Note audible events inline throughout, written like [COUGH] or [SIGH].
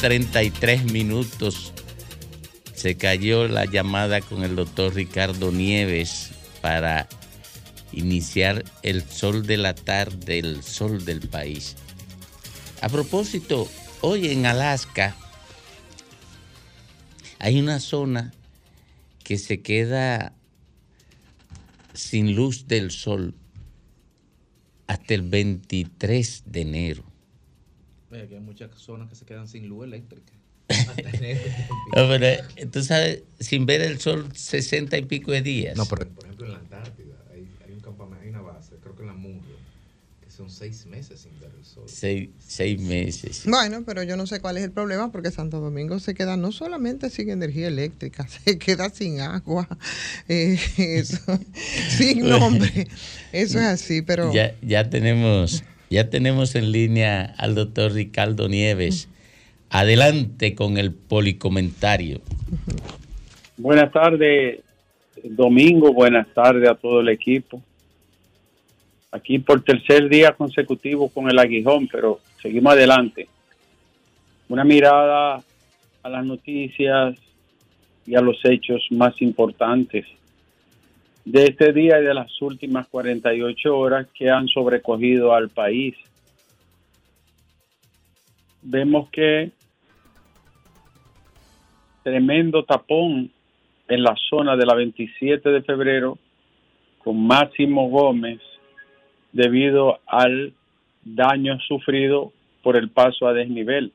33 minutos se cayó la llamada con el doctor Ricardo Nieves para iniciar el sol de la tarde, el sol del país. A propósito, hoy en Alaska hay una zona que se queda sin luz del sol hasta el 23 de enero. Oye, que hay muchas zonas que se quedan sin luz eléctrica. [LAUGHS] No, pero, eh, tú sabes, sin ver el sol 60 y pico de días. No, pero por ejemplo en la Antártida hay, hay un campamento, hay una base, creo que en la Munro, que son seis meses sin ver el sol. Seis, seis meses. Bueno, pero yo no sé cuál es el problema porque Santo Domingo se queda no solamente sin energía eléctrica, [LAUGHS] se queda sin agua, [LAUGHS] eh, eso, sin nombre. Eso es así, pero... Ya, ya tenemos, ya tenemos en línea al doctor Ricardo Nieves. Adelante con el policomentario. Buenas tardes, Domingo. Buenas tardes a todo el equipo. Aquí por tercer día consecutivo con el aguijón, pero seguimos adelante. Una mirada a las noticias y a los hechos más importantes de este día y de las últimas 48 horas que han sobrecogido al país. Vemos que tremendo tapón en la zona de la 27 de febrero con Máximo Gómez debido al daño sufrido por el paso a desnivel.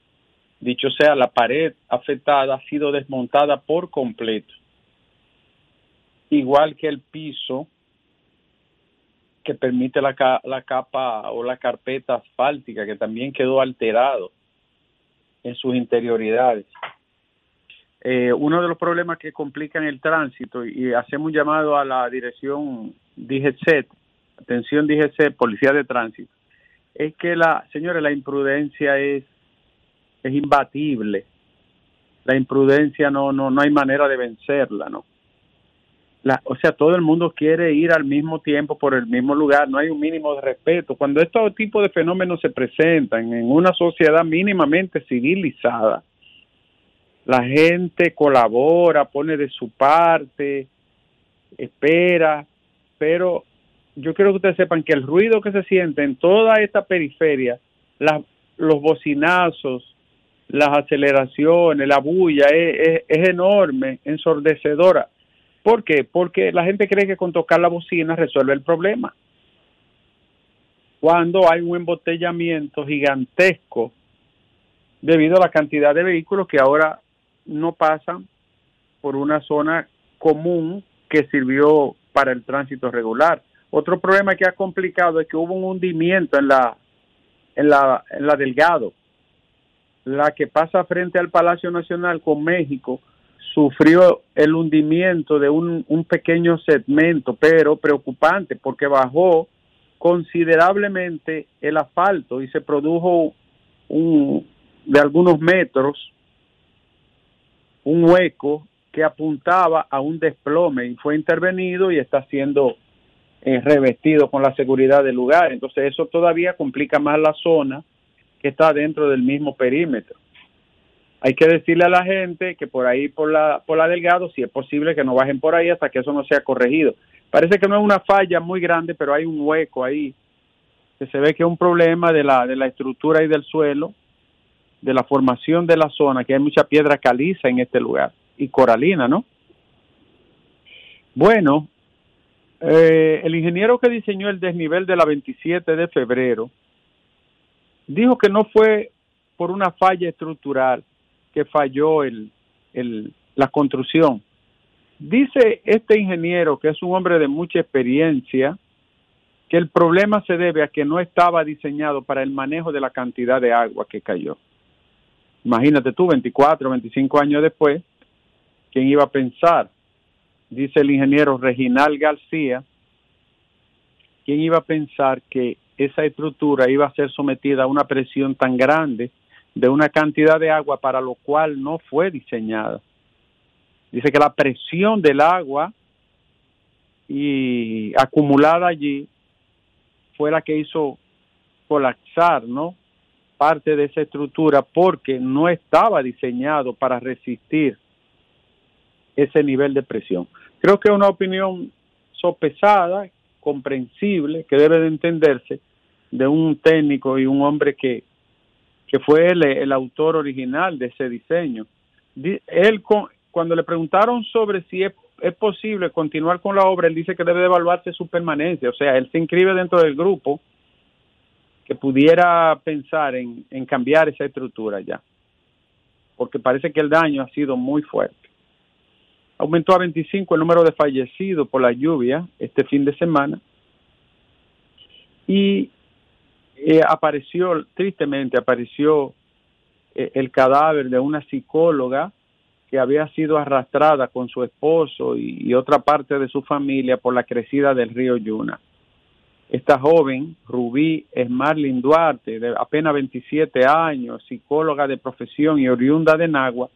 Dicho sea, la pared afectada ha sido desmontada por completo, igual que el piso que permite la, la capa o la carpeta asfáltica, que también quedó alterado en sus interioridades. Eh, uno de los problemas que complican el tránsito y hacemos un llamado a la dirección DGCET, atención DGCET, Policía de Tránsito, es que la, señores, la imprudencia es, es imbatible. La imprudencia no, no, no hay manera de vencerla, ¿no? La, o sea, todo el mundo quiere ir al mismo tiempo por el mismo lugar, no hay un mínimo de respeto. Cuando estos tipos de fenómenos se presentan en una sociedad mínimamente civilizada, la gente colabora, pone de su parte, espera, pero yo quiero que ustedes sepan que el ruido que se siente en toda esta periferia, los bocinazos, las aceleraciones, la bulla, es, es- es enorme, ensordecedora. ¿Por qué? Porque la gente cree que con tocar la bocina resuelve el problema. Cuando hay un embotellamiento gigantesco debido a la cantidad de vehículos que ahora no pasan por una zona común que sirvió para el tránsito regular. Otro problema que ha complicado es que hubo un hundimiento en la en la en la Delgado, la que pasa frente al Palacio Nacional con México sufrió el hundimiento de un, un pequeño segmento, pero preocupante porque bajó considerablemente el asfalto y se produjo un de algunos metros un hueco que apuntaba a un desplome y fue intervenido y está siendo eh, revestido con la seguridad del lugar. Entonces eso todavía complica más la zona que está dentro del mismo perímetro. Hay que decirle a la gente que por ahí, por la, por la Delgado, si es posible que no bajen por ahí hasta que eso no sea corregido. Parece que no es una falla muy grande, pero hay un hueco ahí que se ve que es un problema de la, de la estructura y del suelo, de la formación de la zona, que hay mucha piedra caliza en este lugar y coralina, ¿no? Bueno, eh, el ingeniero que diseñó el desnivel de la 27 de febrero dijo que no fue por una falla estructural que falló el, el, la construcción. Dice este ingeniero, que es un hombre de mucha experiencia, que el problema se debe a que no estaba diseñado para el manejo de la cantidad de agua que cayó. Imagínate tú, 24, 25 años después, ¿quién iba a pensar? Dice el ingeniero Reginal García, ¿quién iba a pensar que esa estructura iba a ser sometida a una presión tan grande de una cantidad de agua para lo cual no fue diseñada. Dice que la presión del agua y acumulada allí fue la que hizo colapsar, ¿no? Parte de esa estructura porque no estaba diseñado para resistir ese nivel de presión. Creo que es una opinión sopesada, comprensible, que debe de entenderse de un técnico y un hombre que, que fue el, el autor original de ese diseño. Él, cuando le preguntaron sobre si es, es, posible continuar con la obra, él dice que debe de evaluarse su permanencia, o sea, él se inscribe dentro del grupo que pudiera pensar en, en cambiar esa estructura ya, porque parece que el daño ha sido muy fuerte. Aumentó a 25 el número de fallecidos por la lluvia este fin de semana y eh, apareció, tristemente, apareció eh, el cadáver de una psicóloga que había sido arrastrada con su esposo y, otra parte de su familia por la crecida del río Yuna. Esta joven, Rubí Esmarlin Duarte, de apenas 27 años, psicóloga de profesión y oriunda de Nagua,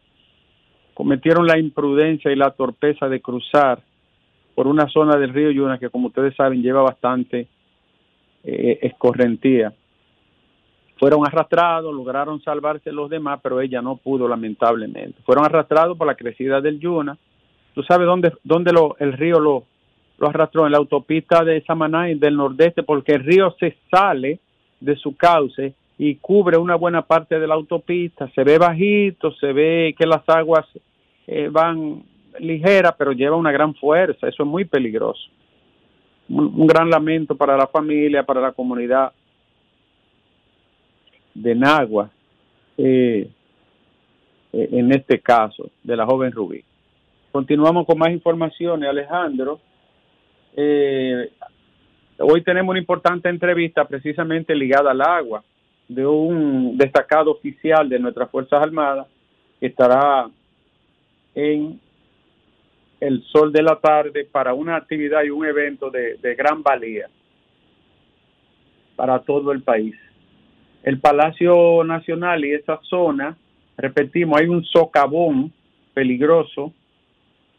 cometieron la imprudencia y la torpeza de cruzar por una zona del río Yuna que, como ustedes saben, lleva bastante eh, escorrentía. Fueron arrastrados, lograron salvarse los demás, pero ella no pudo, lamentablemente. Fueron arrastrados por la crecida del Yuna. ¿Tú sabes dónde, dónde lo, el río lo, lo arrastró? En la autopista de Samaná del nordeste, porque el río se sale de su cauce y cubre una buena parte de la autopista. Se ve bajito, se ve que las aguas eh, van ligeras, pero lleva una gran fuerza. Eso es muy peligroso. Un, gran lamento para la familia, para la comunidad de Nagua, eh, eh, en este caso, de la joven Rubí. Continuamos con más informaciones, Alejandro. Eh, hoy tenemos una importante entrevista precisamente ligada al agua de un destacado oficial de nuestras Fuerzas Armadas que estará en el sol de la tarde para una actividad y un evento de, gran valía para todo el país el Palacio Nacional y esa zona, repetimos, hay un socavón peligroso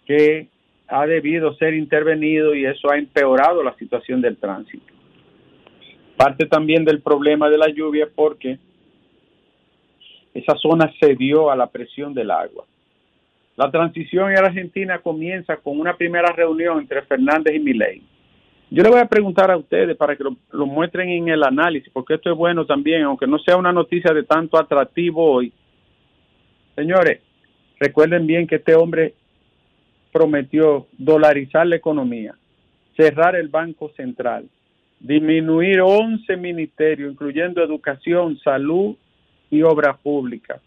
que ha debido ser intervenido y eso ha empeorado la situación del tránsito. Parte también del problema de la lluvia porque esa zona cedió a la presión del agua. La transición en Argentina comienza con una primera reunión entre Fernández y Milei yo le voy a preguntar a ustedes para que lo, lo, muestren en el análisis, porque esto es bueno también, aunque no sea una noticia de tanto atractivo hoy. Señores, recuerden bien que este hombre prometió dolarizar la economía, cerrar el Banco Central, disminuir 11 ministerios, incluyendo educación, salud y obra pública,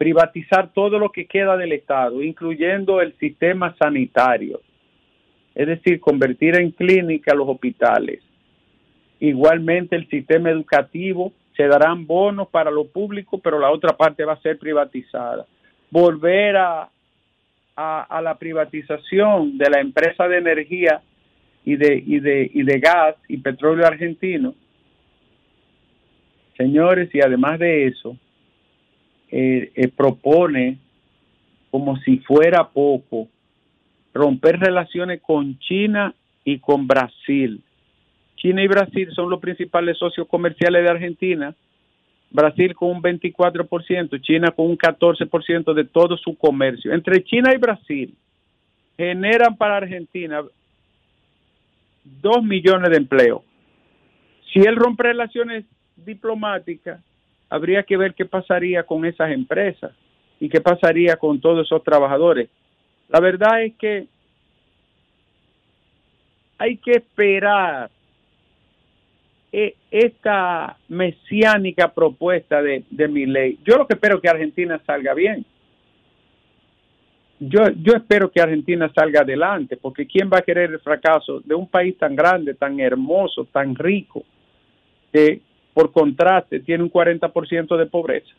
privatizar todo lo que queda del Estado, incluyendo el sistema sanitario es decir, convertir en clínica los hospitales. Igualmente el sistema educativo, se darán bonos para lo público, pero la otra parte va a ser privatizada. Volver a, a, a la privatización de la empresa de energía y de, y de, y de gas y petróleo argentino. Señores, y además de eso, eh, eh, propone como si fuera poco romper relaciones con China y con Brasil. China y Brasil son los principales socios comerciales de Argentina. Brasil con un 24%, China con un 14% de todo su comercio. Entre China y Brasil generan para Argentina 2 millones de empleos. Si él rompe relaciones diplomáticas, habría que ver qué pasaría con esas empresas y qué pasaría con todos esos trabajadores. La verdad es que hay que esperar eh, esta mesiánica propuesta de, de mi ley. Yo lo que espero es que Argentina salga bien. Yo, yo espero que Argentina salga adelante, porque ¿quién va a querer el fracaso de un país tan grande, tan hermoso, tan rico, por contraste tiene un 40% de pobreza?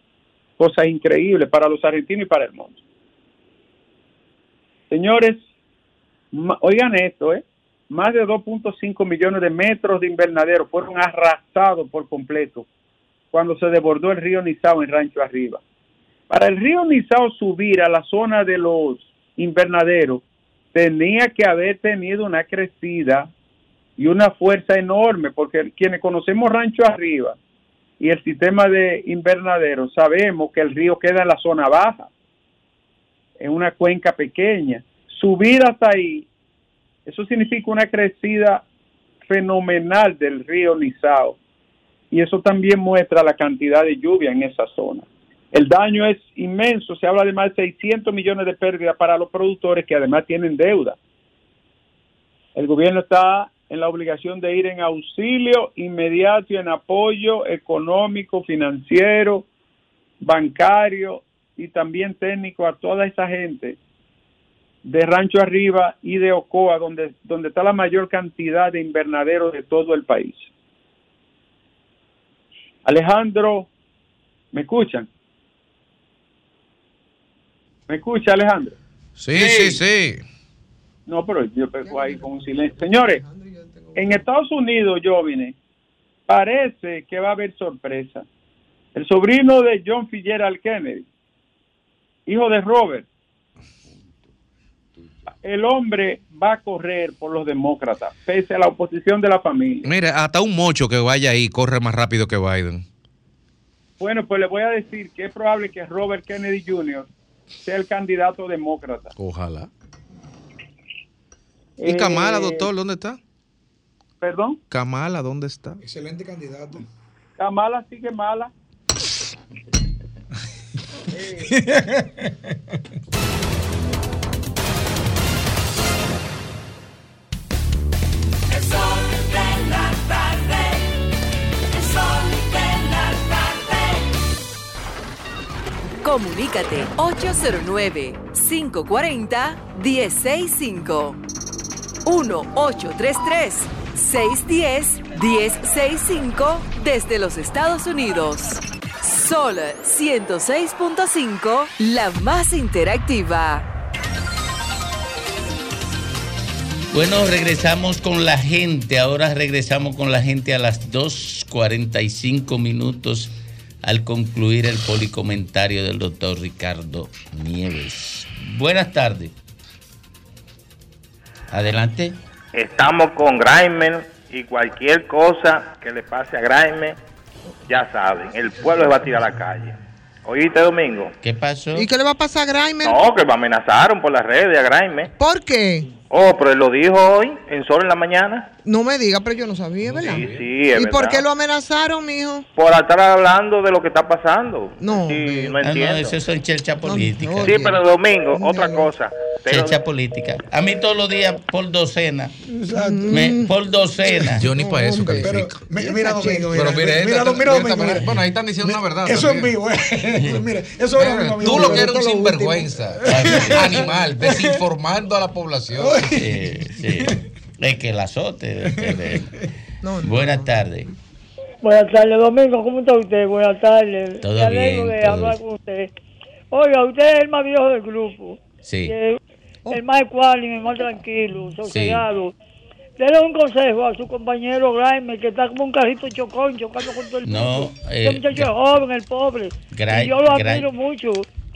Cosa increíble para los argentinos y para el mundo. Señores, oigan esto, ¿eh? más de 2.5 millones de metros de invernadero fueron arrasados por completo cuando se desbordó el río Nizao en Rancho Arriba. Para el río Nizao subir a la zona de los invernaderos, tenía que haber tenido una crecida y una fuerza enorme, porque quienes conocemos Rancho Arriba y el sistema de invernadero, sabemos que el río queda en la zona baja, en una cuenca pequeña. Subir hasta ahí, eso significa una crecida fenomenal del río Nizao. Y eso también muestra la cantidad de lluvia en esa zona. El daño es inmenso, se habla de más de 600 millones de pérdidas para los productores que además tienen deuda. El gobierno está en la obligación de ir en auxilio inmediato y en apoyo económico, financiero, bancario y también técnico a toda esa gente de Rancho Arriba y de Ocoa, donde, donde está la mayor cantidad de invernaderos de todo el país. Alejandro, ¿me escuchan? ¿Me escucha Alejandro? Sí, sí, sí. No, pero yo pego ahí con un silencio. Señores, en Estados Unidos, yo vine, parece que va a haber sorpresa. El sobrino de John Fitzgerald Kennedy, hijo de Robert, el hombre va a correr por los demócratas, pese a la oposición de la familia. Mire, hasta un mocho que vaya ahí corre más rápido que Biden. Bueno, pues le voy a decir que es probable que Robert Kennedy Jr. sea el candidato demócrata. Ojalá. ¿Y Kamala, Eh, doctor, dónde está? Perdón, Kamala, ¿dónde está? Excelente candidato. Kamala sigue mala. El sol de la tarde. El sol de la tarde. Comunícate 809-540-1065. 1-833-610-1065 desde los Estados Unidos. Sol 106.5, la más interactiva. Bueno, regresamos con la gente. Ahora regresamos con la gente a las 2.45 minutos al concluir el policomentario del doctor Ricardo Nieves. Buenas tardes. Adelante. Estamos con Graimer y cualquier cosa que le pase a Graimer, ya saben, el pueblo se va a tirar a la calle. ¿Oíste, Domingo? ¿Qué pasó? ¿Y qué le va a pasar a Grimer? No, que me amenazaron por las redes a Graimer. ¿Por qué? Oh, pero él lo dijo hoy, en Sol en la mañana. No me diga, pero yo no sabía, ¿verdad? Sí, sí, es ¿Y por qué lo amenazaron, mijo? Por estar hablando de lo que está pasando. No, Sí, no Ah, no, entiendo. eso son chelcha política. Sí, pero Domingo, otra cosa. Pero- Chelcha política. A mí todos los días por docena. Me- por docena. Yo ni para eso califico. Mi- Mira, Domingo, Pero mira, mire, mira, Domingo, bueno, ahí están diciendo una verdad Eso es vivo, eh. Mira, eso es. Tú lo que eres un sinvergüenza, animal, desinformando a la población. Sí, sí. Es que el azote. de- de- Buenas tardes. Buenas tardes, Domingo. ¿Cómo está usted? Buenas tardes. Todo Me alegro bien, de todo hablar bien. con usted. Oiga, usted es el más viejo del grupo. Sí. Eh, El más ecuánime, el más tranquilo, sosegado. Dele un consejo a su compañero Grimer, que está como un carrito chocón, chocando con todo el No, mundo. eh, muchacho es Gra- joven, el pobre. Y yo lo admiro mucho.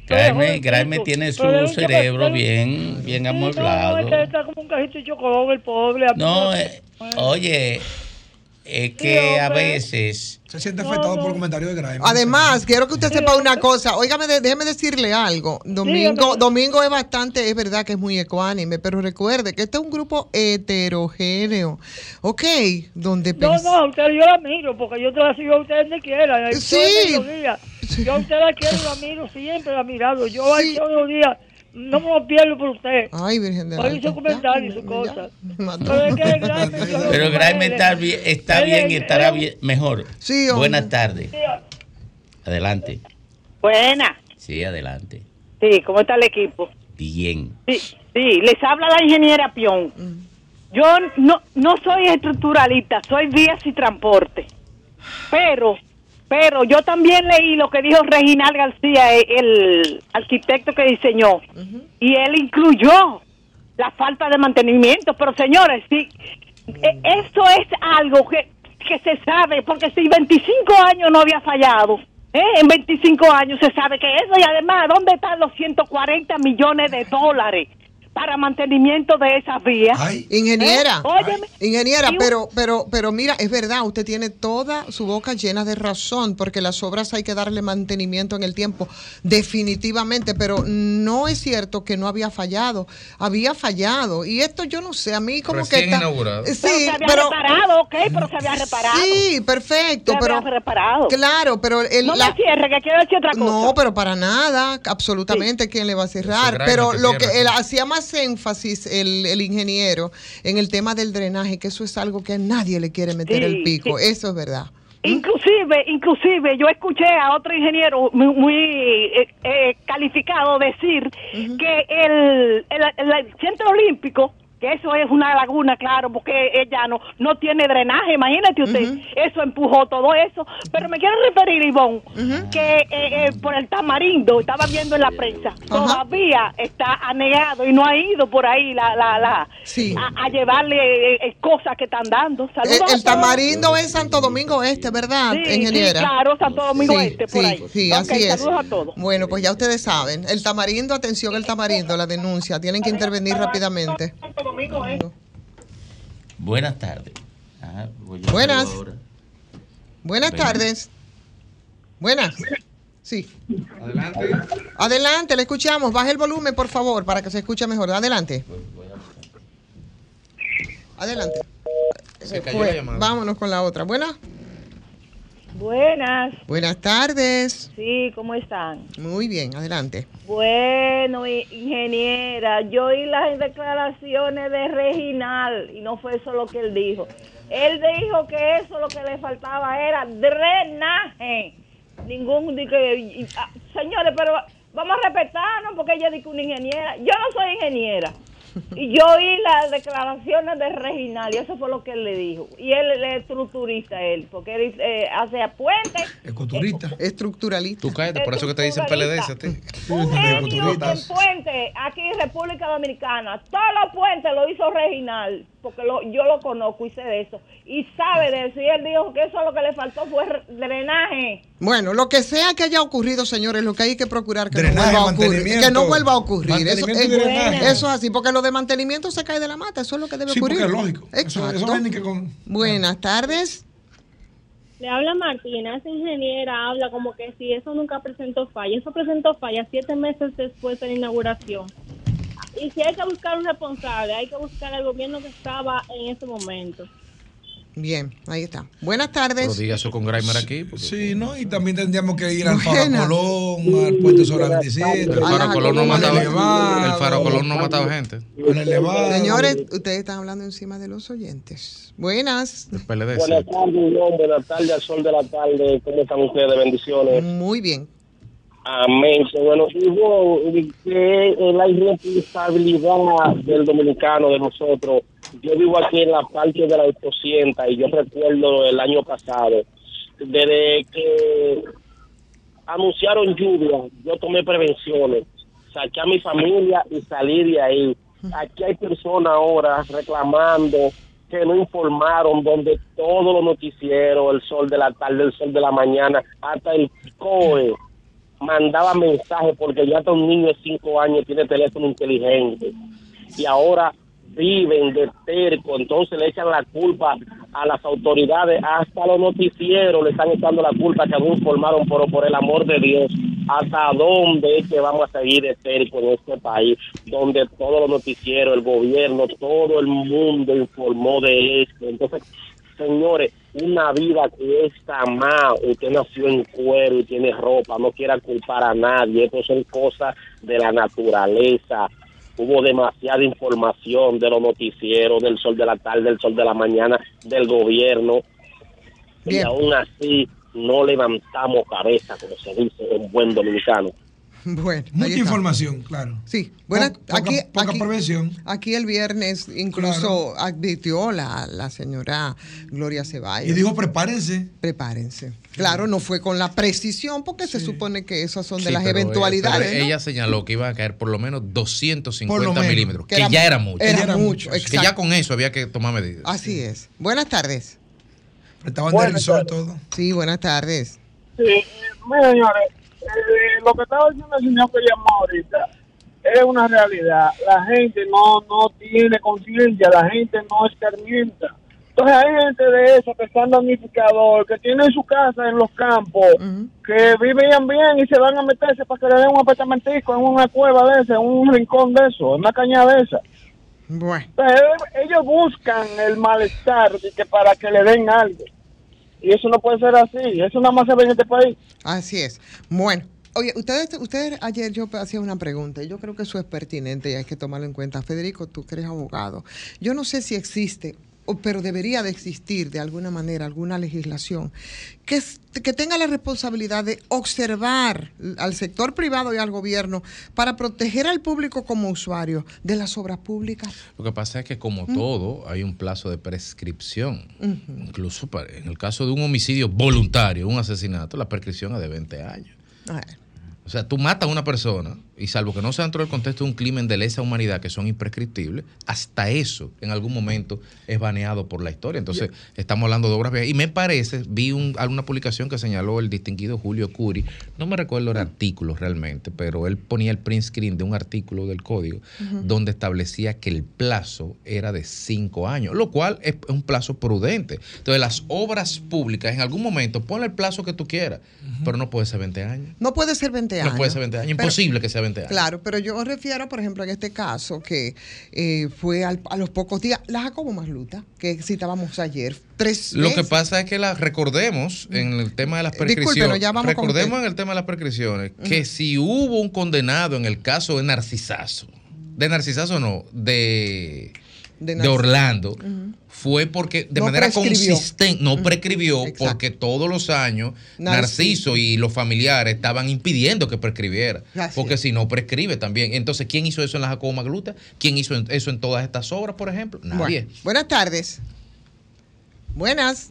Graeme, Graeme tiene su Pero cerebro bien, bien No, amueblado. este está como un carrito chocón, el pobre. No, eh, oye, es que a veces Se siente afectado por el comentario de Grimes. Además, quiero que usted sepa una cosa. Óigame, déjeme decirle algo. Domingo. Domingo es bastante, es verdad que es muy ecuánime, pero recuerde que este es un grupo heterogéneo. Ok, donde No, pens- no, a usted yo la miro, porque yo te la sigo a usted donde quiera. Yo Sí. Yo a usted la quiero y la miro, siempre la he mirado. Yo ahí todos los días no me lo pierdo por usted. Ay, Virgen de la Oye su comentario y su cosa. mató. Pero es que el [LAUGHS] Graeme, Pero está bien, está Él bien y es- estará él- bien, mejor. Sí, hombre. Buenas tardes. Adelante. Buena. Sí, adelante. Sí, ¿cómo está el equipo? Bien. Sí, sí, les habla la ingeniera Pion. Yo no, no soy estructuralista, soy vías y transporte. Pero, pero yo también leí lo que dijo Reginald García, eh, el arquitecto que diseñó, y él incluyó la falta de mantenimiento. Pero señores, sí, eh, esto es algo que, que se sabe, porque si 25 años no había fallado, ¿eh? en 25 años se sabe que eso, y además, ¿dónde están los 140 millones de dólares para mantenimiento de esas vías? Ingeniera, ¿Eh? Óyeme. ingeniera, pero, pero, pero mira, es verdad, usted tiene toda su boca llena de razón, porque las obras hay que darle mantenimiento en el tiempo, definitivamente, pero no es cierto que no había fallado, había fallado, y esto yo no sé, a mí como que Recién está, inaugurado. sí, pero se había pero reparado, ok, pero se había reparado. sí, perfecto, Se pero había reparado. claro, pero el, No la- me cierre, que quiero decir otra cosa. no, pero para nada, absolutamente, ¿quién le va a cerrar? Pero que lo que él sí. hacía más énfasis el, el ingeniero en el tema del drenaje, que eso es algo que a nadie le quiere meter Sí, el pico, sí. eso es verdad. Inclusive, inclusive, yo escuché a otro ingeniero muy, muy, eh, eh, calificado decir que el, el, el centro olímpico, que eso es una laguna, claro, porque ella no, no tiene drenaje, imagínate usted, eso empujó todo eso. Pero me quiero referir, Ivonne, que eh, eh, por el tamarindo, estaba viendo en la prensa, todavía está anegado y no ha ido por ahí la, la, la, a, a llevarle eh, eh, cosas que están dando. El, Saludos el tamarindo es Santo Domingo Este, ¿verdad, Sí, ingeniera? sí, claro, Santo Domingo Sí, Este, por sí, ahí. Sí, Ok, así es. saludos a todos. Bueno, pues ya ustedes saben, el tamarindo, atención, el tamarindo, la denuncia, tienen que intervenir rápidamente. Buenas tardes. Ah, Buenas. ahora. Buenas tardes. Buenas. Sí. Adelante. Adelante, le escuchamos. Baje el volumen, por favor, para que se escuche mejor. Adelante. Adelante. Se cayó Fue. la llamada. Vámonos con la otra. Buenas. Buenas, Buenas tardes. sí, ¿cómo están? Muy bien, adelante. Bueno, ingeniera, yo oí las declaraciones de Reginal y no fue eso lo que él dijo. Él dijo que eso lo que le faltaba era drenaje. Ningún que ah, señores, pero vamos a respetarnos porque ella dijo una ingeniera. Yo no soy ingeniera. [LAUGHS] Y yo oí las declaraciones de Reginal y eso fue lo que él le dijo. Y él, él es estructurista, él, porque él eh, hace puentes. Ecoturista. Estructuralista. Tú cállate, por eso que te dicen PLD a ti. Un genio en puente aquí en República Dominicana. Todos los puentes lo hizo Reginal, porque lo, yo lo conozco y sé de eso. Y sabe de eso. Y él dijo que eso lo que le faltó fue re- drenaje. Bueno, lo que sea que haya ocurrido, señores, lo que hay que procurar que Drenaje, no vuelva a ocurrir. Que no vuelva a ocurrir. Eso, es- eso es así, porque lo de mantenimiento se cae de la mata. Eso es lo que debe Sí, porque ocurrir. es lógico. Eso- Exacto. eso ni que con- Buenas tardes. Le habla Martina, esa ingeniera habla como que si eso nunca presentó falla. Eso presentó falla siete meses después de la inauguración. Y si hay que buscar un responsable, hay que buscar al gobierno que estaba en ese momento. Bien, ahí está. Buenas tardes. diga eso con Grimer aquí. porque- Sí, ¿no? Y también tendríamos que ir al Faro. Colón, al Puente Solar 27. El Faro Colón no matado elevado. El Faro Colón no ha matado gente. Señores, ustedes están hablando encima de los oyentes. Buenas. El PLD. Buenas tardes. Buenas tardes al sol de la tarde. ¿Cómo están ustedes? Bendiciones. Muy bien. Amén. Bueno, Ivonne, que es la irresponsabilidad del dominicano, de nosotros. Yo vivo aquí en la parte de la 800 y yo recuerdo el año pasado, desde que anunciaron lluvia, yo tomé prevenciones, saqué a mi familia y salí de ahí. Aquí hay personas ahora reclamando que no informaron donde todos los noticieros, el sol de la tarde, el sol de la mañana, hasta el COE mandaba mensajes porque ya hasta un niño de 5 años tiene teléfono inteligente y ahora viven de terco, entonces le echan la culpa a las autoridades, hasta los noticieros le están echando la culpa que no informaron, pero por el amor de Dios, ¿hasta dónde es que vamos a seguir de terco en este país? Donde todos los noticieros, el gobierno, todo el mundo informó de esto. Entonces, señores, una vida cuesta más. Usted nació en cuero y tiene ropa, no quiera culpar a nadie. Esto son cosas de la naturaleza. Hubo demasiada información de los noticieros, del sol de la tarde, del sol de la mañana, del gobierno. Y aún así no levantamos cabeza, como se dice en buen dominicano. [LAUGHS] Bueno, Mucha información, claro. Sí, bueno, Po- poca- aquí, poca aquí- prevención. Aquí el viernes incluso advirtió la, la señora Gloria Ceballos. Y dijo, prepárense. Prepárense. Claro, no fue con la precisión porque se supone que esas son de Sí, las pero, eh, eventualidades. pero ¿no? ella señaló que iba a caer por lo menos 250 Por lo menos. milímetros, Que que, era- ya era mucho. era Era mucho, Que ya con eso había que tomar medidas. Así es. Buenas tardes. Estaban Buenas de risol todo. Sí, buenas tardes. Sí, mira, señores, eh, lo que estaba diciendo el señor que llamó ahorita es una realidad. La gente no, no tiene conciencia, la gente no escarmienta. Entonces hay gente de eso que está en damnificador, que tiene su casa en los campos, que vivían bien y se van a meterse para que le den un apartamentico en una cueva de esa, en un rincón de eso, en una caña de esa. Bueno. Entonces, ellos buscan el malestar de que para que le den algo. Y eso no puede ser así. Eso nada más se ve en este país. Así es. Bueno. Oye, ustedes, ustedes ayer yo hacía una pregunta y yo creo que eso es pertinente y hay que tomarlo en cuenta. Federico, tú que eres abogado, yo no sé si existe, pero debería de existir de alguna manera alguna legislación que, que tenga la responsabilidad de observar al sector privado y al gobierno para proteger al público como usuario de las obras públicas. Lo que pasa es que como todo hay un plazo de prescripción. Incluso para- en el caso de un homicidio voluntario, un asesinato, la prescripción es de 20 años. O sea, tú matas a una persona y salvo que no sea dentro del contexto de un crimen de lesa humanidad que son imprescriptibles, hasta eso en algún momento es baneado por la historia. Entonces, estamos hablando de obras viejas. Y me parece, vi un- alguna publicación que señaló el distinguido Julio Curi, no me recuerdo el artículo realmente, pero él ponía el print screen de un artículo del código donde establecía que el plazo era de cinco años, lo cual es un plazo prudente. Entonces, las obras públicas, en algún momento, ponle el plazo que tú quieras, pero no puede ser 20 años. No puede ser 20 años. No puede ser 20 años. Pero- Imposible que sea 20 años. Claro, pero yo refiero, por ejemplo, en este caso, que eh, fue al- a los pocos días, la Jacobo Masluta, que citábamos ayer, tres Lo que pasa es que la recordemos en el tema de las prescripciones. Ya vamos recordemos en el tema de las prescripciones que si hubo un condenado en el caso de Narcisazo, de Narcisazo no, de, De Orlando. Fue porque de No manera prescribió. consistente, no prescribió Exacto. porque todos los años Narciso. Narciso y los familiares estaban impidiendo que prescribiera. Así porque es. si no prescribe también. Entonces, ¿quién hizo eso en la Jacobo Magluta? ¿Quién hizo eso en todas estas obras, por ejemplo? Nadie. Bueno, buenas tardes. Buenas.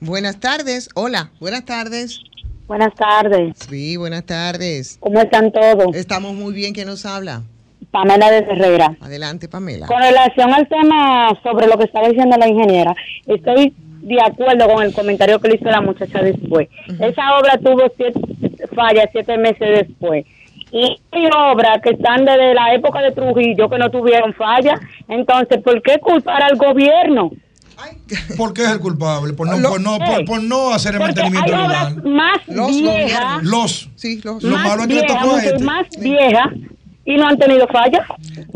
Buenas tardes. Hola, buenas tardes. Buenas tardes. Sí, buenas tardes. ¿Cómo están todos? Estamos muy bien. ¿Quién nos habla? Pamela de Herrera. Adelante, Pamela. Con relación al tema sobre lo que estaba diciendo la ingeniera, estoy de acuerdo con el comentario que le hizo la muchacha después. Esa obra tuvo siete fallas siete meses después. Y hay obras que están desde la época de Trujillo que no tuvieron falla. Entonces, ¿por qué culpar al gobierno? ¿Por qué es el culpable? Por no, Lo- por no, por, por no hacer el mantenimiento hay obras lugar. más Los viejas. Los. Sí, los. Lo malo es que le viejas, tocó a mucho este. más viejas y no han tenido falla.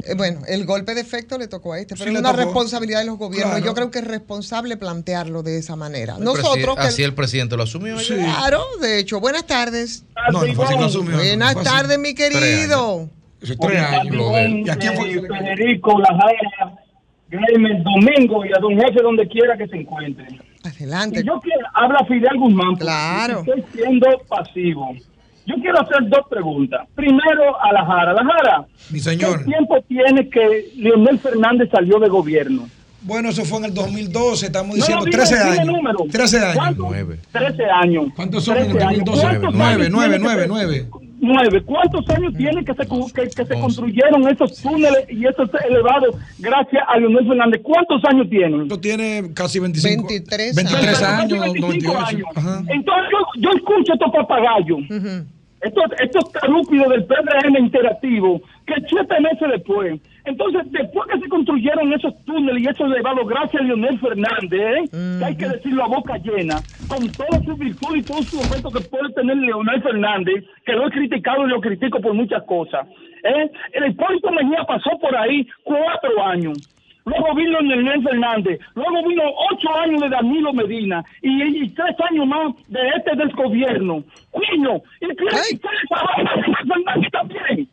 Eh, bueno, el golpe de efecto le tocó a este, pero Sí, es una tocó. responsabilidad de los gobiernos. Claro. Yo creo que es responsable plantearlo de esa manera. El Nosotros, que- así el presidente lo asumió. claro, de hecho, buenas tardes. No, no fue así que lo asumió. Buenas No tardes, mi querido. Tres años. Lo de- ¿Y a quién fue? Federico, Lajara, Graimer, Domingo y a don jefe donde quiera que se encuentre. Adelante. Y yo quiero, habla Fidel Guzmán. Claro. Estoy siendo pasivo. Yo quiero hacer dos preguntas. Primero a la Jara. La Jara, Mi señor. ¿qué tiempo tiene que Leonel Fernández salió de gobierno? Bueno, eso fue en el 2012, estamos No, diciendo dime, 13 dime años. número. 13 años. ¿Cuánto? 13 años. ¿Cuántos son en el 13 años. 2012? ¿Cuántos 9, años 9, tiene 9, que 9, se- 9. Nueve. ¿Cuántos años tiene que se, que, que se construyeron esos túneles y esos elevados gracias a Leonel Fernández? ¿Cuántos años tienen? Esto tiene casi 25. 23 23 Casi años, 25 98. años. Ajá. Entonces yo, yo escucho estos papagayos, estos, estos tarúpidos del PRM interactivo, que siete meses después. Entonces, después que se construyeron esos túneles y esos elevados, gracias a Leonel Fernández, ¿eh? que hay que decirlo a boca llena, con toda su virtud y todo su momento que puede tener Leonel Fernández, que lo he criticado y lo critico por muchas cosas. ¿eh? El Hipólito Mejía pasó por ahí cuatro años. Luego vino Leonel Fernández, luego vino ocho años de Danilo Medina y, y tres años más de este del gobierno. Coño, ¿y Leonel Fernández también?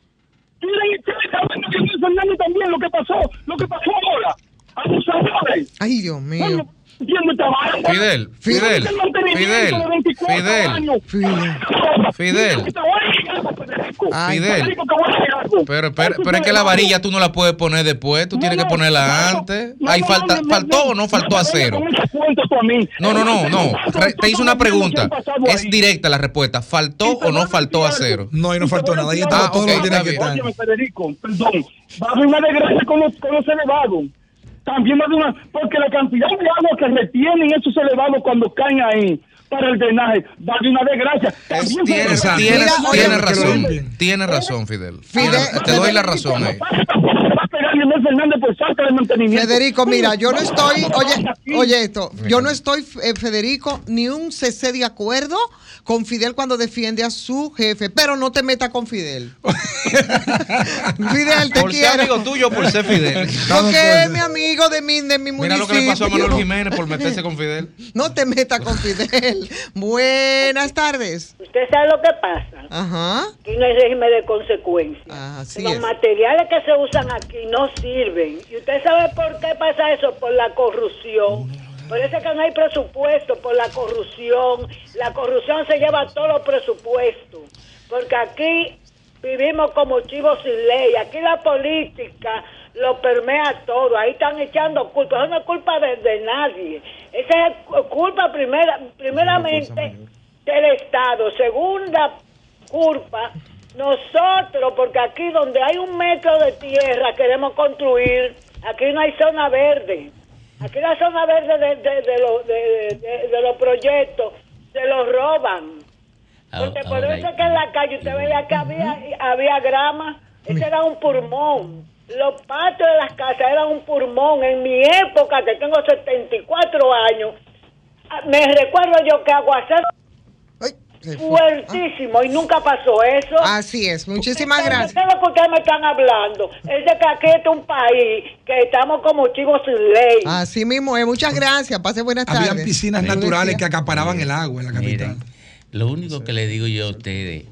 ¿Qué le qué le estaba hablando a Leonel Fernández también lo que pasó, lo que pasó ahora? Abusadores. Ay, Dios mío. Fidel, Fidel, Fidel, de 24 Fidel. Fidel. Fidel. Pero, pero, pero es que la varilla tú no la puedes poner después, tú tienes que ponerla antes. No, Ahí no, falta, ¿Faltó no, o no faltó a cero? No, no, no, no. Te hice una pregunta. ¿Qué ha pasado Es directa la respuesta. ¿Faltó o no faltó a cero? No, ahí no faltó nada. Ahí Ah, estaba todo lo que está que estar. Federico, perdón. Va a haber una desgracia con los, con los elevados. También una. Porque la cantidad de agua que retienen esos elevados cuando caen ahí para el drenaje va a haber una desgracia. También Tienes, tienes, tienes razón. Tienes razón, Fidel. Fidel- te doy la razón ahí. Va a pegar Leonel Fernández por falta de mantenimiento. Federico, mira, yo no estoy, oye, oye esto, yo no estoy, eh, Federico, ni un cc de acuerdo con Fidel cuando defiende a su jefe, pero no te metas con Fidel. [LAUGHS] Fidel, te Por ser quiero. amigo tuyo, por ser Fidel. Porque es mi amigo de mi, de mi Mira lo municipio. que le pasó a Manuel Jiménez por meterse con Fidel. No te metas con Fidel. Buenas tardes. Usted sabe lo que pasa. Ajá. Aquí no hay régimen de consecuencias. Así Los es. materiales que se usan aquí no sirven. ¿Y usted sabe por qué pasa eso? Por la corrupción. Por eso es que no hay presupuesto, por la corrupción. La corrupción se lleva todos los presupuestos. Porque aquí vivimos como chivos sin ley. Aquí la política lo permea todo. Ahí están echando culpa. Eso no es culpa de, de nadie. Esa es culpa primera, primeramente del Estado. Segunda culpa, nosotros, porque aquí donde hay un metro de tierra queremos construir, aquí no hay zona verde. Aquí la zona verde de, de, de los- de- de- de los proyectos se los roban. Porque por Ahora, eso es que en la calle usted veía que había, había grama, ese era un pulmón. Los patios de las casas eran un pulmón. En mi época, que tengo 74 años, ah, me recuerdo yo que aguacero fuertísimo y nunca pasó eso. Así es. Muchísimas gracias. ¿Qué es lo que ustedes me están hablando? Es de que aquí es un país que estamos como chivos sin ley. Así mismo es. Muchas gracias. Pase buenas tardes. Habían piscinas naturales que acaparaban el agua en la capital. Miren, lo único que le digo yo a ustedes,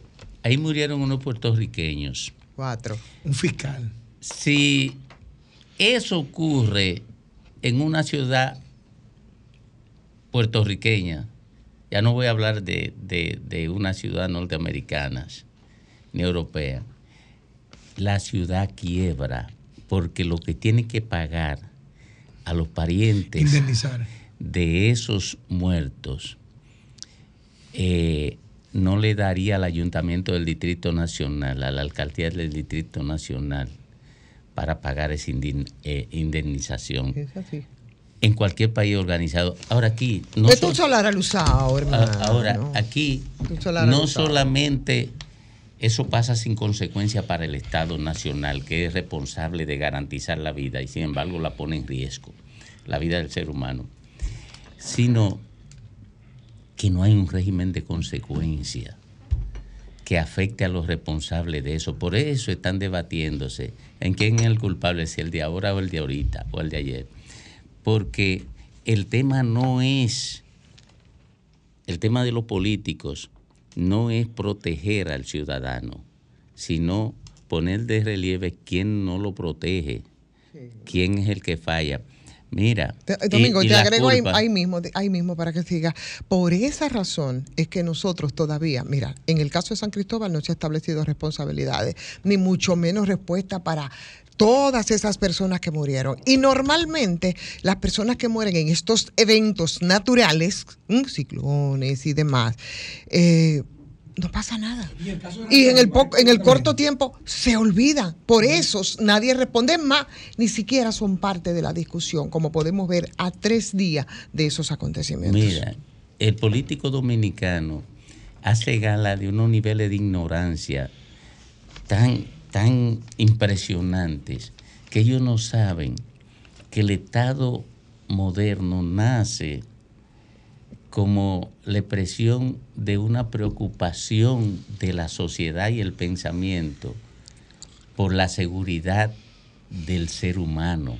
ahí murieron unos puertorriqueños. Cuatro. Un fiscal. Si eso ocurre en una ciudad puertorriqueña, ya no voy a hablar de, de, de una ciudad norteamericana ni europea, la ciudad quiebra porque lo que tiene que pagar a los parientes Indemnizar. de esos muertos eh, no le daría al ayuntamiento del Distrito Nacional, a la alcaldía del Distrito Nacional, para pagar esa eh, indemnización Es así. en cualquier país organizado. Ahora aquí, no Es so- tu solar alusado, hermano. a- ahora aquí, no solamente eso pasa sin consecuencia para el Estado Nacional, que es responsable de garantizar la vida y sin embargo la pone en riesgo, la vida del ser humano, sino que no hay un régimen de consecuencia que afecte a los responsables de eso. Por eso están debatiéndose en quién es el culpable, si el de ahora o el de ahorita o el de ayer. Porque el tema no es, el tema de los políticos no es proteger al ciudadano, sino poner de relieve quién no lo protege, quién es el que falla. Mira, y- Domingo, y te agrego ahí, mismo, ahí mismo para que siga. Por esa razón es que nosotros todavía, mira, en el caso de San Cristóbal no se ha establecido responsabilidades, ni mucho menos respuesta para todas esas personas que murieron. Y normalmente las personas que mueren en estos eventos naturales, mm, ciclones y demás, eh, no pasa nada. Y en el, poco, en el corto tiempo se olvida. Por eso nadie responde Es más, ni siquiera son parte de la discusión, como podemos ver a tres días de esos acontecimientos. Mira, el político dominicano hace gala de unos niveles de ignorancia tan, tan impresionantes que ellos no saben que el Estado moderno nace como la expresión de una preocupación de la sociedad y el pensamiento por la seguridad del ser humano.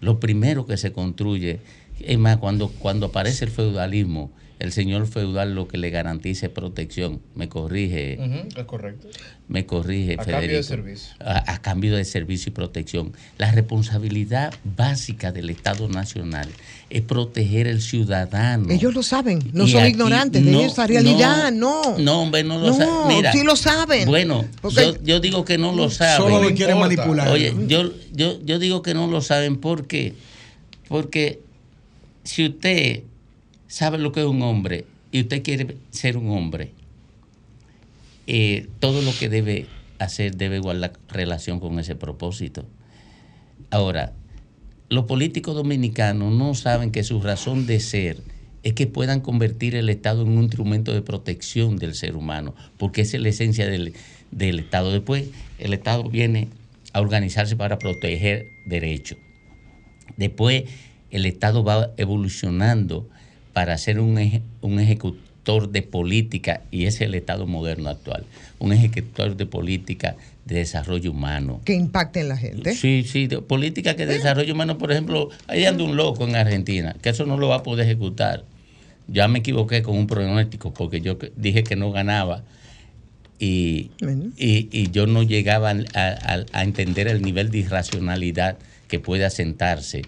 Lo primero que se construye, es más, cuando, cuando aparece el feudalismo, el señor feudal lo que le garantice protección. Me corrige, es correcto. me corrige, A cambio de servicio. A, a cambio de servicio y protección. La responsabilidad básica del Estado Nacional es proteger el ciudadano. Ellos lo saben, no Y son aquí ignorantes no, de esa realidad, no. No, hombre, no lo No, saben. Mira, sí lo saben. Bueno, Porque- yo, yo digo que no lo saben. Solo lo quieren manipular. Oye, yo, yo, yo digo que no lo saben. ¿Por qué? Porque si usted sabe lo que es un hombre y usted quiere ser un hombre, eh, todo lo que debe hacer debe guardar relación con ese propósito. Ahora, los políticos dominicanos no saben que su razón de ser es que puedan convertir el Estado en un instrumento de protección del ser humano, porque esa es la esencia del, del Estado. Después, el Estado viene a organizarse para proteger derechos. Después, el Estado va evolucionando para ser un, eje- un ejecutor de política, y es el Estado moderno actual, un ejecutor de política de desarrollo humano. Que impacte en la gente. Sí, sí, de- política que desarrollo humano, por ejemplo, ahí anda un loco en Argentina, que eso no lo va a poder ejecutar. Ya me equivoqué con un pronóstico porque yo dije que no ganaba y, y- y yo no llegaba a- a entender el nivel de irracionalidad que puede asentarse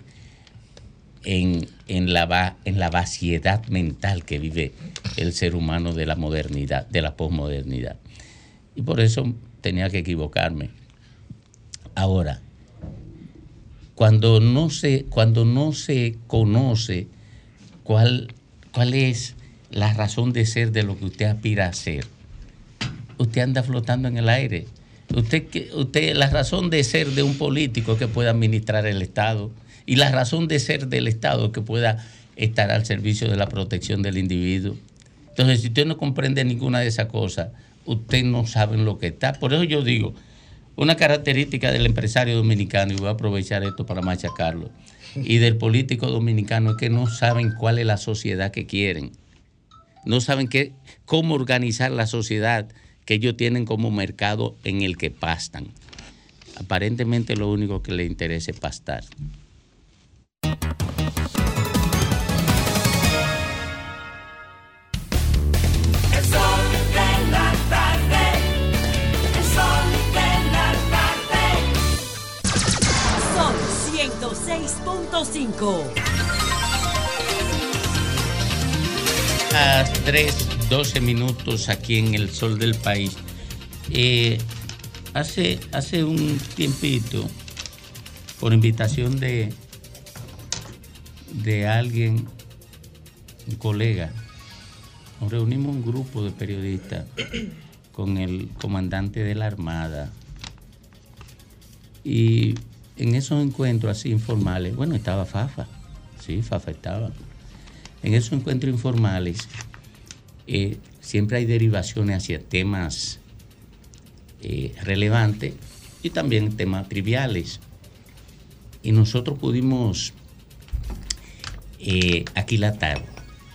en, en, la, va- en la vaciedad mental que vive el ser humano de la modernidad, de la posmodernidad. Y por eso tenía que equivocarme. Ahora, cuando no se, cuando no se conoce cuál, cuál es la razón de ser de lo que usted aspira a ser, usted anda flotando en el aire. Usted, usted, la razón de ser de un político que pueda administrar el Estado y la razón de ser del Estado es que pueda estar al servicio de la protección del individuo. Entonces, si usted no comprende ninguna de esas cosas, usted no sabe lo que está. Por eso yo digo, una característica del empresario dominicano, y voy a aprovechar esto para machacarlo, y del político dominicano es que no saben cuál es la sociedad que quieren. No saben qué, cómo organizar la sociedad que ellos tienen como mercado en el que pastan. Aparentemente lo único que les interesa es pastar. A 3, 12 minutos aquí en el sol del país. Eh, hace, hace un tiempito, por invitación de, de alguien, un colega, nos reunimos un grupo de periodistas [CLEARS THROAT] con el comandante de la Armada. Y en esos encuentros así informales, bueno, estaba Fafa, sí, Fafa estaba. En esos encuentros informales eh, siempre hay derivaciones hacia temas eh, relevantes y también temas triviales. Y nosotros pudimos eh,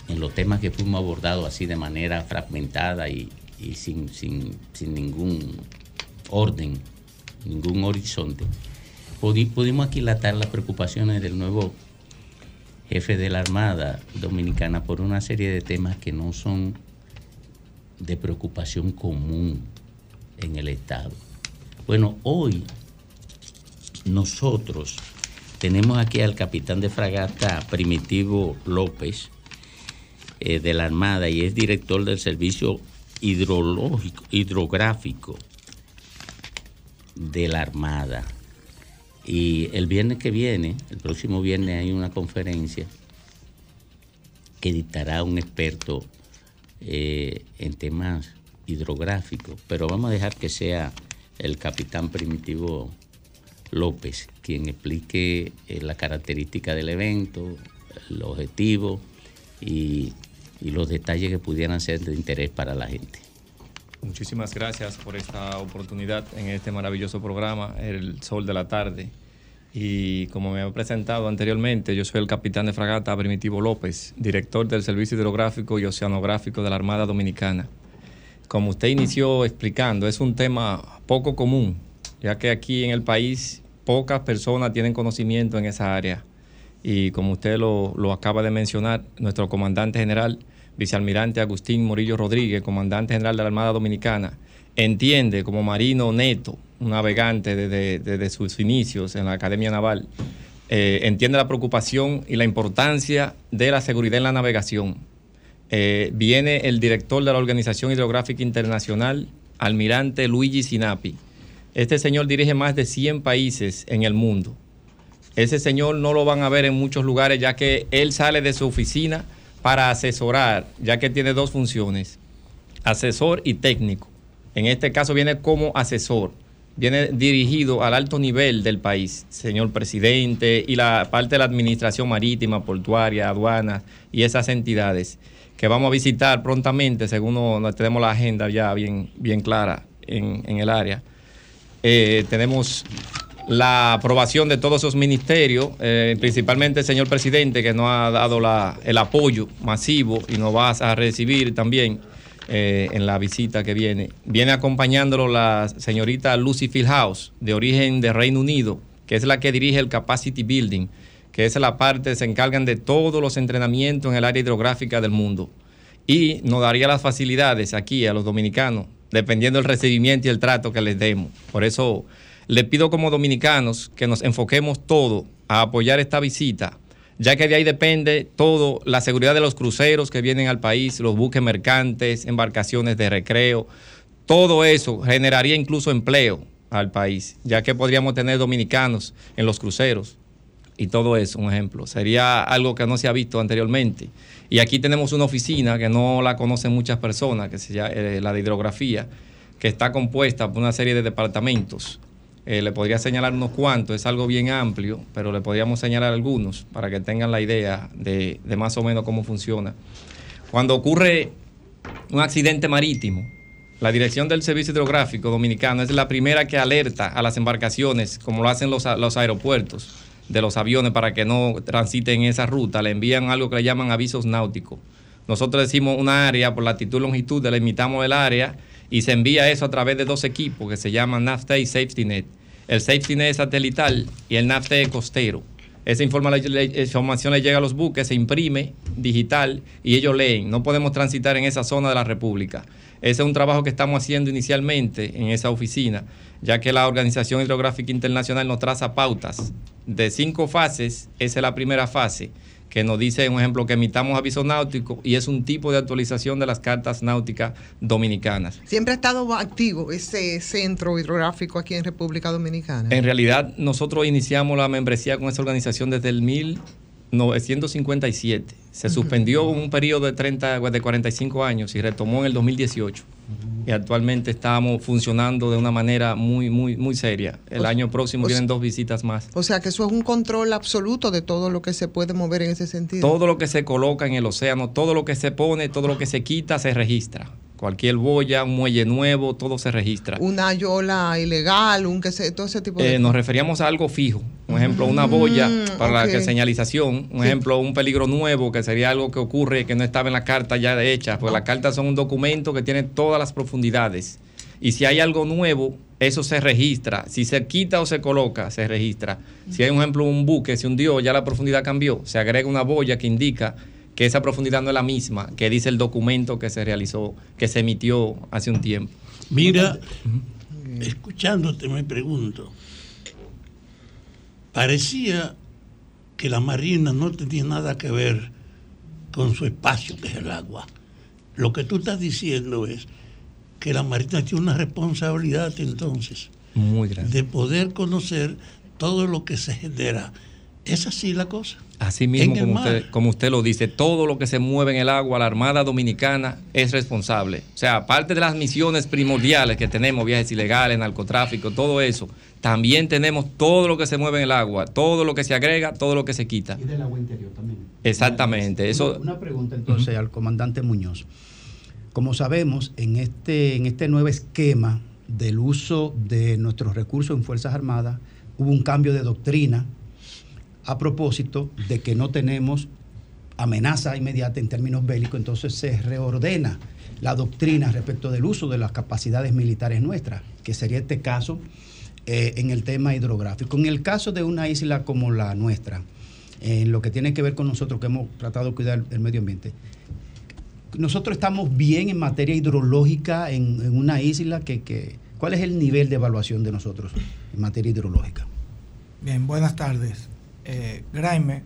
en los temas que fuimos abordados así de manera fragmentada y, y sin, sin- sin ningún orden, ningún horizonte. Pudi- pudimos aquilatar las preocupaciones del nuevo jefe de la Armada Dominicana por una serie de temas que no son de preocupación común en el Estado. Bueno, hoy nosotros tenemos aquí al capitán de fragata Primitivo López eh, de la Armada y es director del Servicio Hidrológico, Hidrográfico de la Armada. Y el viernes que viene, el próximo viernes, hay una conferencia que dictará un experto eh, en temas hidrográficos. Pero vamos a dejar que sea el capitán Primitivo López quien explique eh, la característica del evento, el objetivo y, los detalles que pudieran ser de interés para la gente. Muchísimas gracias por esta oportunidad en este maravilloso programa, El Sol de la Tarde. Y como me he presentado anteriormente, yo soy el capitán de fragata Primitivo López, director del Servicio Hidrográfico y Oceanográfico de la Armada Dominicana. Como usted inició explicando, es un tema poco común, ya que aquí en el país pocas personas tienen conocimiento en esa área. Y como usted lo, acaba de mencionar, nuestro comandante general vicealmirante Agustín Morillo Rodríguez, comandante general de la Armada Dominicana, entiende como marino neto, un navegante desde, desde sus inicios en la Academia Naval, eh, entiende la preocupación y la importancia de la seguridad en la navegación. Eh, viene el director de la Organización Hidrográfica Internacional, almirante Luigi Sinapi. Este señor dirige más de 100 países en el mundo. Ese señor no lo van a ver en muchos lugares ya que él sale de su oficina para asesorar, ya que tiene dos funciones, asesor y técnico. En este caso viene como asesor, viene dirigido al alto nivel del país, señor presidente, y la parte de la administración marítima, portuaria, aduanas y esas entidades que vamos a visitar prontamente, según tenemos la agenda ya bien, bien clara en el área. Eh, tenemos la aprobación de todos esos ministerios, eh, principalmente el señor presidente que nos ha dado el apoyo masivo y nos va a recibir también eh, en la visita que viene. Viene acompañándolo la señorita Lucy Fieldhouse, de origen de Reino Unido, que es la que dirige el Capacity Building, que es la parte, se encargan de todos los entrenamientos en el área hidrográfica del mundo. Y nos daría las facilidades aquí a los dominicanos, dependiendo del recibimiento y el trato que les demos. Por eso le pido como dominicanos que nos enfoquemos todo a apoyar esta visita, ya que de ahí depende todo, la seguridad de los cruceros que vienen al país, los buques mercantes, embarcaciones de recreo, todo eso generaría incluso empleo al país, ya que podríamos tener dominicanos en los cruceros y todo eso, un ejemplo. Sería algo que no se ha visto anteriormente. Y aquí tenemos una oficina que no la conocen muchas personas, que se llama eh, la de hidrografía, que está compuesta por una serie de departamentos. Eh, le podría señalar unos cuantos, es algo bien amplio, pero le podríamos señalar algunos para que tengan la idea de, más o menos cómo funciona. Cuando ocurre un accidente marítimo, la Dirección del Servicio Hidrográfico Dominicano es la primera que alerta a las embarcaciones, como lo hacen los aeropuertos de los aviones para que no transiten esa ruta. Le envían algo que le llaman avisos náuticos. Nosotros decimos una área por latitud longitud, delimitamos el área y se envía eso a través de dos equipos que se llaman NAFTA y SafetyNet. El SafetyNet es satelital y el NAFTA es costero. Esa información le llega a los buques, se imprime digital y ellos leen. No podemos transitar en esa zona de la República. Ese es un trabajo que estamos haciendo inicialmente en esa oficina, ya que la Organización Hidrográfica Internacional nos traza pautas de cinco fases. Esa es la primera fase, que nos dice, un ejemplo, que emitamos aviso náutico y es un tipo de actualización de las cartas náuticas dominicanas. Siempre ha estado activo ese centro hidrográfico aquí en República Dominicana. En realidad, nosotros iniciamos la membresía con esa organización desde el 1957. Se suspendió un periodo de 30, de 45 años y retomó en el 2018. Y actualmente estamos funcionando de una manera muy, muy, muy seria. El O- año próximo vienen dos visitas más. O sea que eso es un control absoluto de todo lo que se puede mover en ese sentido. Todo lo que se coloca en el océano, todo lo que se pone, todo lo que se quita, se registra. Cualquier boya, un muelle nuevo, todo se registra. Una yola ilegal, un que se, todo ese tipo de Eh, nos referíamos a algo fijo. Un ejemplo, una boya para ok. la que señalización. Un Sí. ejemplo, un peligro nuevo, que sería algo que ocurre que no estaba en la carta ya hecha. Pues las cartas son un documento que tiene todas las profundidades. Y si hay algo nuevo, eso se registra. Si se quita o se coloca, se registra. Si hay, un ejemplo, un buque se hundió, ya la profundidad cambió. Se agrega una boya que indica que esa profundidad no es la misma, que dice el documento que se realizó, que se emitió hace un tiempo. Mira, escuchándote me pregunto, parecía que la marina no tenía nada que ver con su espacio, que es el agua. Lo que tú estás diciendo es que la marina tiene una responsabilidad entonces Muy grande. de poder conocer todo lo que se genera. ¿Es así la cosa? Así mismo, como usted, como usted lo dice, todo lo que se mueve en el agua, la Armada Dominicana es responsable. O sea, aparte de las misiones primordiales que tenemos, viajes ilegales, narcotráfico, todo eso, también tenemos todo lo que se mueve en el agua, todo lo que se agrega, todo lo que se quita. Y del agua interior también. Exactamente. Eso, Una, una pregunta entonces al comandante Muñoz. Como sabemos, en este, en este nuevo esquema del uso de nuestros recursos en Fuerzas Armadas, hubo un cambio de doctrina a propósito de que no tenemos amenaza inmediata en términos bélicos, entonces se reordena la doctrina respecto del uso de las capacidades militares nuestras, que sería este caso eh, en el tema hidrográfico. En el caso de una isla como la nuestra, en lo que tiene que ver con nosotros que hemos tratado de cuidar el medio ambiente, nosotros estamos bien en materia hidrológica en, una isla que, que- ¿Cuál es el nivel de evaluación de nosotros en materia hidrológica? Bien, buenas tardes. Eh, Graeme,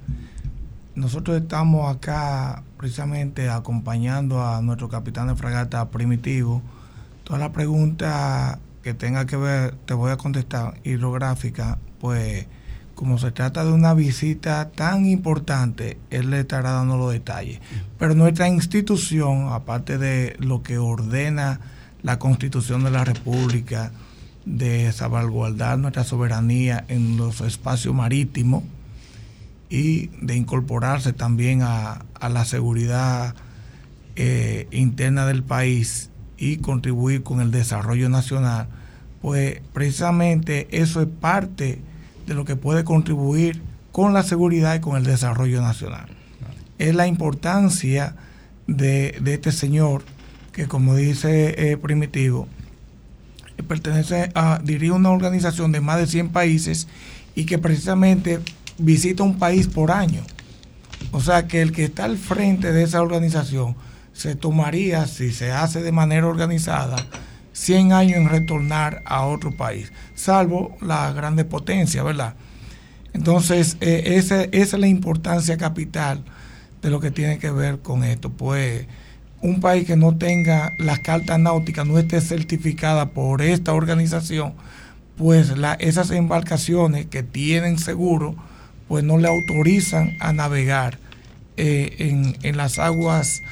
nosotros estamos acá precisamente acompañando a nuestro capitán de fragata primitivo. Toda la pregunta que tenga que ver, te voy a contestar, hidrográfica, pues como se trata de una visita tan importante, él le estará dando los detalles. Pero nuestra institución, aparte de lo que ordena la Constitución de la República, de salvaguardar nuestra soberanía en los espacios marítimos y de incorporarse también a, a la seguridad eh, interna del país y contribuir con el desarrollo nacional, pues precisamente eso es parte de lo que puede contribuir con la seguridad y con el desarrollo nacional. Es la importancia de, de este señor que, como dice eh, Primitivo, pertenece a, dirige una organización de más de 100 países y que precisamente visita un país por año. O sea que el que está al frente de esa organización se tomaría, si se hace de manera organizada, 100 años en retornar a otro país, salvo la grande potencia, ¿verdad? Entonces, eh, esa, es la importancia capital de lo que tiene que ver con esto. Pues un país que no tenga las cartas náuticas, no esté certificada por esta organización, pues esas embarcaciones que tienen seguro, pues no le autorizan a navegar eh, en, en las aguas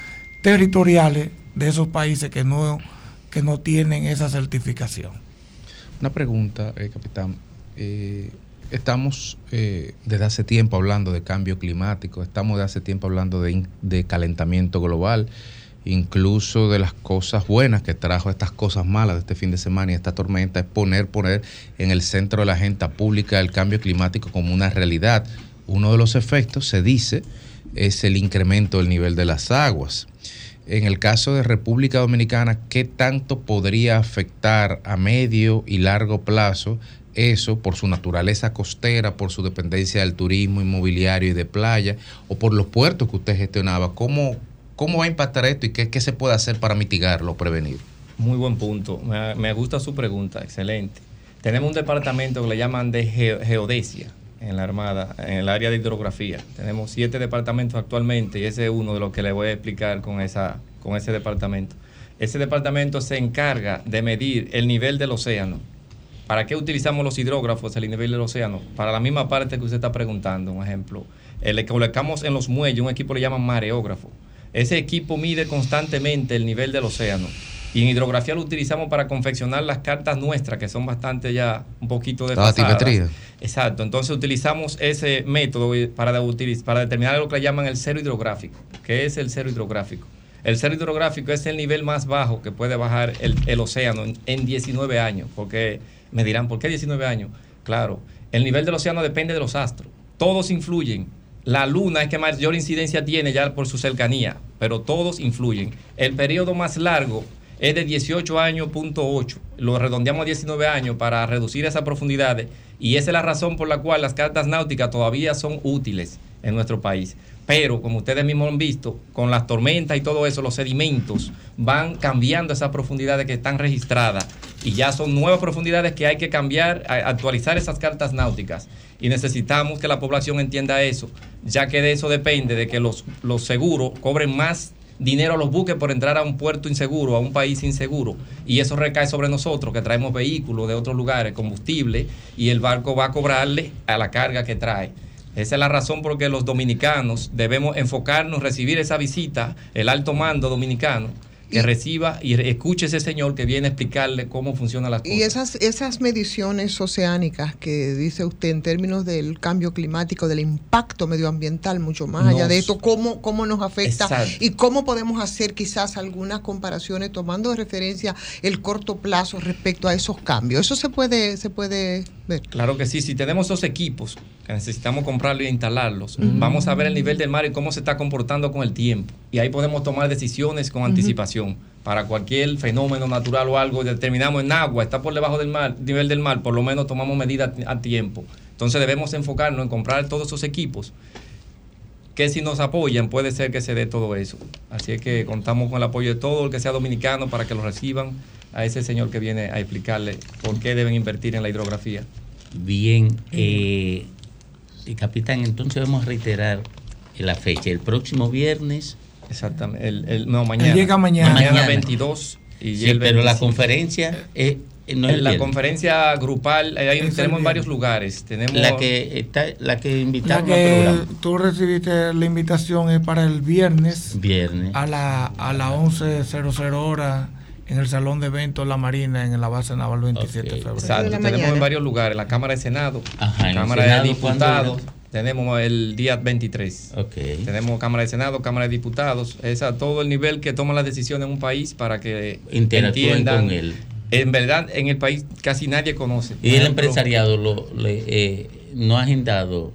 territoriales de esos países que no, que no tienen esa certificación. Una pregunta, eh, capitán. Eh, estamos desde hace tiempo hablando de cambio climático, estamos desde hace tiempo hablando de, de calentamiento global, incluso de las cosas buenas que trajo estas cosas malas de este fin de semana y esta tormenta, es poner, poner en el centro de la agenda pública el cambio climático como una realidad. Uno de los efectos, se dice, es el incremento del nivel de las aguas. En el caso de República Dominicana, ¿qué tanto podría afectar a medio y largo plazo eso por su naturaleza costera, por su dependencia del turismo inmobiliario y de playa, o por los puertos que usted gestionaba? ¿Cómo, cómo va a impactar esto y qué, se puede hacer para mitigarlo prevenir? Muy buen punto. Me, gusta su pregunta, excelente. Tenemos un departamento que le llaman de geo- geodesia en la Armada, en el área de hidrografía. Tenemos siete departamentos actualmente y ese es uno de los que le voy a explicar con, esa, con ese departamento. Ese departamento se encarga de medir el nivel del océano. ¿Para qué utilizamos los hidrógrafos, el nivel del océano? Para la misma parte que usted está preguntando, un ejemplo. Eh, le colocamos en los muelles un equipo le llaman mareógrafo. Ese equipo mide constantemente el nivel del océano. Y en hidrografía lo utilizamos para confeccionar las cartas nuestras, que son bastante ya un poquito de batimetría. Exacto. Entonces utilizamos ese método para, de- utiliz- para determinar lo que le llaman el cero hidrográfico. ¿Qué es el cero hidrográfico? El cero hidrográfico es el nivel más bajo que puede bajar el, el océano en, en 19 años. Porque me dirán, ¿por qué 19 años? Claro, el nivel del océano depende de los astros. Todos influyen. La luna es que mayor incidencia tiene ya por su cercanía, pero todos influyen. El periodo más largo es de 18 años, punto 8. Lo redondeamos a 19 años para reducir esas profundidades y esa es la razón por la cual las cartas náuticas todavía son útiles en nuestro país. Pero, como ustedes mismos han visto, con las tormentas y todo eso, los sedimentos van cambiando esas profundidades que están registradas y ya son nuevas profundidades que hay que cambiar, actualizar esas cartas náuticas. Y necesitamos que la población entienda eso, ya que de eso depende de que los, los seguros cobren más dinero a los buques por entrar a un puerto inseguro, a un país inseguro. Y eso recae sobre nosotros, que traemos vehículos de otros lugares, combustible, y el barco va a cobrarle a la carga que trae. Esa es la razón por que los dominicanos debemos enfocarnos, recibir esa visita, el alto mando dominicano, que reciba y escuche ese señor que viene a explicarle cómo funcionan las cosas. Y esas, esas mediciones oceánicas que dice usted en términos del cambio climático, del impacto medioambiental, mucho más allá de esto, cómo, cómo nos afecta Exacto. y cómo podemos hacer quizás algunas comparaciones tomando de referencia el corto plazo respecto a esos cambios. Eso se puede, se puede Claro que sí, si tenemos esos equipos que necesitamos comprarlos e instalarlos, vamos a ver el nivel del mar y cómo se está comportando con el tiempo. Y ahí podemos tomar decisiones con anticipación. Para cualquier fenómeno natural o algo, determinamos en agua, está por debajo del mar, nivel del mar, por lo menos tomamos medidas a tiempo. Entonces debemos enfocarnos en comprar todos esos equipos que si nos apoyan puede ser que se dé todo eso. Así es que contamos con el apoyo de todo el que sea dominicano para que lo reciban a ese señor que viene a explicarle por qué deben invertir en la hidrografía. Bien, eh, eh, capitán, entonces vamos a reiterar la fecha. El próximo viernes. Exactamente. El, el- no, mañana. llega mañana. Mañana 22 y Sí, el pero la 25. conferencia eh, eh, no es el la viernes. conferencia grupal, eh, tenemos viernes. varios lugares. Tenemos La que está, la que La invitaron al que programa. tú recibiste la invitación es para el viernes Viernes. a la a las 11.00 hora en el Salón de Eventos La Marina en la base naval 27 de febrero. Exacto, tenemos en varios lugares, la Cámara de Senado, Ajá, en el Cámara Senado, de ¿cuándo Diputados, tenemos el día 23. Tenemos Cámara de Senado, Cámara de Diputados, es a todo el nivel que toma las decisiones en un país para que Interactúen entiendan. con él. En verdad, en el país casi nadie conoce. Y el empresariado lo, le, eh, no ha agendado.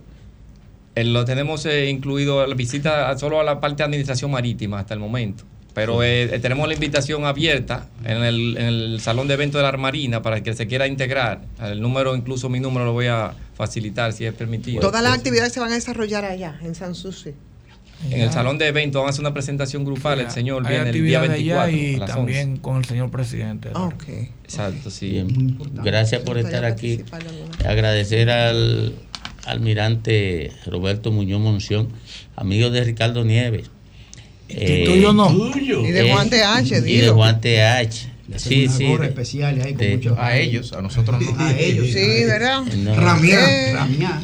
Eh, Lo tenemos eh, incluido la visita a- solo a la parte de administración marítima hasta el momento. Pero eh, eh, tenemos la invitación abierta en el, en el salón de eventos de la Marina para el que se quiera integrar. El número, incluso mi número, lo voy a facilitar si es permitido. Todas las actividades se van a desarrollar allá, en San Susi. En el salón de eventos van a hacer una presentación grupal. El señor Hay viene el día actividades 24. allá y a las también 11. con el señor presidente. Ok. Exacto, sí. Bien. Gracias por estar aquí. Agradecer al almirante Roberto Muñoz Monción, amigo de Ricardo Nieves. Eh, tuyo no. Y de Juan TH, Y de dilo. Juan TH. Sí, unas sí. gorras de- especiales ahí con de- mucho- A ellos, a nosotros no. A ellos. Sí, ¿verdad? No. Eh,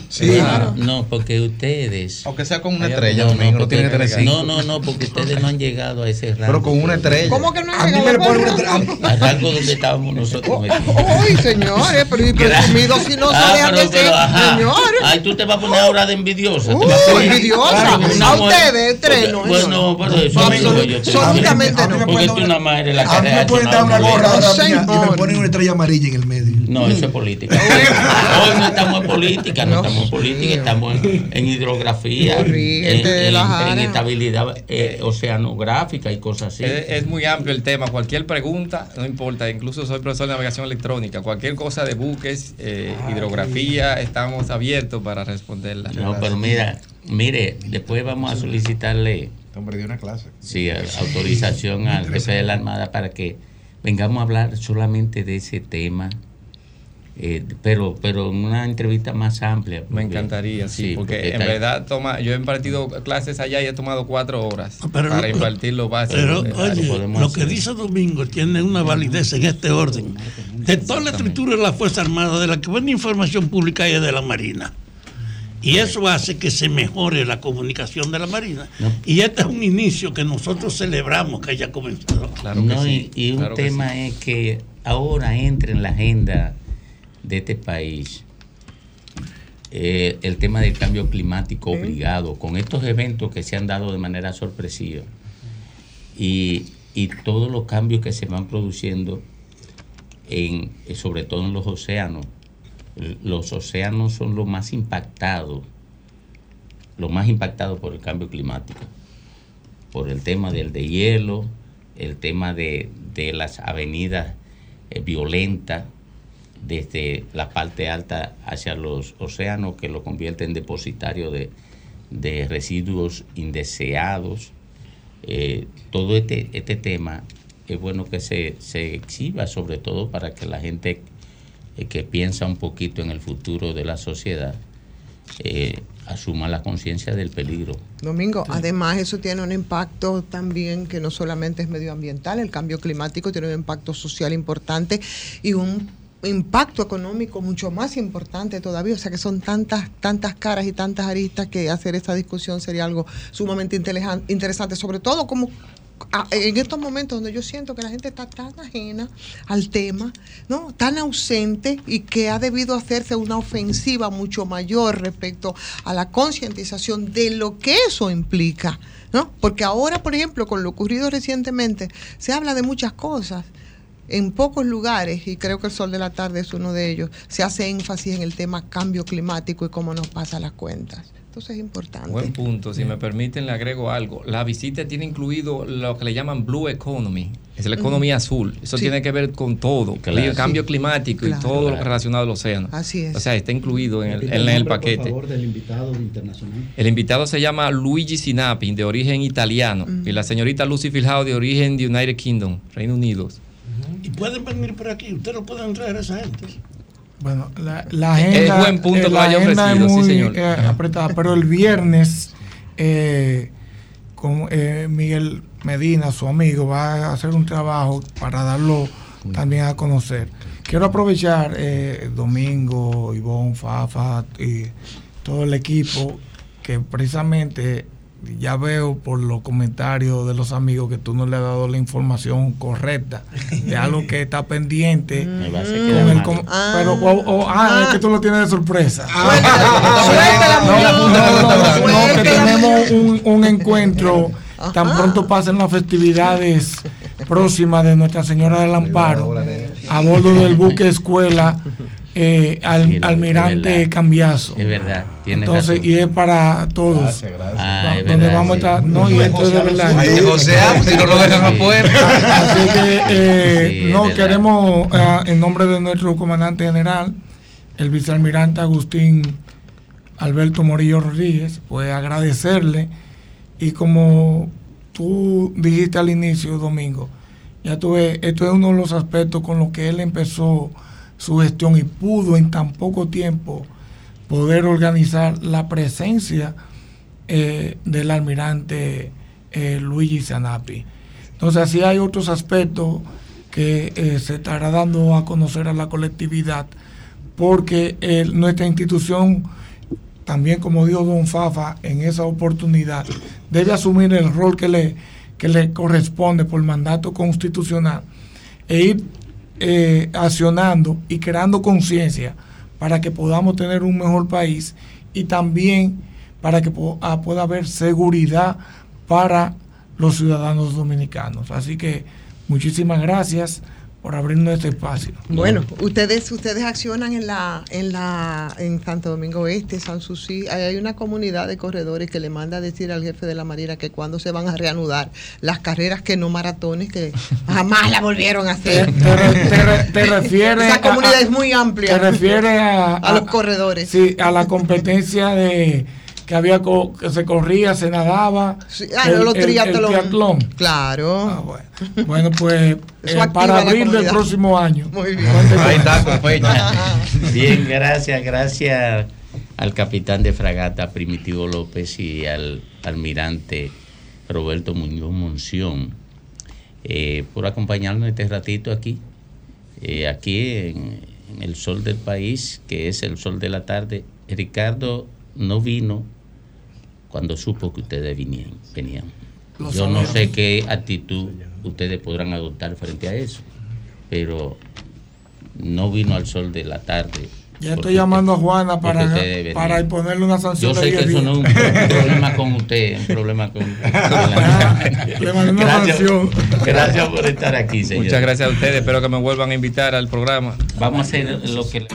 Sí, claro. No, porque ustedes. Aunque sea con una estrella, domingo, no porque- tiene que tener cinco. No, no, no, porque ustedes no han llegado a ese rango. Pero con una estrella. ¿Cómo que no A han mí llegado me le al ponen una rango? estrella. Al rango donde estábamos nosotros. Uy, señores, pero y presumidos si no se Ah, dejan pero- de ser, señores. Ay, tú te vas a poner ahora de envidiosa. A poner- envidiosa. A ustedes, tres, no, Bueno, no. pero eso Absolut- mismo yo te absolutamente no. Porque tú nada más eres la A mí me cara gorra ahora mía y me ponen una estrella amarilla en el medio. No, eso es política. Hoy no estamos en política, no, estamos en política, estamos en, en hidrografía, en, estabilidad eh, oceanográfica y cosas así. Es, es muy amplio el tema. Cualquier pregunta, no importa. Incluso soy profesor de navegación electrónica. Cualquier cosa de buques, eh, hidrografía, estamos abiertos para responderla. No, pero mira, mire, después vamos a solicitarle Hombre, dio una clase. sí, autorización al jefe de la Armada para que vengamos a hablar solamente de ese tema. eh, pero pero en una entrevista más amplia. Me encantaría, sí, porque, en verdad toma, yo he impartido clases allá y he tomado cuatro horas pero para lo- impartir lo básico. Pero, oye, podemos lo que dice Domingo tiene una validez en este orden. De toda la estructura de la Fuerza Armada, de la que buena información pública es de la Marina. Y eso hace que se mejore la comunicación de la Marina. Y este es un inicio que nosotros celebramos que haya comenzado. no, y, y un tema es que ahora entra en la agenda de este país eh, el tema del cambio climático obligado, con estos eventos que se han dado de manera sorpresiva y, y todos los cambios que se van produciendo, en, eh, sobre todo en los océanos. Los océanos son los más impactados, los más impactados por el cambio climático por el tema del de hielo, el tema de, de las avenidas eh, violentas desde la parte alta hacia los océanos que lo convierte en depositario de, de residuos indeseados. Eh, todo este, este tema es bueno que se, se exhiba, sobre todo para que la gente eh, que piensa un poquito en el futuro de la sociedad eh, asuma la conciencia del peligro. Domingo, además eso tiene un impacto también que no solamente es medioambiental, el cambio climático tiene un impacto social importante y un impacto económico mucho más importante todavía, o sea que son tantas tantas caras y tantas aristas que hacer esta discusión sería algo sumamente interesante, sobre todo como en estos momentos donde yo siento que la gente está tan ajena al tema, ¿no? Tan ausente y que ha debido hacerse una ofensiva mucho mayor respecto a la concientización de lo que eso implica, ¿no? Porque ahora, por ejemplo, con lo ocurrido recientemente, se habla de muchas cosas, en pocos lugares, y creo que el sol de la tarde es uno de ellos, se hace énfasis en el tema cambio climático y cómo nos pasa las cuentas. Entonces es importante. Buen punto. Si me permiten, le agrego algo. La visita tiene incluido lo que le llaman Blue Economy. Es la economía azul. Eso Sí. tiene que ver con todo. Claro. el cambio Sí. climático Claro. y todo lo relacionado al océano. Así es. O sea, está incluido en el, en el paquete. Por favor, del invitado internacional. El invitado se llama Luigi Sinapi, de origen italiano, y la señorita Lucy Filhao, de origen de United Kingdom, Reino Unido. Y pueden venir por aquí, ustedes no pueden traer a esa gente. Bueno, la, la Es agenda, buen punto eh, la agenda es sí, muy señor. eh, apretada, pero el viernes eh, con eh, Miguel Medina, su amigo, va a hacer un trabajo para darlo también a conocer. Quiero aprovechar eh, Domingo, Ivonne, Fafa y todo el equipo que precisamente ya veo por los comentarios de los amigos que tú no le has dado la información correcta de algo que está pendiente Me va a hacer con quedar el mal. com- pero o, o- ah, es que tú lo tienes de sorpresa. Suéltala, no, que tenemos un, un encuentro tan pronto pasen las festividades próximas de Nuestra Señora del Amparo a bordo del buque escuela eh, al- Almirante verdad. Cambiazo. Es verdad, tiene Entonces, razón. y es para todos. Ah, es donde verdad, vamos sí. a estar, no, y esto es de verdad. José, ah, si no lo dejan afuera. Así que [LAUGHS] eh, Sí, no verdad. queremos, eh, en nombre de nuestro comandante general, el vicealmirante Agustín Alberto Morillo Rodríguez, pues agradecerle y como tú dijiste al inicio, Domingo, ya tú ves, esto es uno de los aspectos con los que él empezó su gestión y pudo en tan poco tiempo poder organizar la presencia eh, del almirante eh, Luigi Zanapi. Entonces, así hay otros aspectos que eh, se estará dando a conocer a la colectividad, porque nuestra institución, también como dijo Don Fafa, en esa oportunidad, debe asumir el rol que le, que le corresponde por mandato constitucional e ir eh, accionando y creando conciencia para que podamos tener un mejor país y también para que ah, pueda haber seguridad para los ciudadanos dominicanos. Así que muchísimas gracias por abrirnos este espacio. Bueno, ustedes ustedes accionan en la en la en Santo Domingo Este, San Susi, hay una comunidad de corredores que le manda a decir al jefe de la Marina que cuando se van a reanudar las carreras que no maratones que [LAUGHS] jamás la volvieron a hacer. te te te [LAUGHS] refieres Esa comunidad a- es muy amplia. Te refieres a, [LAUGHS] A los corredores. Sí, a la competencia de que había co- que se corría, se nadaba. Sí, ah, no, los triatlón. triatlón. Claro. Ah, bueno. Bueno, pues [LAUGHS] eh, para abril del próximo año. Muy bien. Ahí está. [LAUGHS] Bien, gracias, gracias al capitán de fragata Primitivo López y al almirante Roberto Muñoz Monción eh, por acompañarnos este ratito aquí, eh, aquí en, en el sol del país, que es el sol de la tarde. Ricardo no vino cuando supo que ustedes vinieron, venían. Yo no sé qué actitud ustedes podrán adoptar frente a eso, pero no vino al sol de la tarde. Ya estoy llamando a Juana para, para imponerle una sanción Yo sé que 10 eso no es un problema con usted, es un problema con [LAUGHS] Le mandé una gracias, sanción. gracias por estar aquí, señor. Muchas gracias a ustedes. Espero que me vuelvan a invitar al programa. Vamos a hacer lo que...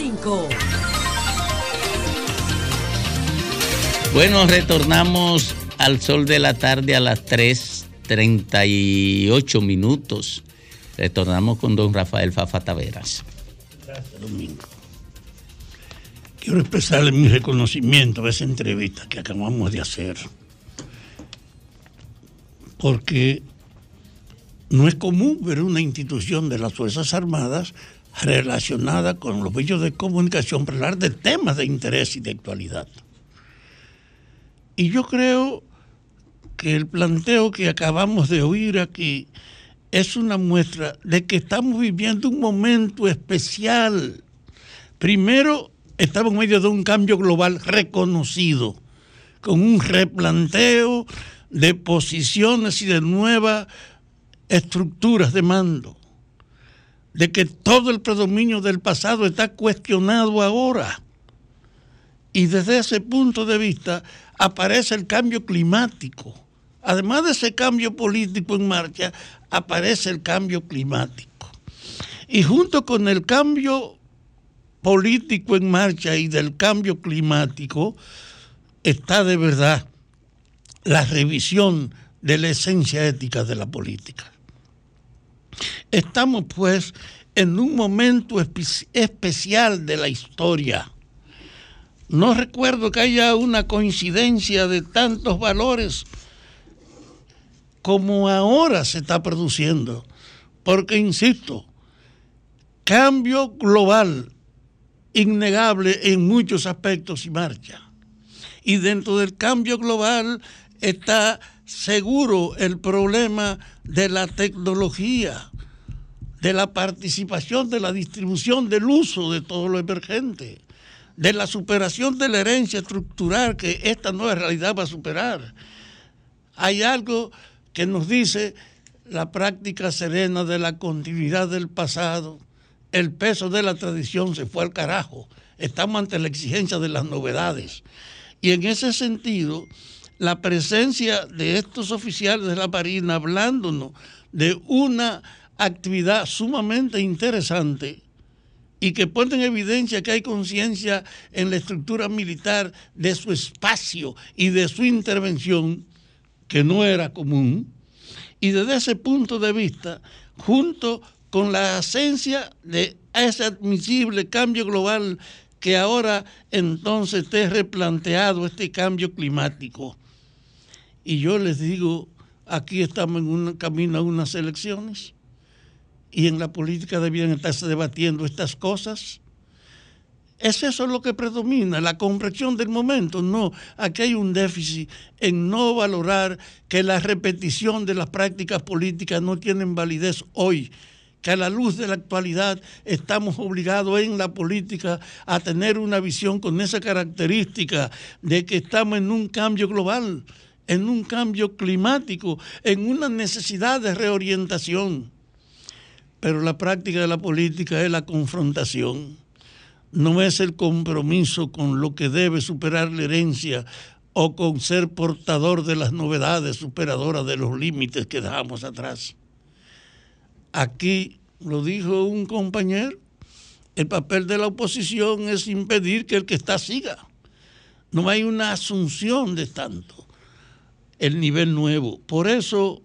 106.5. Bueno, retornamos al sol de la tarde a las 3.38 minutos. Retornamos con don Rafael Fafa Taveras. Gracias, Domingo. Quiero expresarle mi reconocimiento a esa entrevista que acabamos de hacer. Porque no es común ver una institución de las Fuerzas Armadas relacionada con los medios de comunicación para hablar de temas de interés y de actualidad. Y yo creo que el planteo que acabamos de oír aquí es una muestra de que estamos viviendo un momento especial. Primero, estamos en medio de un cambio global reconocido, con un replanteo de posiciones y de nuevas estructuras de mando, de que todo el predominio del pasado está cuestionado ahora Y desde ese punto de vista aparece el cambio climático. Además de ese cambio político en marcha, aparece el cambio climático. Y junto con el cambio político en marcha y del cambio climático, está de verdad la revisión de la esencia ética de la política. Estamos pues en un momento espe- especial de la historia. No recuerdo que haya una coincidencia de tantos valores como ahora se está produciendo. Porque, insisto, cambio global innegable en muchos aspectos y marcha. Y dentro del cambio global está seguro el problema de la tecnología, de la participación, de la distribución, del uso de todo lo emergente, de la superación de la herencia estructural que esta nueva realidad va a superar. Hay algo que nos dice la práctica serena de la continuidad del pasado, el peso de la tradición se fue al carajo. Estamos ante la exigencia de las novedades. Y en ese sentido, la presencia de estos oficiales de la Marina hablándonos de una actividad sumamente interesante y que pone en evidencia que hay conciencia en la estructura militar de su espacio y de su intervención, que no era común, y desde ese punto de vista, junto con la esencia de ese admisible cambio global que ahora entonces esté replanteado este cambio climático. Y yo les digo, aquí estamos en un camino a unas elecciones y en la política debían estarse debatiendo estas cosas. ¿Es eso lo que predomina? ¿La comprensión del momento? No, aquí hay un déficit en no valorar que la repetición de las prácticas políticas no tienen validez hoy, que a la luz de la actualidad estamos obligados en la política a tener una visión con esa característica de que estamos en un cambio global, en un cambio climático, en una necesidad de reorientación. Pero la práctica de la política es la confrontación no es el compromiso con lo que debe superar la herencia o con ser portador de las novedades superadoras de los límites que dejamos atrás. Aquí lo dijo un compañero, el papel de la oposición es impedir que el que está siga. No hay una asunción de tanto el nivel nuevo. Por eso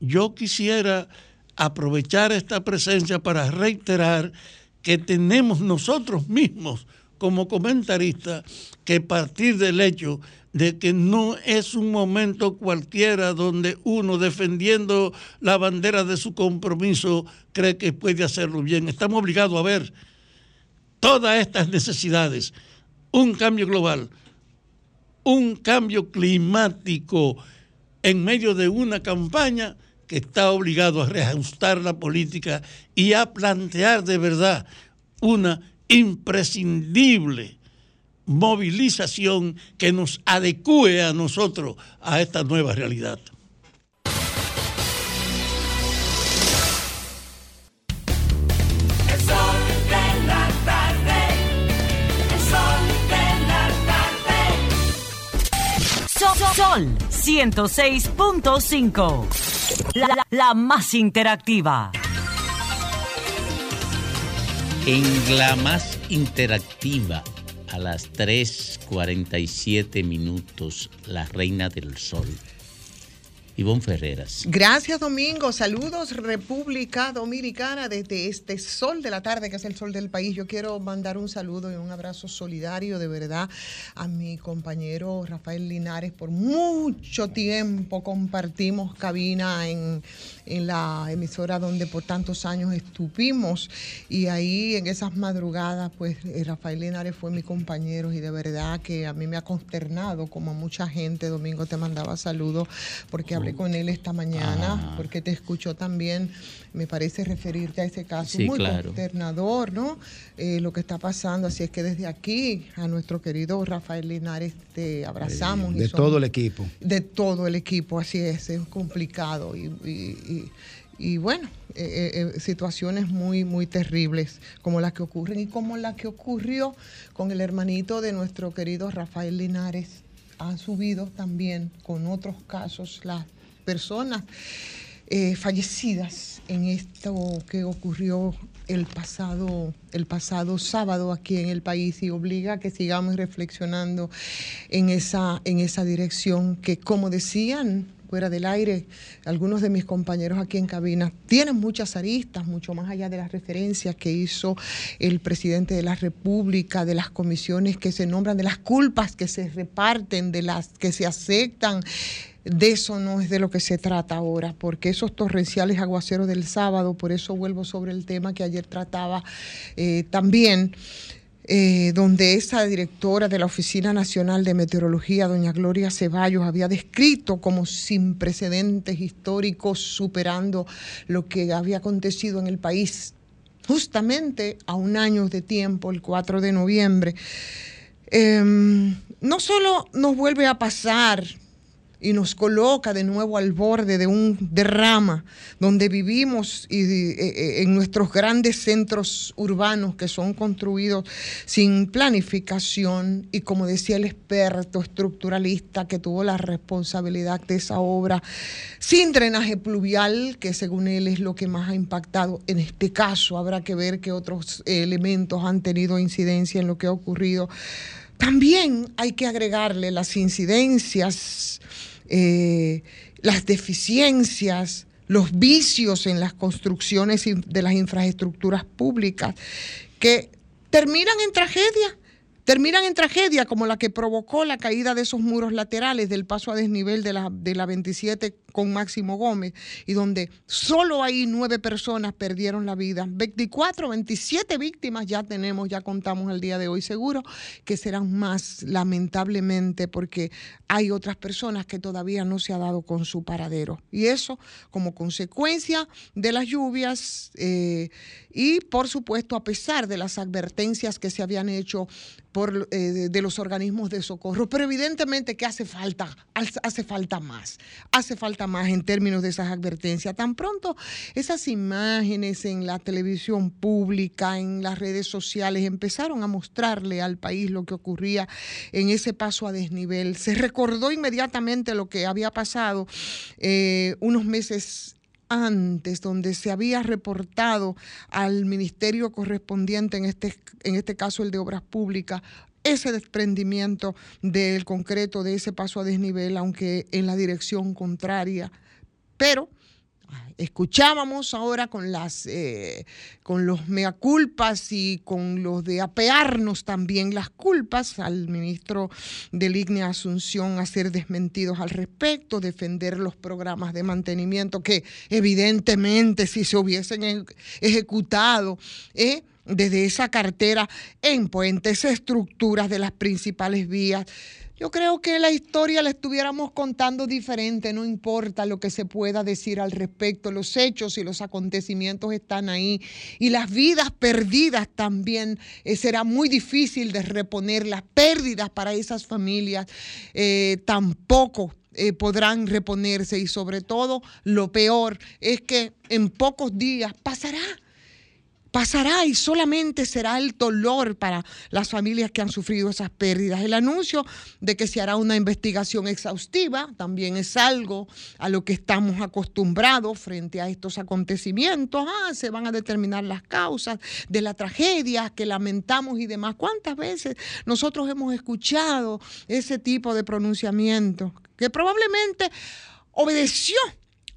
yo quisiera aprovechar esta presencia para reiterar que tenemos nosotros mismos como comentaristas que partir del hecho de que no es un momento cualquiera donde uno defendiendo la bandera de su compromiso cree que puede hacerlo bien. Estamos obligados a ver todas estas necesidades, un cambio global, un cambio climático en medio de una campaña que está obligado a reajustar la política y a plantear de verdad una imprescindible movilización que nos adecue a nosotros a esta nueva realidad. Sol, Sol 106.5. La, la- la más interactiva. En la más interactiva, a las 3.47 minutos, la reina del sol. Ivonne Ferreras. Gracias, Domingo. Saludos, República Dominicana, desde este sol de la tarde, que es el sol del país. Yo quiero mandar un saludo y un abrazo solidario, de verdad, a mi compañero Rafael Linares. Por mucho tiempo compartimos cabina en, en la emisora donde por tantos años estuvimos. Y ahí, en esas madrugadas, pues eh, Rafael Linares fue mi compañero y de verdad que a mí me ha consternado, como a mucha gente. Domingo te mandaba saludos porque hablé con él esta mañana, Ah. porque te escuchó también, me parece referirte a ese caso Sí, muy claro. consternador, ¿no? Eh, lo que está pasando, así es que desde aquí a nuestro querido Rafael Linares te abrazamos. De somos- todo el equipo. de todo el equipo, así es, es complicado y, y- y- y bueno, eh, eh, situaciones muy, muy terribles como las que ocurren y como la que ocurrió con el hermanito de nuestro querido Rafael Linares. Han subido también con otros casos las personas eh, fallecidas en esto que ocurrió el pasado, el pasado sábado aquí en el país y obliga a que sigamos reflexionando en esa, en esa dirección que, como decían fuera del aire, algunos de mis compañeros aquí en cabina, tienen muchas aristas, mucho más allá de las referencias que hizo el presidente de la República, de las comisiones que se nombran, de las culpas que se reparten, de las que se aceptan. De eso no es de lo que se trata ahora, porque esos torrenciales aguaceros del sábado, por eso vuelvo sobre el tema que ayer trataba eh, también, eh, donde esa directora de la Oficina Nacional de Meteorología, doña Gloria Ceballos, había descrito como sin precedentes históricos, superando lo que había acontecido en el país justamente a un año de tiempo, el 4 de noviembre. Em, no solo nos vuelve a pasar y nos coloca de nuevo al borde de un derrama donde vivimos y, eh, eh, en nuestros grandes centros urbanos que son construidos sin planificación y como decía el experto estructuralista que tuvo la responsabilidad de esa obra, sin drenaje pluvial, que según él es lo que más ha impactado. En este caso habrá que ver qué otros elementos han tenido incidencia en lo que ha ocurrido. También hay que agregarle las incidencias eh, las deficiencias, los vicios en las construcciones de las infraestructuras públicas, que terminan en tragedia, terminan en tragedia como la que provocó la caída de esos muros laterales del paso a desnivel de la, de la 27 con Máximo Gómez, y donde solo ahí nueve personas perdieron la vida. 24, 27 víctimas ya tenemos, ya contamos el día de hoy, seguro que serán más, lamentablemente, porque hay otras personas que todavía no se ha dado con su paradero. Y eso como consecuencia de las lluvias eh, y, por supuesto, a pesar de las advertencias que se habían hecho por, eh, de, los organismos de socorro. Pero evidentemente que hace falta, hace falta más, hace falta más en términos de esas advertencias. Tan pronto esas imágenes en la televisión pública, en las redes sociales, empezaron a mostrarle al país lo que ocurría en ese paso a desnivel. Se recordó inmediatamente lo que había pasado eh, unos meses antes, donde se había reportado al ministerio correspondiente, en este, en este caso el de Obras Públicas, ese desprendimiento del concreto de ese paso a desnivel, aunque en la dirección contraria. Pero escuchábamos ahora con las eh, con los mea culpas y con los de apearnos también las culpas al ministro del IGNE Asunción hacer desmentidos al respecto, defender los programas de mantenimiento que evidentemente si se hubiesen ejecutado ¿eh? Desde esa cartera en puentes, estructuras de las principales vías, yo creo que la historia la estuviéramos contando diferente, no importa lo que se pueda decir al respecto, los hechos y los acontecimientos están ahí y las vidas perdidas también eh, será muy difícil de reponer, las pérdidas para esas familias eh, tampoco eh, podrán reponerse y sobre todo lo peor es que en pocos días pasará pasará y solamente será el dolor para las familias que han sufrido esas pérdidas. El anuncio de que se hará una investigación exhaustiva también es algo a lo que estamos acostumbrados frente a estos acontecimientos. Ah, se van a determinar las causas de la tragedia que lamentamos y demás. ¿Cuántas veces nosotros hemos escuchado ese tipo de pronunciamiento que probablemente obedeció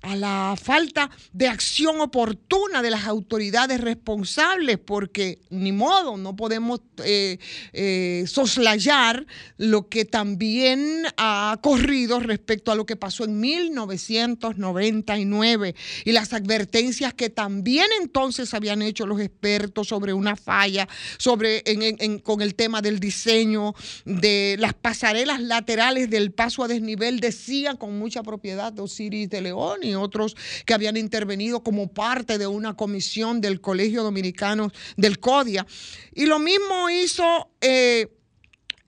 a la falta de acción oportuna de las autoridades responsables, porque ni modo, no podemos eh, eh, soslayar lo que también ha corrido respecto a lo que pasó en 1999 y las advertencias que también entonces habían hecho los expertos sobre una falla, sobre en- con el tema del diseño de las pasarelas laterales del paso a desnivel, decían con mucha propiedad Osiris de León otros que habían intervenido como parte de una comisión del Colegio Dominicano del CODIA. Y lo mismo hizo... eh,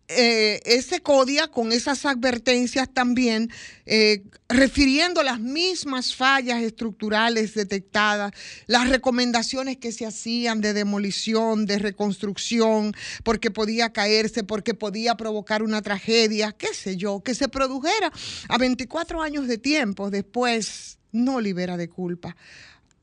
eh, ese CODIA con esas advertencias también, eh, refiriendo las mismas fallas estructurales detectadas, las recomendaciones que se hacían de demolición, de reconstrucción, porque podía caerse, porque podía provocar una tragedia, qué sé yo, que se produjera a 24 años de tiempo después, no libera de culpa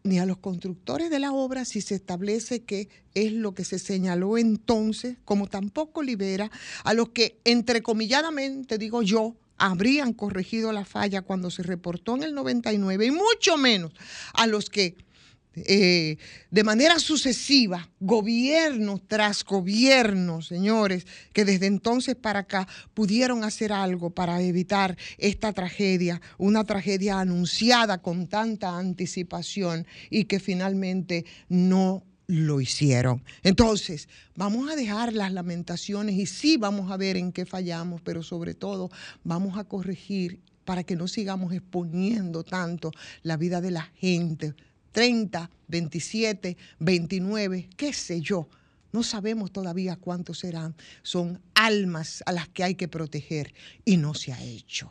ni a los constructores de la obra si se establece que es lo que se señaló entonces, como tampoco libera a los que, entrecomilladamente, digo yo, habrían corregido la falla cuando se reportó en el 99, y mucho menos a los que eh, de manera sucesiva, gobierno tras gobierno, señores, que desde entonces para acá pudieron hacer algo para evitar esta tragedia, una tragedia anunciada con tanta anticipación y que finalmente no lo hicieron. Entonces, vamos a dejar las lamentaciones y sí vamos a ver en qué fallamos, pero sobre todo vamos a corregir para que no sigamos exponiendo tanto la vida de la gente 30, 27, 29, qué sé yo. No sabemos todavía cuántos serán. Son almas a las que hay que proteger y no se ha hecho.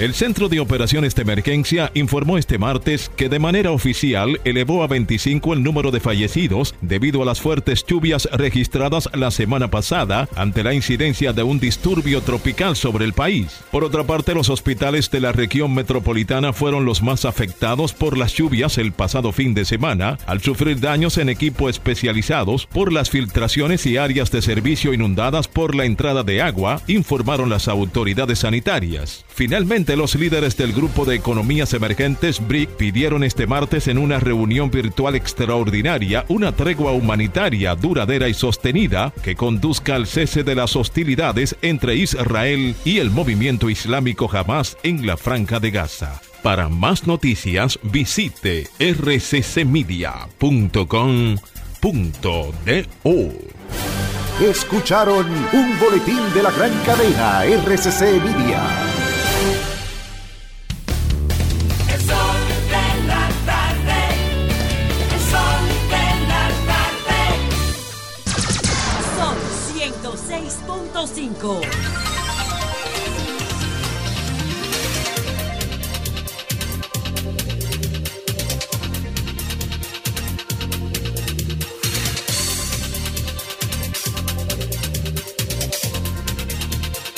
El Centro de Operaciones de Emergencia informó este martes que de manera oficial elevó a 25 el número de fallecidos debido a las fuertes lluvias registradas la semana pasada ante la incidencia de un disturbio tropical sobre el país. Por otra parte, los hospitales de la región metropolitana fueron los más afectados por las lluvias el pasado fin de semana, al sufrir daños en equipo especializados por las filtraciones y áreas de servicio inundadas por la entrada de agua, informaron las autoridades sanitarias. Finalmente, los líderes del Grupo de Economías Emergentes BRIC pidieron este martes en una reunión virtual extraordinaria una tregua humanitaria duradera y sostenida que conduzca al cese de las hostilidades entre Israel y el movimiento islámico Hamas en la Franja de Gaza. Para más noticias, visite rccmedia.com.do. Escucharon un boletín de la gran cadena RCC Media. Son 106.5.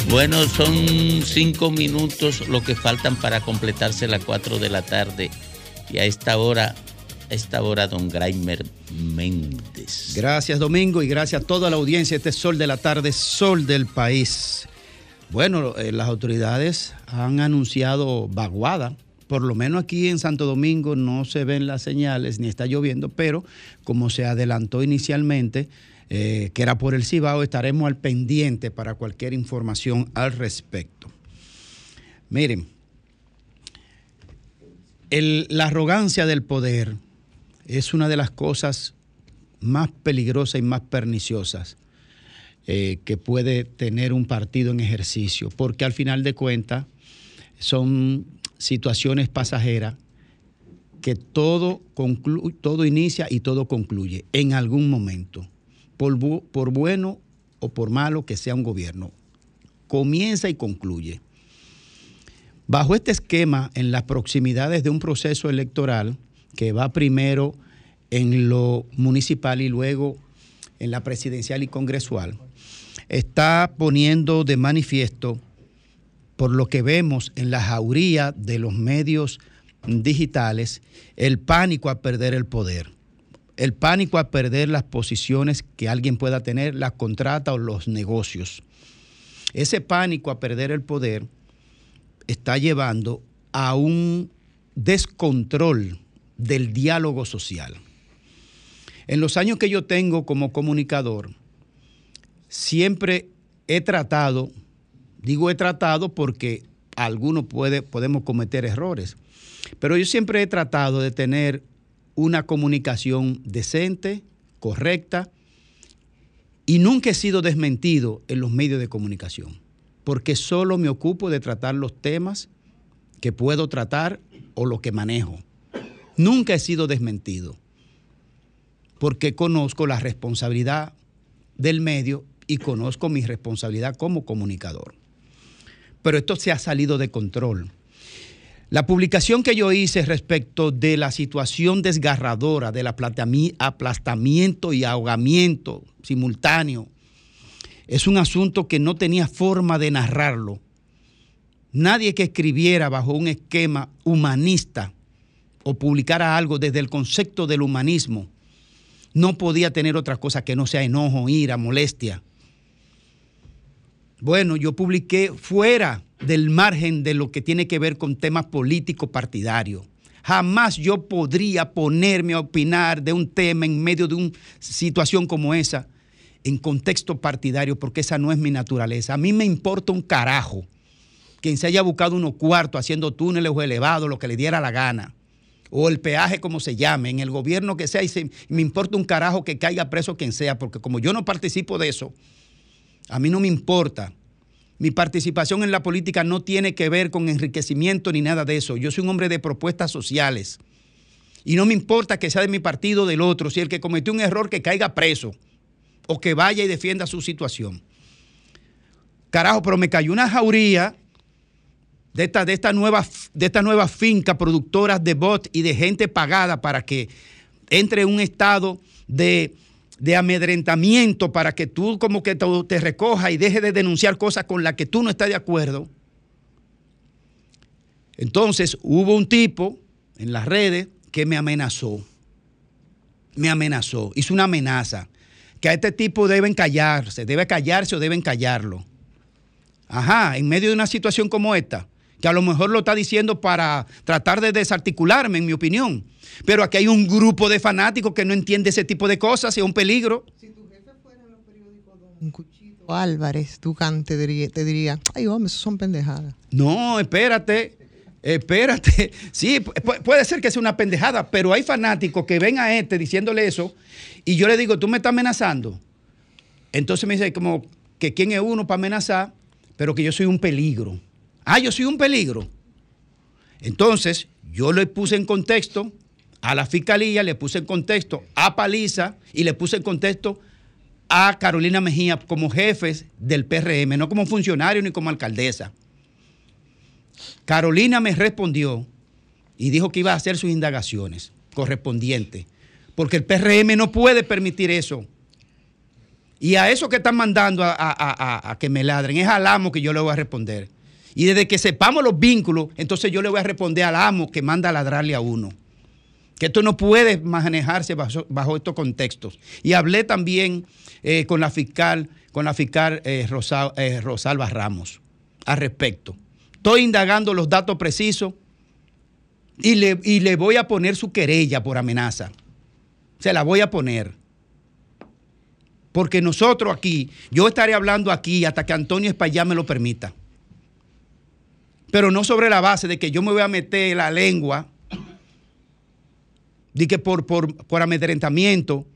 Bueno, son cinco minutos lo que faltan para completarse las cuatro de la tarde. Y a esta hora, esta hora, don Graimer Méndez. Gracias Domingo y gracias a toda la audiencia. Este es Sol de la tarde, Sol del país. Bueno, eh, las autoridades han anunciado vaguada. Por lo menos aquí en Santo Domingo no se ven las señales ni está lloviendo, pero como se adelantó inicialmente, eh, que era por el Cibao, estaremos al pendiente para cualquier información al respecto. Miren, la arrogancia del poder es una de las cosas más peligrosas y más perniciosas eh, que puede tener un partido en ejercicio, porque al final de cuentas son situaciones pasajeras que todo, todo inicia y todo concluye en algún momento, por bueno o por malo que sea un gobierno. Comienza y concluye. Bajo este esquema, en las proximidades de un proceso electoral que va primero en lo municipal y luego en la presidencial y congresual, está poniendo de manifiesto, por lo que vemos en la jauría de los medios digitales, el pánico a perder el poder, el pánico a perder las posiciones que alguien pueda tener, las contratas o los negocios. Ese pánico a perder el poder está llevando a un descontrol del diálogo social. En los años que yo tengo como comunicador, siempre he tratado, digo he tratado porque algunos puede, podemos cometer errores, Pero yo siempre he tratado de tener una comunicación decente, correcta, y nunca he sido desmentido en los medios de comunicación, porque solo me ocupo de tratar los temas que puedo tratar o lo que manejo. Nunca he sido desmentido, porque conozco la responsabilidad del medio y conozco mi responsabilidad como comunicador. Pero esto se ha salido de control. La publicación que yo hice respecto de la situación desgarradora del aplastami- aplastamiento y ahogamiento simultáneo es un asunto que no tenía forma de narrarlo. Nadie que escribiera bajo un esquema humanista o publicara algo desde el concepto del humanismo no podía tener otra cosa que no sea enojo, ira, molestia. Bueno, yo publiqué fuera del margen de lo que tiene que ver con temas políticos partidarios. Jamás yo podría ponerme a opinar de un tema en medio de una situación como esa en contexto partidario, porque esa no es mi naturaleza. A mí me importa un carajo quien se haya buscado unos cuartos haciendo túneles o elevados, lo que le diera la gana, o el peaje como se llame, en el gobierno que sea, y me importa un carajo que caiga preso quien sea, porque como yo no participo de eso, a mí no me importa. Mi participación en la política no tiene que ver con enriquecimiento ni nada de eso. Yo soy un hombre de propuestas sociales. Y no me importa que sea de mi partido o del otro. Si el que cometió un error, que caiga preso. O que vaya y defienda su situación. Carajo, pero me cayó una jauría de esta, de esta nueva, de nueva finca productoras de bot y de gente pagada para que entre en un estado de, de amedrentamiento para que tú como que te, te recojas y dejes de denunciar cosas con las que tú no estás de acuerdo. Entonces hubo un tipo en las redes que me amenazó. Me amenazó, hizo una amenaza. Que a este tipo deben callarse, debe callarse o deben callarlo. Ajá, en medio de una situación como esta, que a lo mejor lo está diciendo para tratar de desarticularme, en mi opinión. Pero aquí hay un grupo de fanáticos que no entiende ese tipo de cosas y es un peligro. Álvarez, Ducán te diría, te diría, ay, hombre, eso son pendejadas. No, espérate, espérate. Sí, pu- puede ser que sea una pendejada, pero hay fanáticos que ven a este diciéndole eso y yo le digo, tú me estás amenazando. Entonces me dice como que quién es uno para amenazar, pero que yo soy un peligro. Ah, yo soy un peligro. Entonces, yo le puse en contexto a la fiscalía, le puse en contexto a Paliza y le puse en contexto a Carolina Mejía como jefes del PRM, no como funcionario ni como alcaldesa. Carolina me respondió y dijo que iba a hacer sus indagaciones correspondientes, porque el PRM no puede permitir eso. Y a eso que están mandando a, que me ladren es al amo que yo le voy a responder. Y desde que sepamos los vínculos, entonces yo le voy a responder al amo que manda a ladrarle a uno. Que esto no puede manejarse bajo, estos contextos. Y hablé también eh, con la fiscal, con la fiscal eh, eh, Rosalba Ramos al respecto. Estoy indagando los datos precisos y le, y le voy a poner su querella por amenaza. Se la voy a poner. Porque nosotros aquí, yo estaré hablando aquí hasta que Antonio Espaillá me lo permita. Pero no sobre la base de que yo me voy a meter la lengua, de que por, por, amedrentamiento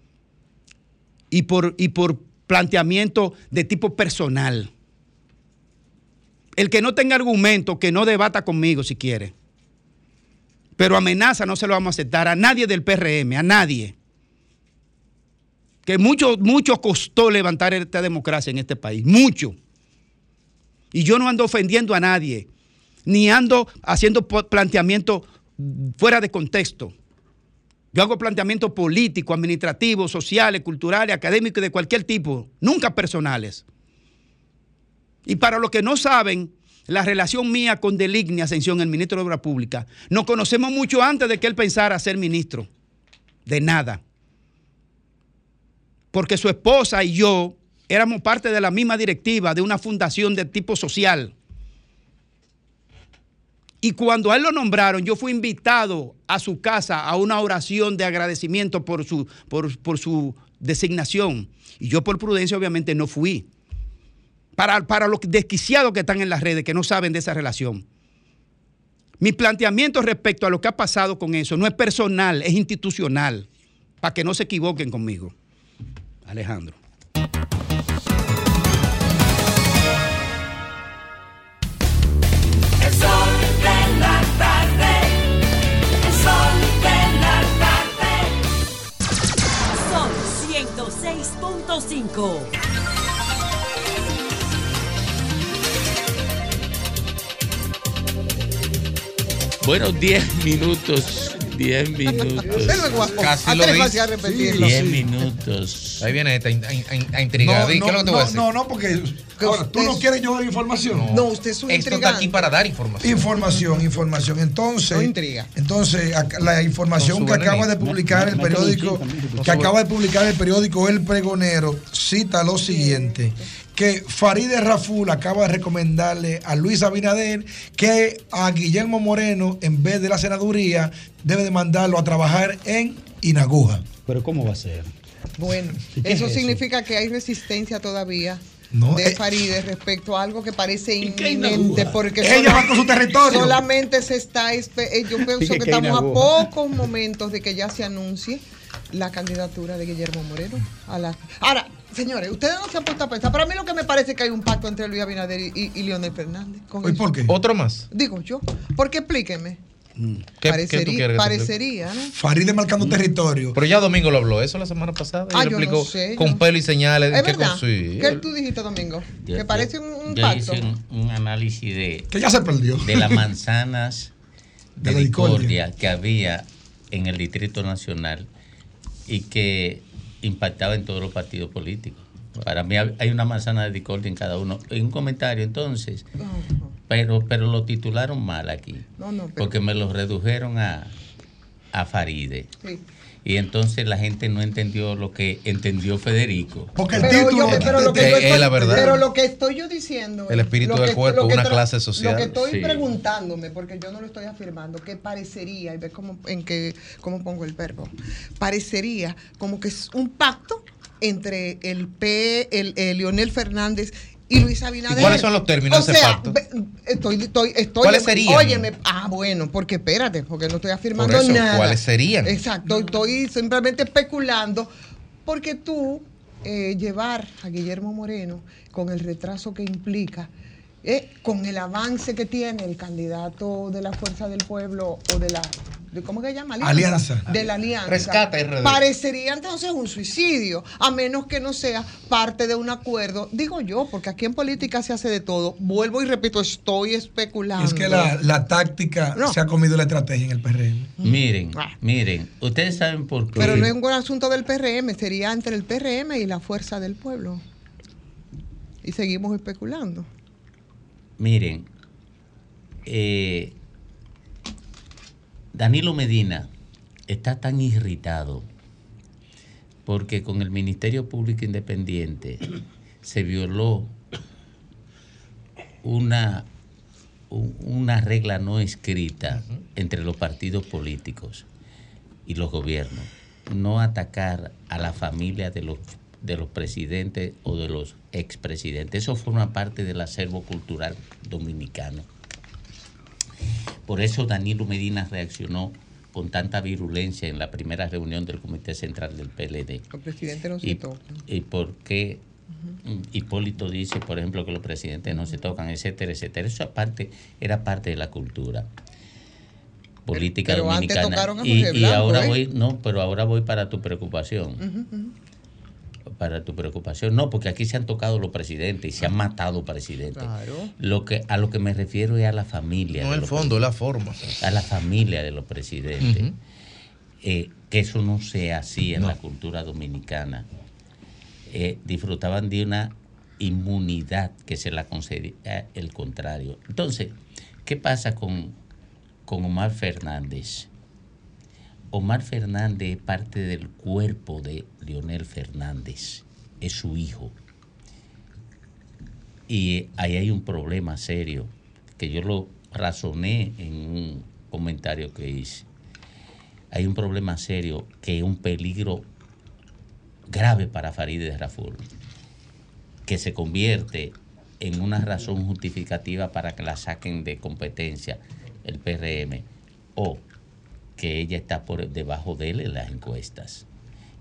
y por, y por planteamiento de tipo personal. El que no tenga argumento, que no debata conmigo si quiere. Pero amenaza no se lo vamos a aceptar a nadie del PRM, a nadie. Que mucho, mucho costó levantar esta democracia en este país, mucho. Y yo no ando ofendiendo a nadie, ni ando haciendo planteamientos fuera de contexto. Yo hago planteamientos políticos, administrativos, sociales, culturales, académicos de cualquier tipo, nunca personales. Y para los que no saben, la relación mía con Deligni Ascensión, el ministro de Obras Públicas, nos conocemos mucho antes de que él pensara ser ministro. De nada. Porque su esposa y yo éramos parte de la misma directiva de una fundación de tipo social. Y cuando a él lo nombraron, yo fui invitado a su casa a una oración de agradecimiento por su, por, su designación. Y yo por prudencia obviamente no fui. Para, para los desquiciados que están en las redes, que no saben de esa relación. Mi planteamiento respecto a lo que ha pasado con eso no es personal, es institucional, para que no se equivoquen conmigo. Alejandro. 5. Bueno, 10 minutos. 10 [LAUGHS] minutos. Casi lo 10 sí, sí. minutos. Ahí viene esta in- in- in- a intrigar. Di, ¿Qué es lo que te voy a no, decir? no, no, porque ahora, tú no quieres yo dar información. No, usted es un Esto está aquí para dar información. Información, información. Entonces, No intriga. entonces la información que acaba de publicar el periódico, que acaba de publicar el periódico El Pregonero, cita lo siguiente que Farideh Raful acaba de recomendarle a Luis Abinader que a Guillermo Moreno, en vez de la senaduría, debe de mandarlo a trabajar en Inaguja. Pero ¿cómo va a ser? Bueno, [LAUGHS] ¿Y qué eso es eso? significa que hay resistencia todavía. No, de eh, Faride respecto a algo que parece inminente porque Ella va con su territorio. solamente se está eh, yo [LAUGHS] pienso que que estamos a pocos momentos de que ya se anuncie la candidatura de Guillermo Moreno a la ahora señores ustedes no se han puesto a pensar para mí lo que me parece es que hay un pacto entre Luis Abinader y, y- y Leonel Fernández con ¿Y por qué? Otro más. digo yo porque explíqueme ¿Qué, qué tú parecería, quieres que parecería ¿no? Farideh marcando territorio. Pero ya Domingo lo habló, eso la semana pasada. Ah, y yo lo explicó no sé, yo con no- pelo y señales. es qué verdad. ¿qué tú dijiste Domingo? Yo- que yo- parece un, un yo pacto hice un, un análisis de, Que ya se perdió. de las [LAUGHS] manzanas De de, la discordia que había en el Distrito Nacional y que impactaba en todos los partidos políticos. Para mí hay una manzana de discordia en cada uno. En un comentario entonces, pero, pero lo titularon mal aquí, no no pero, porque me lo redujeron a, a Faride. sí. Y entonces la gente no entendió lo que entendió Federico. Porque el Pero, título. yo- pero lo que Es- yo es estoy, la verdad. pero lo que estoy yo diciendo El es- espíritu del que- cuerpo, que una clase social. Lo que estoy Sí. preguntándome, porque yo no lo estoy afirmando, que parecería, y ve cómo, en qué, cómo pongo el verbo, parecería como que es un pacto entre el P, el, el Leonel Fernández y Luis Abinader. ¿Y cuáles son los términos o de ese sea, pacto? Estoy, estoy, estoy, ¿Cuáles serían? Óyeme, ah, bueno, porque espérate, porque no estoy afirmando Por eso, nada. ¿cuáles serían? Exacto, estoy simplemente especulando porque tú eh, llevar a Guillermo Moreno con el retraso que implica, eh, con el avance que tiene el candidato de la Fuerza del Pueblo o de la, de, ¿cómo que se llama? Alianza. De la Alianza. Rescata RD. Parecería entonces un suicidio, a menos que no sea parte de un acuerdo. Digo yo, porque aquí en política se hace de todo. Vuelvo y repito, estoy especulando. Es que la, la táctica No. se ha comido la estrategia en el PRM. Miren, Ah. miren, ustedes saben por qué. Pero no es un asunto del PRM, sería entre el PRM y la fuerza del pueblo. Y seguimos especulando. Miren, eh, Danilo Medina está tan irritado porque con el Ministerio Público Independiente se violó una, una regla no escrita entre los partidos políticos y los gobiernos. No atacar a la familia de los, de los presidentes o de los expresidentes. Eso forma parte del acervo cultural dominicano. Por eso Danilo Medina reaccionó con tanta virulencia en la primera reunión del Comité Central del PLD. El presidente no se Y, toca. y por qué Hipólito dice, por ejemplo, que los presidentes no se tocan, etcétera, etcétera. Eso aparte era parte de la cultura política Pero dominicana. tocaron a y, ahora ¿eh? voy, no, pero ahora voy para tu preocupación. Para tu preocupación. No, porque aquí se han tocado los presidentes y se han matado presidentes. Claro. Lo que, a lo que me refiero es a la familia. No de el los fondo, la forma. a la familia de los presidentes. Eh, que eso no sea así en la cultura dominicana. Eh, disfrutaban de una inmunidad que se la concedía el contrario. Entonces, ¿qué pasa con, con Omar Fernández? Omar Fernández es parte del cuerpo de Leonel Fernández, es su hijo. Y ahí hay un problema serio, que yo lo razoné en un comentario que hice. Hay un problema serio que es un peligro grave para Farideh Raful, que se convierte en una razón justificativa para que la saquen de competencia el PRM o que ella está por debajo de él en las encuestas.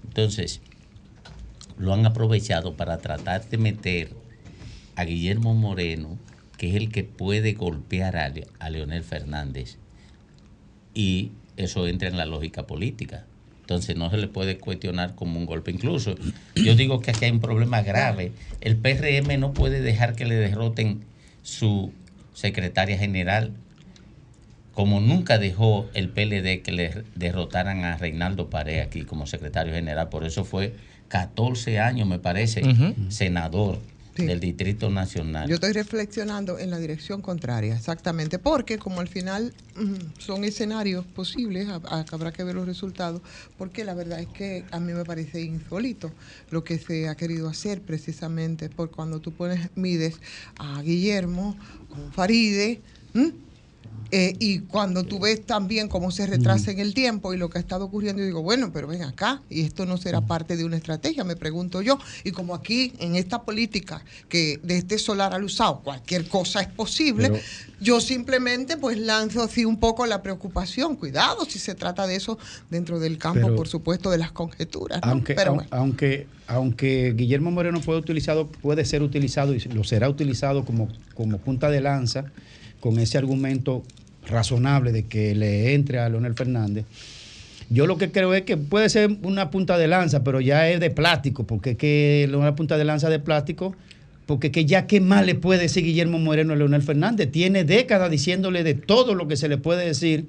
Entonces, lo han aprovechado para tratar de meter a Guillermo Moreno, que es el que puede golpear a, Le- a Leonel Fernández, y eso entra en la lógica política. Entonces no se le puede cuestionar como un golpe. Incluso yo digo que aquí hay un problema grave. El PRM no puede dejar que le derroten su secretaria general, como nunca dejó el PLD que le derrotaran a Reinaldo Pared aquí como secretario general. Por eso fue 14 años, me parece, senador del Distrito Nacional. Yo estoy reflexionando en la dirección contraria, exactamente, porque como al final mm, son escenarios posibles, habrá que ver los resultados, porque la verdad es que a mí me parece insólito lo que se ha querido hacer precisamente por cuando tú pones, mides a Guillermo con Faride, ¿m? Eh, y cuando tú ves también cómo se retrasa en el tiempo y lo que ha estado ocurriendo, yo digo, bueno, pero ven acá, y esto no será parte de una estrategia, me pregunto yo. Y como aquí, en esta política que de este solar al usado, cualquier cosa es posible, Pero- yo simplemente pues lanzo así un poco la preocupación. Cuidado si se trata de eso dentro del campo, Pero- por supuesto, de las conjeturas. ¿no? Aunque, pero au- bueno. aunque, aunque Guillermo Moreno puede, utilizado, puede ser utilizado y lo será utilizado como, como punta de lanza con ese argumento razonable de que le entre a Leonel Fernández, yo lo que creo es que puede ser una punta de lanza, pero ya es de plástico, porque es que una punta de lanza de plástico, porque que ya qué más le puede decir Guillermo Moreno a Leonel Fernández, tiene décadas diciéndole de todo lo que se le puede decir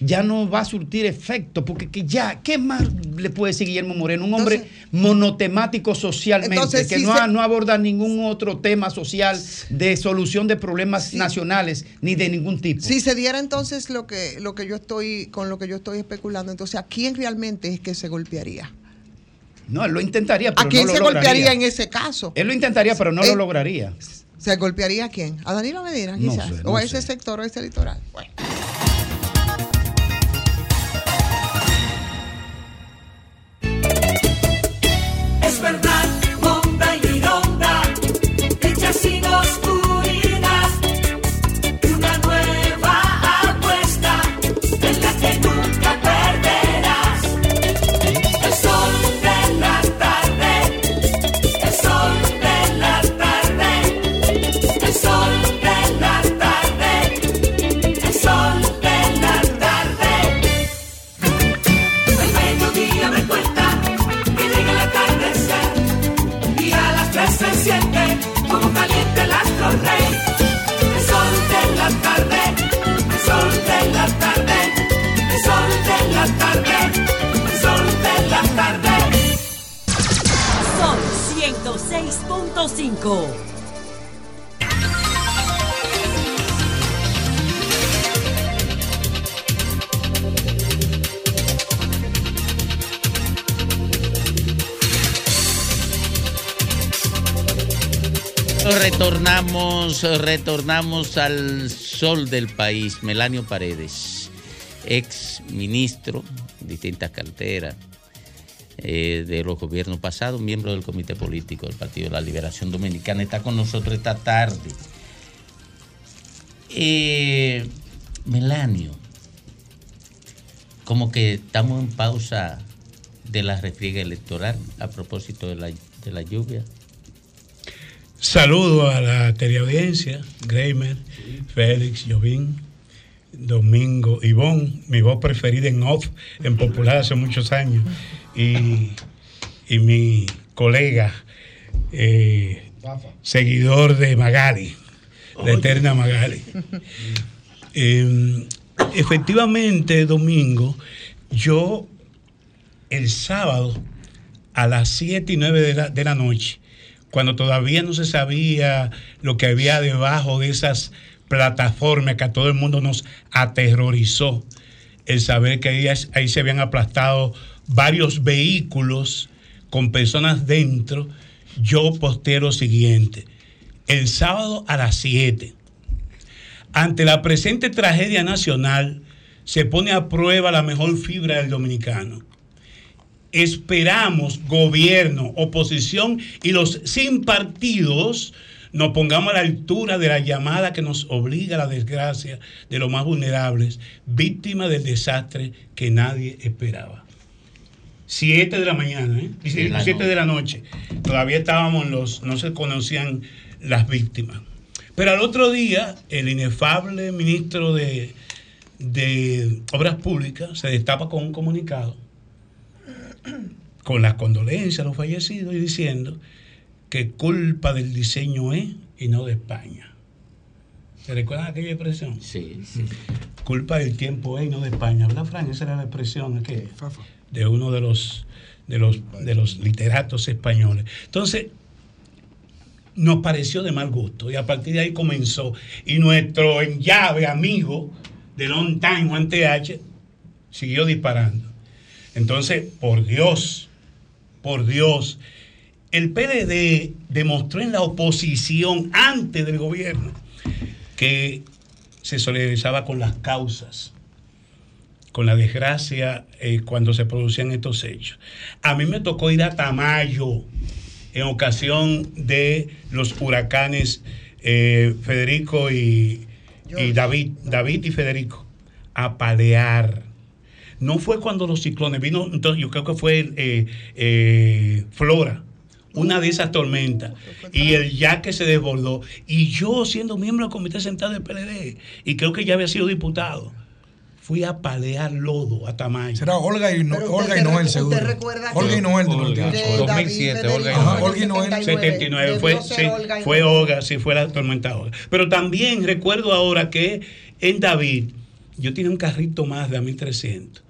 ya no va a surtir efecto, porque que ya, ¿qué más le puede decir Guillermo Moreno? Un hombre monotemático socialmente, Entonces, que si no, se- no aborda ningún otro tema social de solución de problemas nacionales ni de ningún tipo. Si se diera entonces lo que, lo que yo estoy, con lo que yo estoy especulando, entonces ¿a quién realmente es que se golpearía? No, él lo intentaría, pero ¿A quién no se lograría. golpearía en ese caso? Él lo intentaría, pero no Eh, lo lograría. ¿Se golpearía a quién? ¿A Danilo Medina, No quizás? sé, no ¿O a sé. ese sector o a ese litoral? Bueno. retornamos, retornamos al sol del país. Melanio Paredes, ex ministro, de distintas carteras, eh, de los gobiernos pasados, miembro del comité político del Partido de la Liberación Dominicana, está con nosotros esta tarde. Eh, Melanio, como que estamos en pausa de la refriega electoral a propósito de la, de la lluvia. Saludo a la teleaudiencia, Greimer, Félix, Jovín, Domingo, Ivón, mi voz preferida en off, en popular hace muchos años, y, y mi colega, eh, seguidor de Magali, la eterna Magali. [LAUGHS] Eh, efectivamente, Domingo, yo el sábado a las 7 y 9 de la, de la noche, cuando todavía no se sabía lo que había debajo de esas plataformas que a todo el mundo nos aterrorizó, el saber que ahí, se habían aplastado varios vehículos con personas dentro, yo posteé lo siguiente. El sábado a las 7, ante la presente tragedia nacional, se pone a prueba la mejor fibra del dominicano esperamos gobierno, oposición y los sin partidos nos pongamos a la altura de la llamada que nos obliga a la desgracia de los más vulnerables, víctimas del desastre que nadie esperaba. Siete de la mañana, ¿eh? De la noche. Todavía estábamos los, no se conocían las víctimas. Pero al otro día, el inefable ministro de, de Obras Públicas se destapa con un comunicado con las condolencias a los fallecidos y diciendo que culpa del diseño es y no de España. ¿Se recuerdan aquella expresión? Sí, sí. Culpa del tiempo es y no de España. ¿Verdad, Fran? Esa era la expresión de uno de los, de los, de los literatos españoles. Entonces, nos pareció de mal gusto y a partir de ahí comenzó. Y nuestro en llave amigo de Long Time, Juan TH, siguió disparando. Entonces, por Dios, por Dios, el PLD demostró en la oposición antes del gobierno que se solidarizaba con las causas, con la desgracia eh, cuando se producían estos hechos. A mí me tocó ir a Tamayo en ocasión de los huracanes eh, Federico y, y David, David y Federico, a palear. No fue cuando los ciclones vino, entonces yo creo que fue eh, eh, Flora, una de esas tormentas, y el yaque se desbordó. Y yo, siendo miembro del comité central del PLD, y creo que ya había sido diputado, fui a palear lodo a Tamayo. Será Olga y, no- Olga y Noel, seguro. Olga y Noel de los Olga. últimos. 2007, Olga y Ajá, Noel. Olga y Noel. 79 fue, sí, Olga y fue. Olga, sí, fue la tormenta Olga. Pero también recuerdo ahora que en David yo tenía un carrito más de a 1300.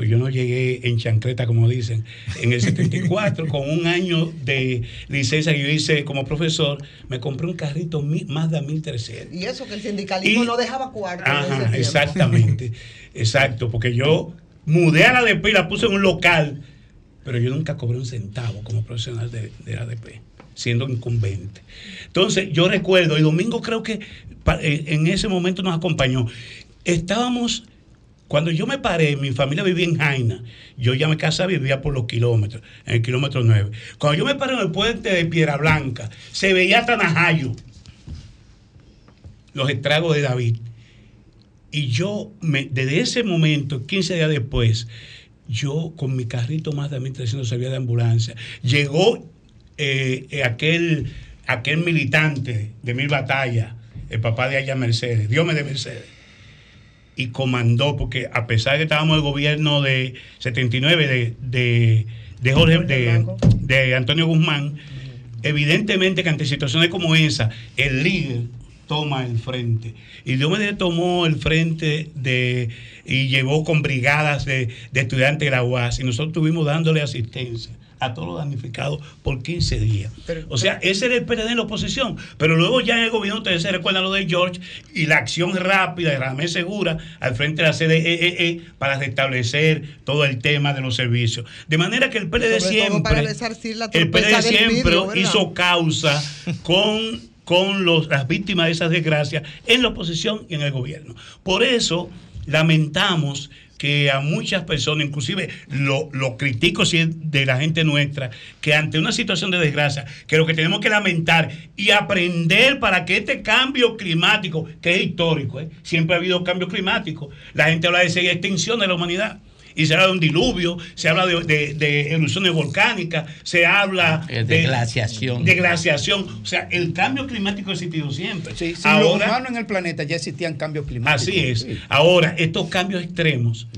Pues yo no llegué en chancleta, como dicen, en el 74, con un año de licencia que yo hice como profesor, me compré un carrito mi- más de a 1300. Y eso que el sindicalismo Y- no dejaba cuarto. Ajá, exactamente. Exacto, porque yo mudé a la ADP y la puse en un local, pero yo nunca cobré un centavo como profesional de, de la ADP, siendo incumbente. Entonces, yo recuerdo, y Domingo creo que eh, en ese momento nos acompañó. Estábamos, cuando yo me paré, mi familia vivía en Jaina, yo ya mi casa vivía por los kilómetros, en el kilómetro 9. Cuando yo me paré en el puente de Piedra Blanca, se veía hasta Najayo, los estragos de David. Y yo, me, desde ese momento, 15 días después, yo con mi carrito más de 1300 salía de ambulancia. Llegó eh, eh, aquel, aquel militante de mil batallas, el papá de Aya Mercedes, Dios me de Mercedes, y comandó, porque a pesar de que estábamos en el gobierno de 79 de, de, de Jorge, de, de Antonio Guzmán, evidentemente que ante situaciones como esa, el líder toma el frente. Y Diomedes tomó el frente de, y llevó con brigadas de, de estudiantes de la UAS y nosotros estuvimos dándole asistencia a todos los damnificados por 15 días. o sea, ese era el PLD en la oposición. Pero luego ya en el gobierno, ustedes se recuerdan lo de George y la acción rápida de Ramés Segura al frente de la CDEE para restablecer todo el tema de los servicios. De manera que el PLD siempre el PLD siempre hizo causa con, con las víctimas de esas desgracias en la oposición y en el gobierno. Por eso lamentamos que a muchas personas, inclusive lo, critico si es de la gente nuestra, que ante una situación de desgracia, que lo que tenemos que lamentar y aprender para que este cambio climático, que es histórico, ¿eh? siempre ha habido cambio climático, la gente habla de extinción de la humanidad. Y se habla de un diluvio, se habla de, de- de erupciones volcánicas, se habla Eh, de glaciación. De glaciación. O sea, el cambio climático ha existido siempre. Sin los humanos en el planeta ya existían cambios climáticos. Así es. Sí. Ahora, estos cambios extremos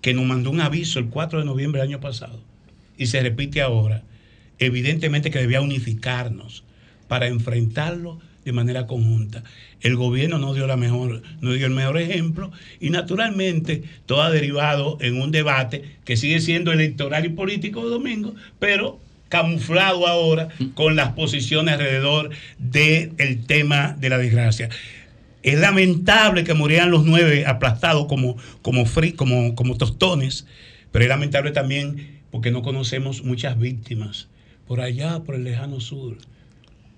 que nos mandó un aviso el 4 de noviembre del año pasado y se repite ahora, evidentemente que debía unificarnos para enfrentarlo de manera conjunta. El gobierno no dio la mejor, no dio el mejor ejemplo y naturalmente todo ha derivado en un debate que sigue siendo electoral y político de domingo, pero camuflado ahora con las posiciones alrededor del tema de la desgracia. Es lamentable que murieran los nueve aplastados como, como, como, como tostones, pero es lamentable también porque no conocemos muchas víctimas por allá, por el lejano sur,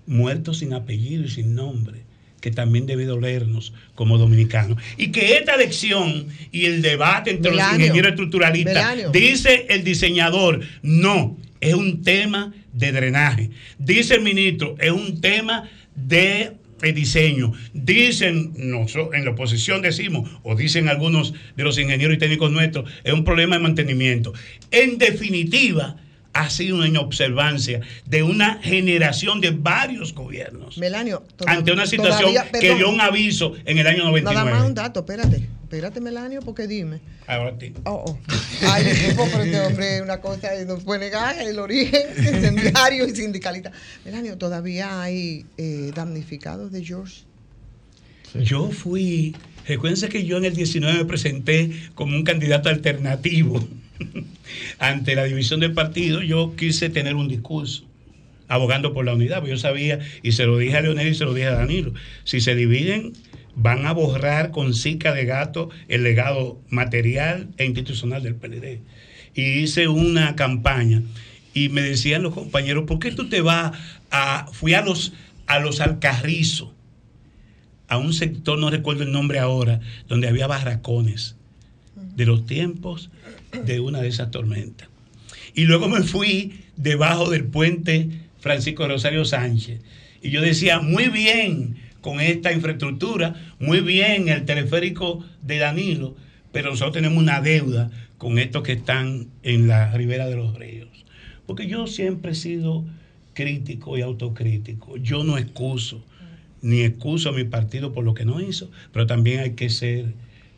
muertos sin apellido y sin nombre, que también debe dolernos como dominicanos. Y que esta elección y el debate entre los ingenieros estructuralistas, dice el diseñador, no, es un tema de drenaje. Dice el ministro, es un tema de diseño. Dicen, nosotros en la oposición decimos, o dicen algunos de los ingenieros y técnicos nuestros, es un problema de mantenimiento. En definitiva, ha sido una inobservancia de una generación de varios gobiernos Melanio, ante una situación todavía- que dio un aviso en el año Nada más 99. un dato, espérate. Espérate, Melanio, porque dime. Ahora sí. Oh, oh. Ay, disculpa, pero este hombre, una cosa, no puede negar el origen incendiario y sindicalista. Melanio, ¿todavía hay eh, damnificados de George? Yo fui, recuérdense que yo en el 19 me presenté como un candidato alternativo ante la división del partido. Yo quise tener un discurso abogando por la unidad, porque yo sabía, y se lo dije a Leonel y se lo dije a Danilo, si se dividen van a borrar con cica de gato el legado material e institucional del PLD. Y hice una campaña y me decían los compañeros, ¿por qué tú te vas a... Fui a los, a los Alcarrizos, a un sector, no recuerdo el nombre ahora, donde había barracones de los tiempos de una de esas tormentas. Y luego me fui debajo del puente Francisco Rosario Sánchez. Y yo decía, muy bien con esta infraestructura, muy bien el teleférico de Danilo, pero nosotros tenemos una deuda con estos que están en la ribera de los ríos. Porque yo siempre he sido crítico y autocrítico. Yo no excuso, ni excuso a mi partido por lo que no hizo, pero también hay que ser,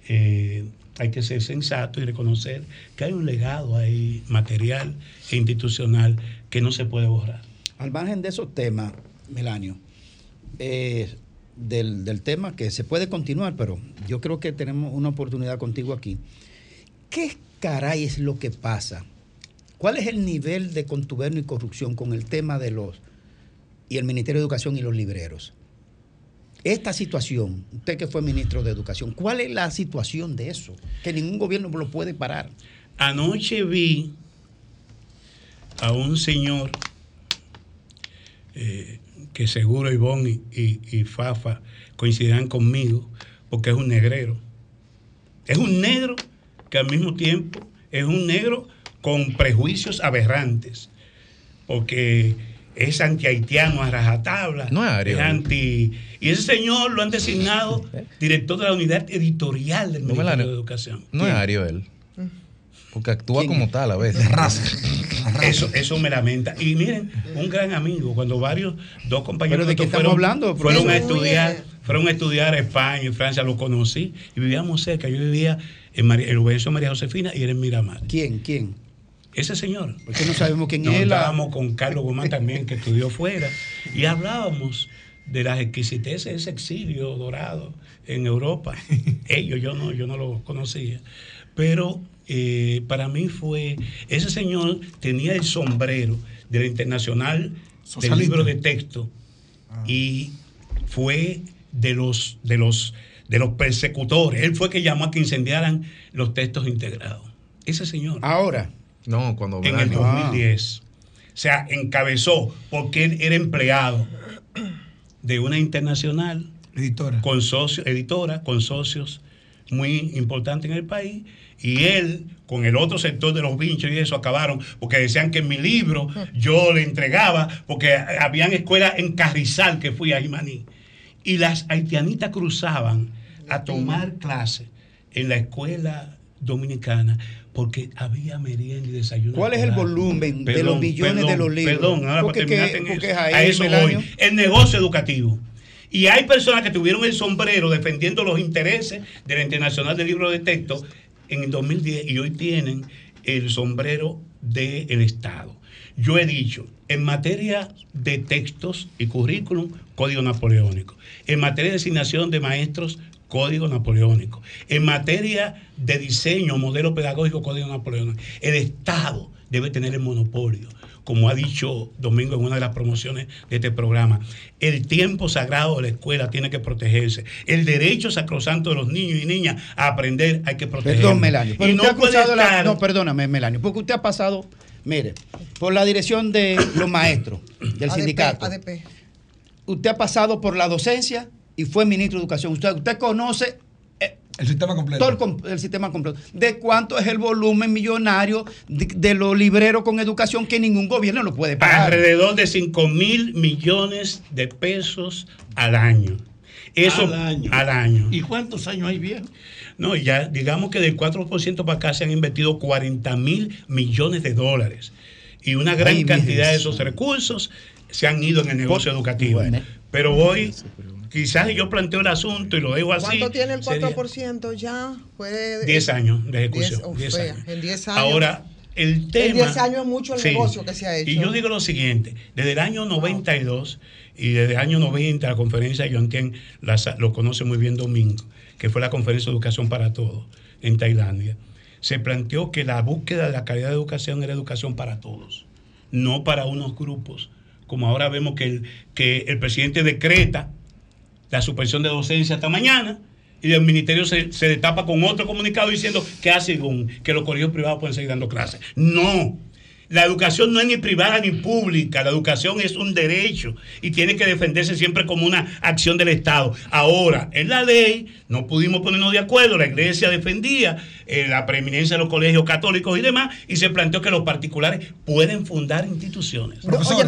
eh, hay que ser sensato y reconocer que hay un legado ahí material e institucional que no se puede borrar. Al margen de esos temas, Melanio, eh, del, del tema que se puede continuar, pero yo creo que tenemos una oportunidad contigo aquí. ¿Qué caray es lo que pasa? ¿Cuál es el nivel de contubernio y corrupción con el tema de los y el Ministerio de Educación y los libreros? Esta situación, usted que fue ministro de Educación, ¿cuál es la situación de eso? Que ningún gobierno lo puede parar. Anoche vi a un señor eh, que seguro Ivonne y, y- y Fafa coincidirán conmigo, porque es un negrero. Es un negro que al mismo tiempo es un negro con prejuicios aberrantes, porque es anti-haitiano a rajatabla. No es ario. anti. Y ese señor lo han designado director de la unidad editorial del No, Ministerio de Educación. No es Ario él. Porque actúa como tal a veces. Eso, eso me lamenta. Y miren, un gran amigo, cuando varios, dos compañeros ¿Pero de qué estamos hablando, fueron a estudiar, fueron a estudiar a España y Francia, lo conocí y vivíamos cerca. Yo vivía en María, el Obeso María Josefina y era en Miramar. ¿Quién? ¿Quién? Ese señor. Porque no sabemos quién es. Estábamos con Carlos Guzmán también, que estudió fuera, y hablábamos de las exquisiteces de ese exilio dorado en Europa. [LAUGHS] Ellos, yo no, yo no lo conocía. Pero eh, para mí fue, ese señor tenía el sombrero de la Internacional del Socialista. libro de texto y fue de los, de los, de los persecutores. Él fue que llamó a que incendiaran los textos integrados. Ese señor. Ahora. No, cuando En el Bolaño- 2010. O sea, encabezó porque él era empleado de una internacional editora. con socios, editora con socios muy importantes en el país y él con el otro sector de los vinchos y eso acabaron porque decían que en mi libro [LAUGHS] yo le entregaba porque habían escuelas en Carrizal que fui a Jimaní y las haitianitas cruzaban a tomar clases en la escuela dominicana porque había merienda y desayuno. ¿Cuál es el volumen de los millones de los libros? Perdón, ahora Porque para terminar que- en porque eso, a eso voy. El negocio educativo. Y hay personas que tuvieron el sombrero defendiendo los intereses de la Internacional del Libro de Texto en el 2010 y hoy tienen el sombrero del Estado. Yo he dicho, en materia de textos y currículum, código napoleónico. En materia de asignación de maestros, código napoleónico. En materia de diseño, modelo pedagógico, código napoleónico. El Estado debe tener el monopolio como ha dicho Domingo en una de las promociones de este programa, el tiempo sagrado de la escuela tiene que protegerse. El derecho sacrosanto de los niños y niñas a aprender hay que protegerlo. Perdón, Melanio. Pero Y usted no puede la- estar- No, perdóname, Melanio. Porque usted ha pasado, mire, por la dirección de los maestros del ADP, sindicato. ADP. Usted ha pasado por la docencia y fue ministro de Educación. Usted, usted conoce eh, El sistema completo. Todo el, sistema completo. ¿De cuánto es el volumen millonario de, de los libreros con educación que ningún gobierno lo puede pagar? Alrededor de 5 mil millones de pesos al año. Eso Al año. Al año. ¿Y cuántos años hay viejo? No, ya digamos que del 4% para acá se han invertido 40 mil millones de dólares. Y una gran Ay, cantidad de esos recursos se han ido en el negocio educativo. Pero hoy, quizás yo planteo el asunto y lo dejo así. ¿Cuánto tiene el sería 4% ya? Fue 10 años de ejecución. Diez- oh, 10 fea, años. En 10 años. Ahora, el tema. En 10 años es mucho el Sí. negocio que se ha hecho. Y yo digo lo siguiente: desde el año 92 y desde el año 90, la conferencia de Yontien lo conoce muy bien Domingo, que fue la conferencia de educación para todos en Tailandia. Se planteó que la búsqueda de la calidad de educación era educación para todos, no para unos grupos. Como ahora vemos que el, que el presidente decreta la suspensión de docencia hasta mañana y el ministerio se, se destapa con otro comunicado diciendo que hace con que los colegios privados pueden seguir dando clases. No. La educación no es ni privada ni pública, la educación es un derecho y tiene que defenderse siempre como una acción del Estado. Ahora, en la ley no pudimos ponernos de acuerdo, la iglesia defendía eh, la preeminencia de los colegios católicos y demás, y se planteó que los particulares pueden fundar instituciones,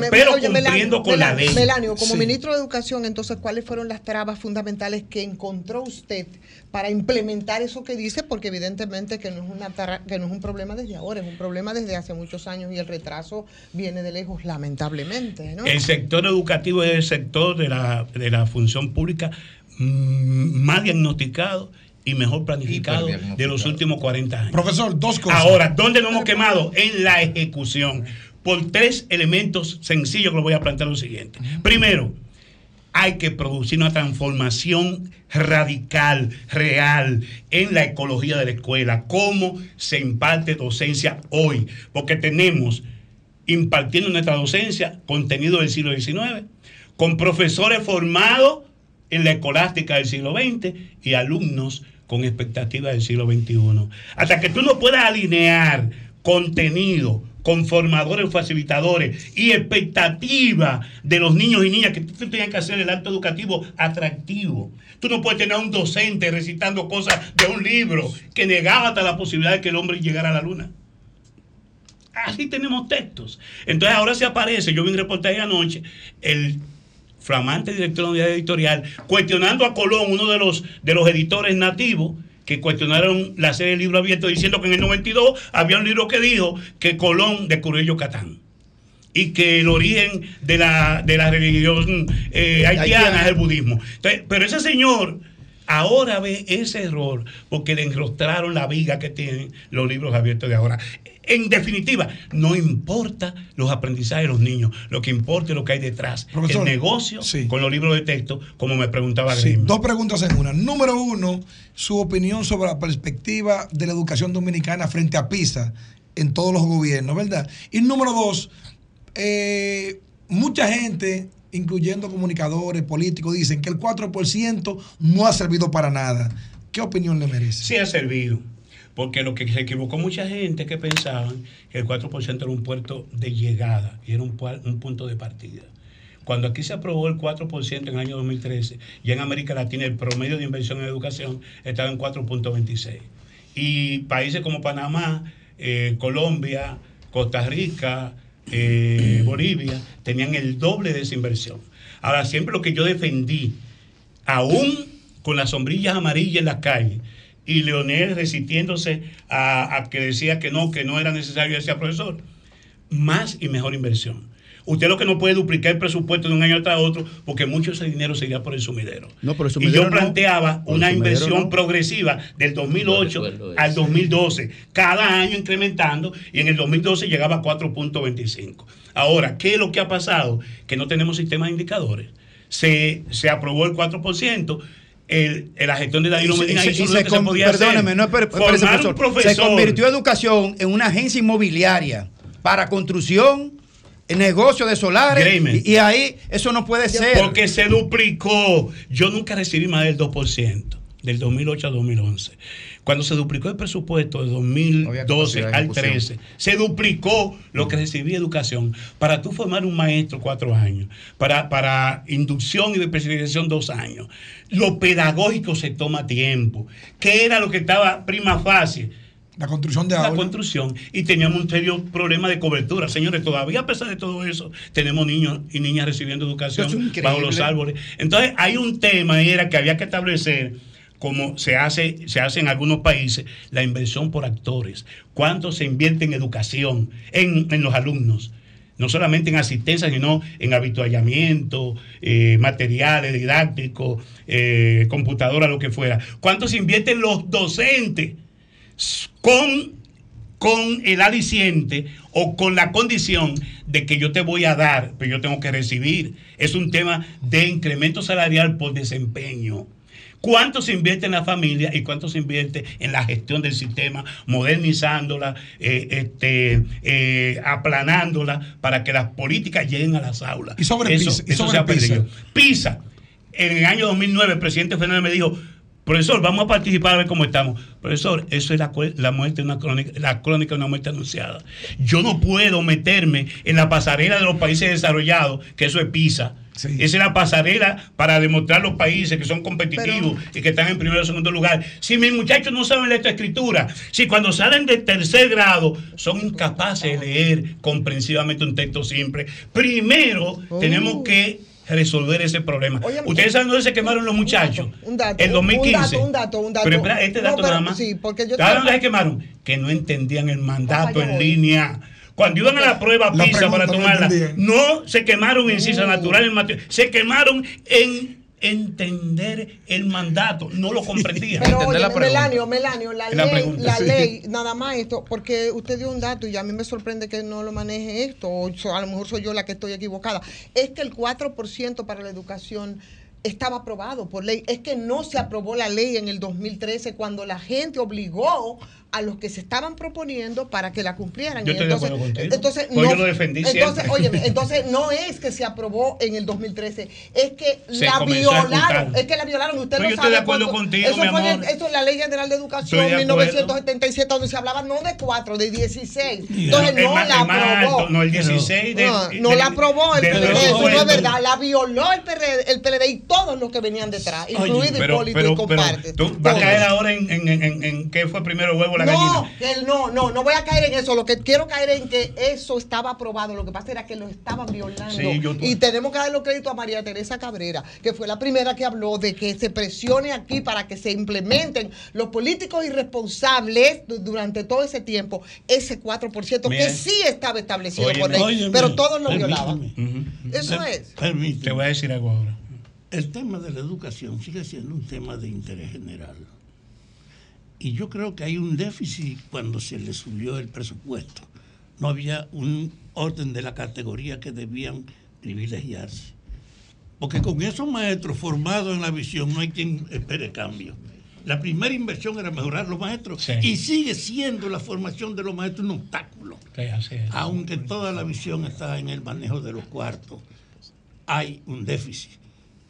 pero oye, cumpliendo Melanio, con la ley. Melanio, como Sí. ministro de Educación, entonces, ¿cuáles fueron las trabas fundamentales que encontró usted para implementar eso que dice? Porque evidentemente que no es, una que no es un problema desde ahora, es un problema desde hace muchos años y el retraso viene de lejos, lamentablemente. ¿no? El sector educativo es el sector de la, de la función pública mm, más diagnosticado y mejor planificado de los últimos 40 años. Profesor, dos cosas. Ahora, ¿dónde nos hemos quemado? En la ejecución. Por tres elementos sencillos que lo voy a plantear lo siguiente. Primero, hay que producir una transformación radical, real, en la ecología de la escuela, cómo se imparte docencia hoy, porque tenemos impartiendo nuestra docencia contenido del siglo XIX, con profesores formados en la escolástica del siglo XX y alumnos con expectativas del siglo XXI. Hasta que tú no puedas alinear contenido con formadores, facilitadores y expectativa de los niños y niñas que tú tienes que hacer el acto educativo atractivo. Tú no puedes tener a un docente recitando cosas de un libro que negaba hasta la posibilidad de que el hombre llegara a la luna. Así tenemos textos. Entonces ahora se aparece, yo vi un reportaje anoche, el flamante director de la unidad editorial, cuestionando a Colón, uno de los, de los editores nativos, que cuestionaron la serie de libro abierto diciendo que en el 92 había un libro que dijo que Colón descubrió Yucatán y que el origen de la, de la religión eh, haitiana es el budismo. Entonces, pero ese señor ahora ve ese error porque le enrostraron la viga que tienen los libros abiertos de ahora. En definitiva, no importa los aprendizajes de los niños, lo que importa es lo que hay detrás. Profesor, el negocio con los libros de texto, como me preguntaba Sí, dos preguntas en una. Número uno, su opinión sobre la perspectiva de la educación dominicana frente a PISA en todos los gobiernos, ¿verdad? Y número dos, eh, mucha gente, incluyendo comunicadores, políticos, dicen que el 4% no ha servido para nada. ¿Qué opinión le merece? Sí ha servido. Porque lo que se equivocó mucha gente que pensaban que el 4% era un puerto de llegada y era un, un punto de partida. Cuando aquí se aprobó el 4% en el año 2013, ya en América Latina el promedio de inversión en educación estaba en 4.26. Y países como Panamá, eh, Colombia, Costa Rica, eh, Bolivia, tenían el doble de esa inversión. Ahora, siempre lo que yo defendí, aún con las sombrillas amarillas en las calles, y Leonel resistiéndose a, a que decía que no, que no era necesario, decía profesor, más y mejor inversión. Usted lo que no puede duplicar el presupuesto de un año tras otro, porque mucho de ese dinero se irá por el sumidero. No, por el y sumidero yo no. planteaba el una inversión no. progresiva del 2008 al 2012, cada año incrementando, y en el 2012 llegaba a 4.25. Ahora, ¿qué es lo que ha pasado? Que no tenemos sistema de indicadores. Se, se aprobó el 4%. El, la gestión de Danilo Y Medina y se- hizo y lo se que se podía hacer. no, Formar profesor. un profesor. Se convirtió educación en una agencia inmobiliaria para construcción, negocio de solares. Y, y ahí eso no puede ser. Porque se duplicó. Yo nunca recibí más del 2% del 2008 a 2011. Cuando se duplicó el presupuesto de 2012 capacidad de al ejecución. 13, se duplicó lo que recibía educación. Para tú formar un maestro, cuatro años. Para, para inducción y de especialización, dos años. Lo pedagógico se toma tiempo. ¿Qué era lo que estaba prima facie? La construcción de la construcción y teníamos un serio problema de cobertura. Señores, todavía a pesar de todo eso, tenemos niños y niñas recibiendo educación bajo los árboles. Entonces, hay un tema, y era que había que establecer, como se hace, se hace en algunos países, la inversión por actores. ¿Cuánto se invierte en educación, en, en los alumnos? No solamente en asistencia, sino en habituallamiento, eh, materiales didácticos, eh, computadora, lo que fuera. ¿Cuánto se invierte en los docentes? Con, con el aliciente o con la condición de que yo te voy a dar, pero yo tengo que recibir. Es un tema de incremento salarial por desempeño. ¿Cuánto se invierte en la familia y cuánto se invierte en la gestión del sistema, modernizándola, eh, este, eh, aplanándola para que las políticas lleguen a las aulas? Y sobre eso, PISA, y eso sobre se ha PISA. perdido. PISA, en el año 2009, el presidente Fernández me dijo, profesor, vamos a participar a ver cómo estamos. Profesor, eso es la, la muerte de una crónica, la crónica de una muerte anunciada. Yo no puedo meterme en la pasarela de los países desarrollados, que eso es PISA. Esa es la pasarela para demostrar los países que son competitivos y que están en primer o segundo lugar. Si mis muchachos no saben leer esta escritura, si cuando salen de tercer grado son incapaces de leer comprensivamente un texto simple, primero tenemos que resolver ese problema. Ustedes saben dónde se quemaron los muchachos. Un dato. El 2015. Un dato, un dato, un dato. Pero espera, este No, dato pero- nada más. Sí, porque yo ¿Saben dónde se quemaron? Que no entendían el mandato en línea. Cuando iban a la prueba PISA para tomarla, no se quemaron en ciencias naturales, en se quemaron en entender el mandato, no lo comprendían. Pero Entender oye, la pregunta. Melanio, Melanio, la, ley, pregunta, la sí. ley, nada más esto, porque usted dio un dato y a mí me sorprende que no lo maneje esto, o a lo mejor soy yo la que estoy equivocada. Es que el 4% para la educación estaba aprobado por ley. Es que no se aprobó la ley en el 2013 cuando la gente obligó a los que se estaban proponiendo para que la cumplieran. Yo estoy de entonces, acuerdo contigo. entonces, Pues no, yo lo defendí entonces, óyeme, entonces no es que se aprobó en el 2013, es que Se la violaron, es que la violaron. Usted Pues no yo sabe estoy de acuerdo cuánto- contigo, eso mi fue en amor. esto es la Ley General de Educación de acuerdo. 1977, donde se hablaba no de 4, de 16. Ya. Entonces no más- la el aprobó. alto, no, el 16 del- no, no la aprobó el PLD, eso no es verdad. La violó el PLD, el PLD y todos los que venían detrás, incluido Hipólito y comparte. tú vas a caer ahora en, en, en, en- en qué fue primero el huevo la No, gallina. que él no, no, no voy a caer en eso. Lo que quiero caer en que eso estaba aprobado. Lo que pasa era que lo estaban violando. Sí, yo- y tenemos que darle los créditos a María Teresa Cabrera, que fue la primera que habló de que se presione aquí para que se implementen los políticos irresponsables du- durante todo ese tiempo, ese 4% que Mira. sí estaba establecido Óyeme. por ley, Óyeme. pero todos lo violaban. Eso es. Permíteme. Te voy a decir algo ahora. El tema de la educación sigue siendo un tema de interés general. Y yo creo que hay un déficit cuando se le subió el presupuesto. No había un orden de la categoría que debían privilegiarse. Porque con esos maestros formados en la visión no hay quien espere cambio. La primera inversión era mejorar los maestros y sigue siendo la formación de los maestros un obstáculo. Sí, así es. Aunque toda la visión está en el manejo de los cuartos, hay un déficit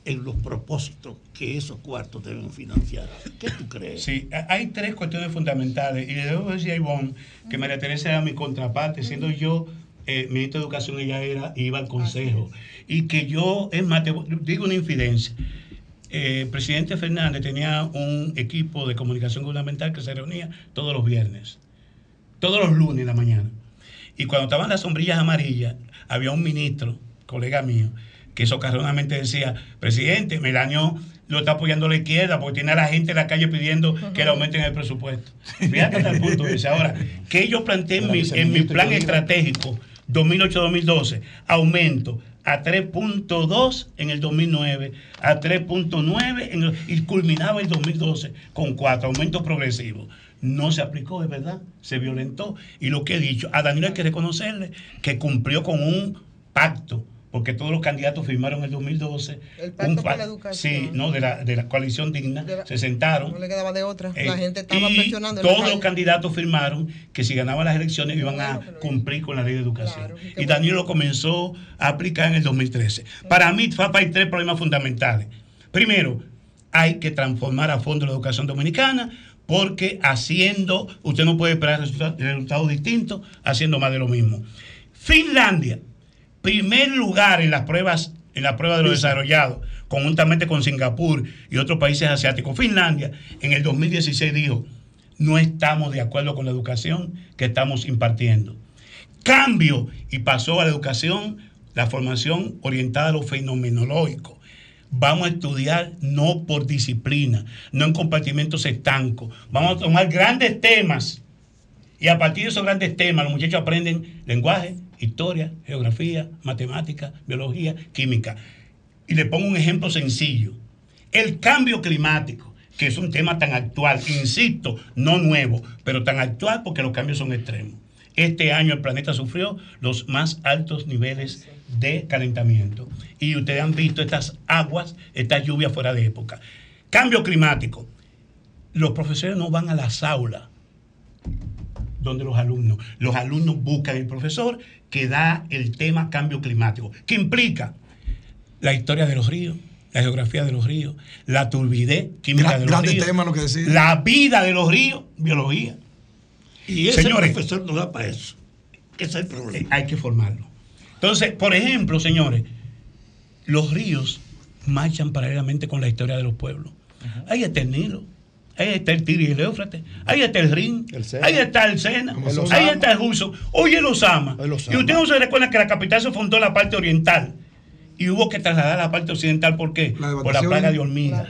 en los propósitos que esos cuartos deben financiar. ¿Qué tú crees? Sí, ha- hay tres cuestiones fundamentales. Y le debo decir a Ivonne que María Teresa era mi contraparte, siendo yo eh, ministro de Educación, ella era, iba al consejo. Y que yo, es más, te digo una infidencia. Eh, el presidente Fernández tenía un equipo de comunicación gubernamental que se reunía todos los viernes, todos los lunes en la mañana. Y cuando estaban las sombrillas amarillas, había un ministro, colega mío, que socarronamente decía, presidente, Melanio lo está apoyando la izquierda porque tiene a la gente en la calle pidiendo que le aumenten el presupuesto. Fíjate hasta el punto ese. Ahora, que yo planteé en mi, en mi plan estratégico 2008-2012, aumento a 3.2 en el 2009, a 3.9 en el- y culminaba el 2012 con 4, aumento progresivo. No se aplicó, es verdad, se violentó. Y lo que he dicho, a Danilo hay que reconocerle que cumplió con un pacto, porque todos los candidatos firmaron en el 2012. El pacto un la educación. Sí, no, de la, de la coalición digna, se sentaron. No le quedaba de otra. Eh, la gente estaba y presionando. Todos los candidatos firmaron que si ganaban las elecciones iban a cumplir con la ley de educación. y Daniel lo comenzó a aplicar en el 2013. Para mí, FAPA, hay tres problemas fundamentales. Primero, hay que transformar a fondo la educación dominicana porque haciendo, usted no puede esperar resulta- resultados distintos haciendo más de lo mismo. Finlandia, primer lugar en las pruebas, en la prueba de los desarrollados, conjuntamente con Singapur y otros países asiáticos. Finlandia en el 2016 dijo, no estamos de acuerdo con la educación que estamos impartiendo. Cambio y pasó a la educación, la formación orientada a lo fenomenológico. Vamos a estudiar no por disciplina, no en compartimentos estancos. Vamos a tomar grandes temas y a partir de esos grandes temas los muchachos aprenden lenguaje, historia, geografía, matemática, biología, química. Y le pongo un ejemplo sencillo. El cambio climático, que es un tema tan actual, insisto, no nuevo, pero tan actual porque los cambios son extremos. Este año el planeta sufrió los más altos niveles de calentamiento. Y ustedes han visto estas aguas, estas lluvias fuera de época. Cambio climático. Los profesores no van a las aulas donde los alumnos. Los alumnos buscan el profesor que da el tema cambio climático, que implica la historia de los ríos, la geografía de los ríos, la turbidez química Gran- de los ríos, temas lo que decía. la vida de los ríos, biología. Y ese Señores, profesor no da para eso. Ese es el problema. hay que formarlo. Entonces, por ejemplo, señores, los ríos marchan paralelamente con la historia de los pueblos. Está el Nilo, ahí está el Tigris y el Éufrates, ahí está el Rin, ahí está el Sena, El ahí está el Juso, hoy el Osama. Osama. Y usted no se recuerda que la capital se fundó en la parte oriental y hubo que trasladar a la parte occidental ¿por qué? Por la plaga de hormigas.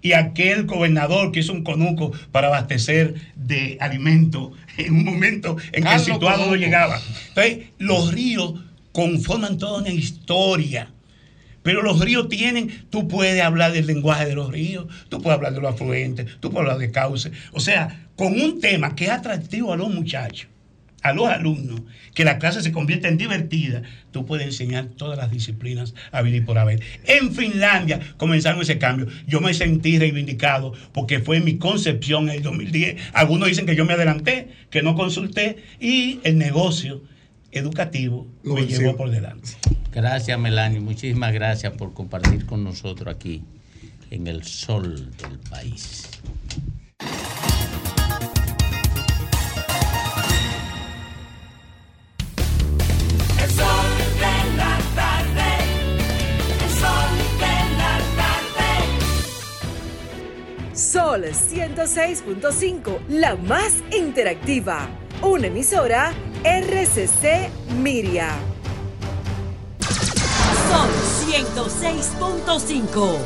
Y aquel gobernador que hizo un conuco para abastecer de alimento [LAUGHS] en un momento en que el situado no llegaba. Entonces, los ríos conforman toda una historia. Pero los ríos tienen, tú puedes hablar del lenguaje de los ríos, tú puedes hablar de los afluentes, tú puedes hablar de cauces. O sea, con un tema que es atractivo a los muchachos, a los alumnos, que la clase se convierta en divertida, tú puedes enseñar todas las disciplinas a vivir por haber. En Finlandia comenzaron ese cambio. Yo me sentí reivindicado porque fue mi concepción en el 2010. Algunos dicen que yo me adelanté, que no consulté y el negocio educativo me llevó por delante. Gracias, Melanie. Muchísimas gracias por compartir con nosotros aquí en el sol del país. El sol de la tarde. El sol de la tarde. Sol 106.5, la más interactiva. Una emisora RCC Miria. Sol 106.5.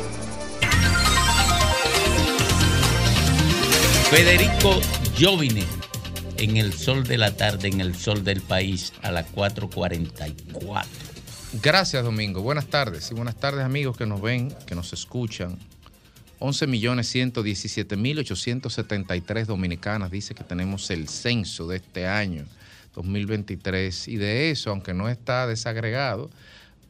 Federico Jovine en el sol de la tarde, en el sol del país, a las 4.44. Gracias, Domingo. Buenas tardes. Y buenas tardes, amigos que nos ven, que nos escuchan. 11.117.873 dominicanas dice que tenemos el censo de este año, 2023. Y de eso, aunque no está desagregado,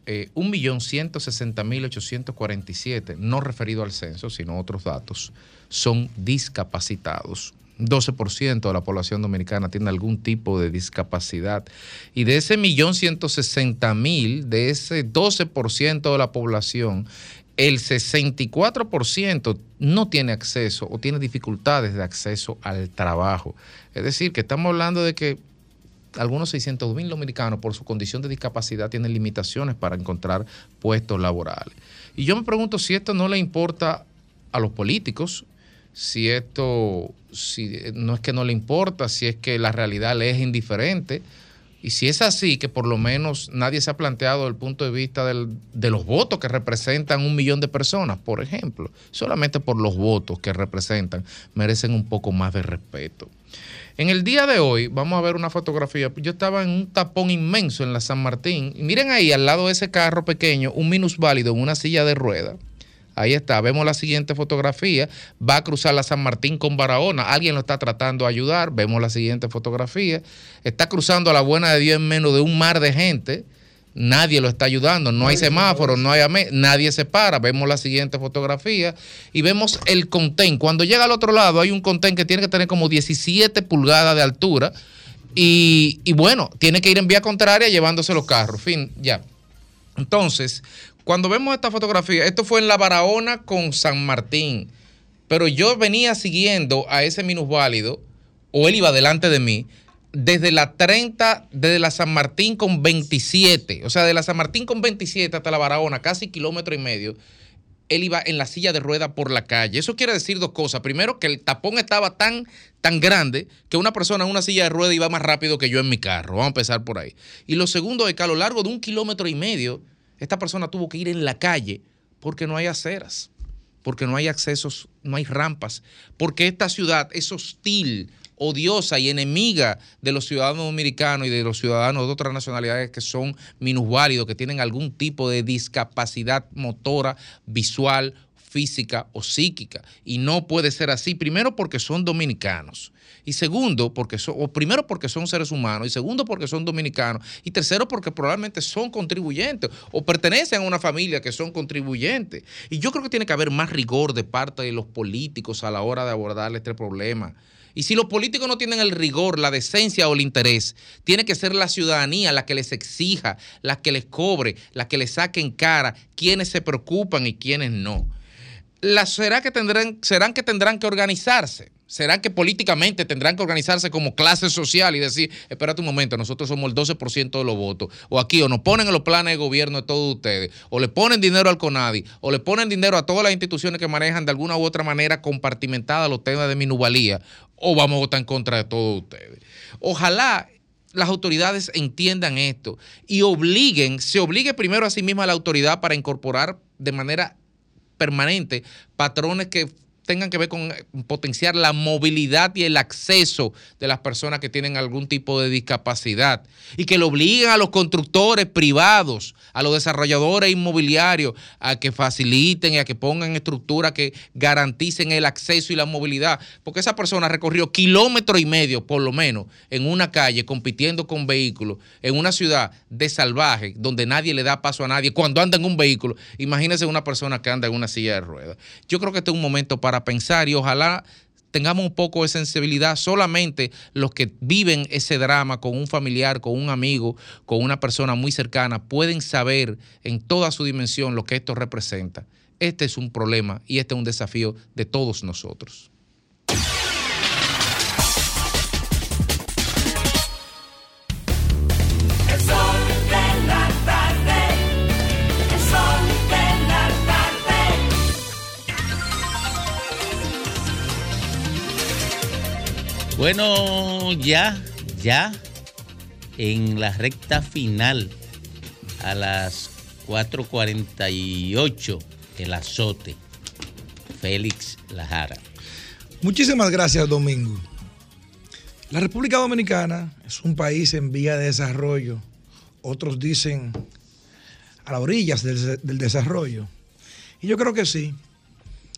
eh, 1.160.847, no referido al censo, sino otros datos, son discapacitados. 12% de la población dominicana tiene algún tipo de discapacidad. Y de ese millón ciento sesenta mil, de ese 12% de la población, el 64% no tiene acceso o tiene dificultades de acceso al trabajo. Es decir, que estamos hablando de que algunos 600 mil dominicanos por su condición de discapacidad tienen limitaciones para encontrar puestos laborales. Y yo me pregunto si esto no le importa a los políticos, si esto si no es que no le importa, si es que la realidad le es indiferente. Y si es así, que por lo menos nadie se ha planteado el punto de vista de los votos que representan un millón de personas, por ejemplo, solamente por los votos que representan, merecen un poco más de respeto. En el día de hoy, vamos a ver una fotografía. Yo estaba en un tapón inmenso en la San Martín. Y miren ahí, al lado de ese carro pequeño, un minusválido en una silla de ruedas. Ahí está, vemos la siguiente fotografía. Va a cruzar la San Martín con Barahona. Alguien lo está tratando de ayudar. Vemos la siguiente fotografía. Está cruzando a la buena de Dios en menos de un mar de gente. Nadie lo está ayudando. No hay semáforos, no hay ame- nadie se para. Vemos la siguiente fotografía y vemos el contén. Cuando llega al otro lado, hay un contén que tiene que tener como 17 pulgadas de altura. Y, y bueno, tiene que ir en vía contraria llevándose los carros. Fin, ya. Entonces, cuando vemos esta fotografía, esto fue en la Barahona con San Martín. Pero yo venía siguiendo a ese minusválido, o él iba delante de mí, desde la 30, desde la San Martín con 27, o sea, de la San Martín con 27 hasta la Barahona, casi kilómetro y medio, él iba en la silla de rueda por la calle. Eso quiere decir dos cosas. Primero, que el tapón estaba tan, tan grande que una persona en una silla de rueda iba más rápido que yo en mi carro. Vamos a empezar por ahí. Y lo segundo es que a lo largo de un kilómetro y medio, esta persona tuvo que ir en la calle porque no hay aceras, porque no hay accesos, no hay rampas, porque esta ciudad es hostil odiosa y enemiga de los ciudadanos dominicanos y de los ciudadanos de otras nacionalidades que son minusválidos, que tienen algún tipo de discapacidad motora, visual, física o psíquica. Y no puede ser así, primero porque son dominicanos. Y segundo, porque son, o primero porque son seres humanos, y segundo porque son dominicanos, y tercero porque probablemente son contribuyentes o pertenecen a una familia que son contribuyentes. Y yo creo que tiene que haber más rigor de parte de los políticos a la hora de abordar este problema. Y si los políticos no tienen el rigor, la decencia o el interés, tiene que ser la ciudadanía la que les exija, la que les cobre, la que les saque en cara quiénes se preocupan y quiénes no. La, será que tendrán, serán que tendrán que organizarse. Serán que políticamente tendrán que organizarse como clase social y decir, espérate un momento, nosotros somos el 12% de los votos. O aquí, o nos ponen en los planes de gobierno de todos ustedes, o le ponen dinero al CONADI, o le ponen dinero a todas las instituciones que manejan de alguna u otra manera compartimentada los temas de minuvalía, o vamos a votar en contra de todos ustedes. Ojalá las autoridades entiendan esto y obliguen, se obligue primero a sí misma la autoridad para incorporar de manera permanente patrones que tengan que ver con eh, potenciar la movilidad y el acceso de las personas que tienen algún tipo de discapacidad y que lo obliguen a los constructores privados, a los desarrolladores inmobiliarios a que faciliten y a que pongan estructuras que garanticen el acceso y la movilidad, porque esa persona recorrió kilómetro y medio por lo menos en una calle compitiendo con vehículos en una ciudad de salvaje donde nadie le da paso a nadie cuando anda en un vehículo. Imagínese una persona que anda en una silla de ruedas. Yo creo que este es un momento para pensar y ojalá tengamos un poco de sensibilidad. Solamente los que viven ese drama con un familiar, con un amigo, con una persona muy cercana, pueden saber en toda su dimensión lo que esto representa. Este es un problema y este es un desafío de todos nosotros. Bueno, ya, ya en la recta final a las 4.48 el azote. Félix Lajara. Muchísimas gracias, Domingo. La República Dominicana es un país en vía de desarrollo. Otros dicen a las orillas del, del desarrollo. Y yo creo que sí.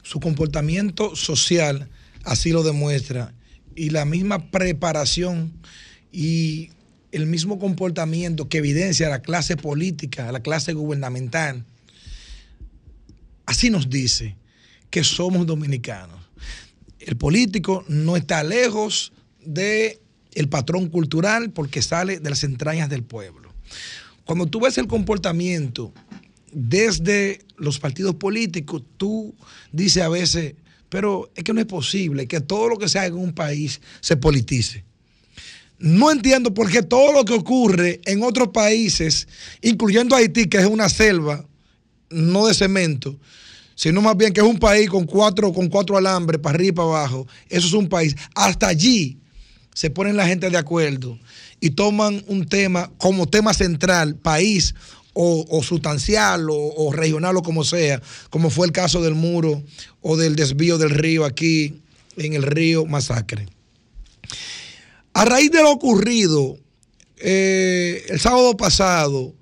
Su comportamiento social así lo demuestra. Y la misma preparación y el mismo comportamiento que evidencia la clase política, la clase gubernamental, así nos dice que somos dominicanos. El político no está lejos del el patrón cultural porque sale de las entrañas del pueblo. Cuando tú ves el comportamiento desde los partidos políticos, tú dices a veces, pero es que no es posible que todo lo que se haga en un país se politice. No entiendo por qué todo lo que ocurre en otros países, incluyendo Haití, que es una selva, no de cemento, sino más bien que es un país con cuatro, con cuatro alambres para arriba y para abajo. Eso es un país. Hasta allí se ponen la gente de acuerdo y toman un tema como tema central, país o, sustancial o, regional o como sea, como fue el caso del muro o del desvío del río aquí en el río Masacre. A raíz de lo ocurrido eh, el sábado pasado,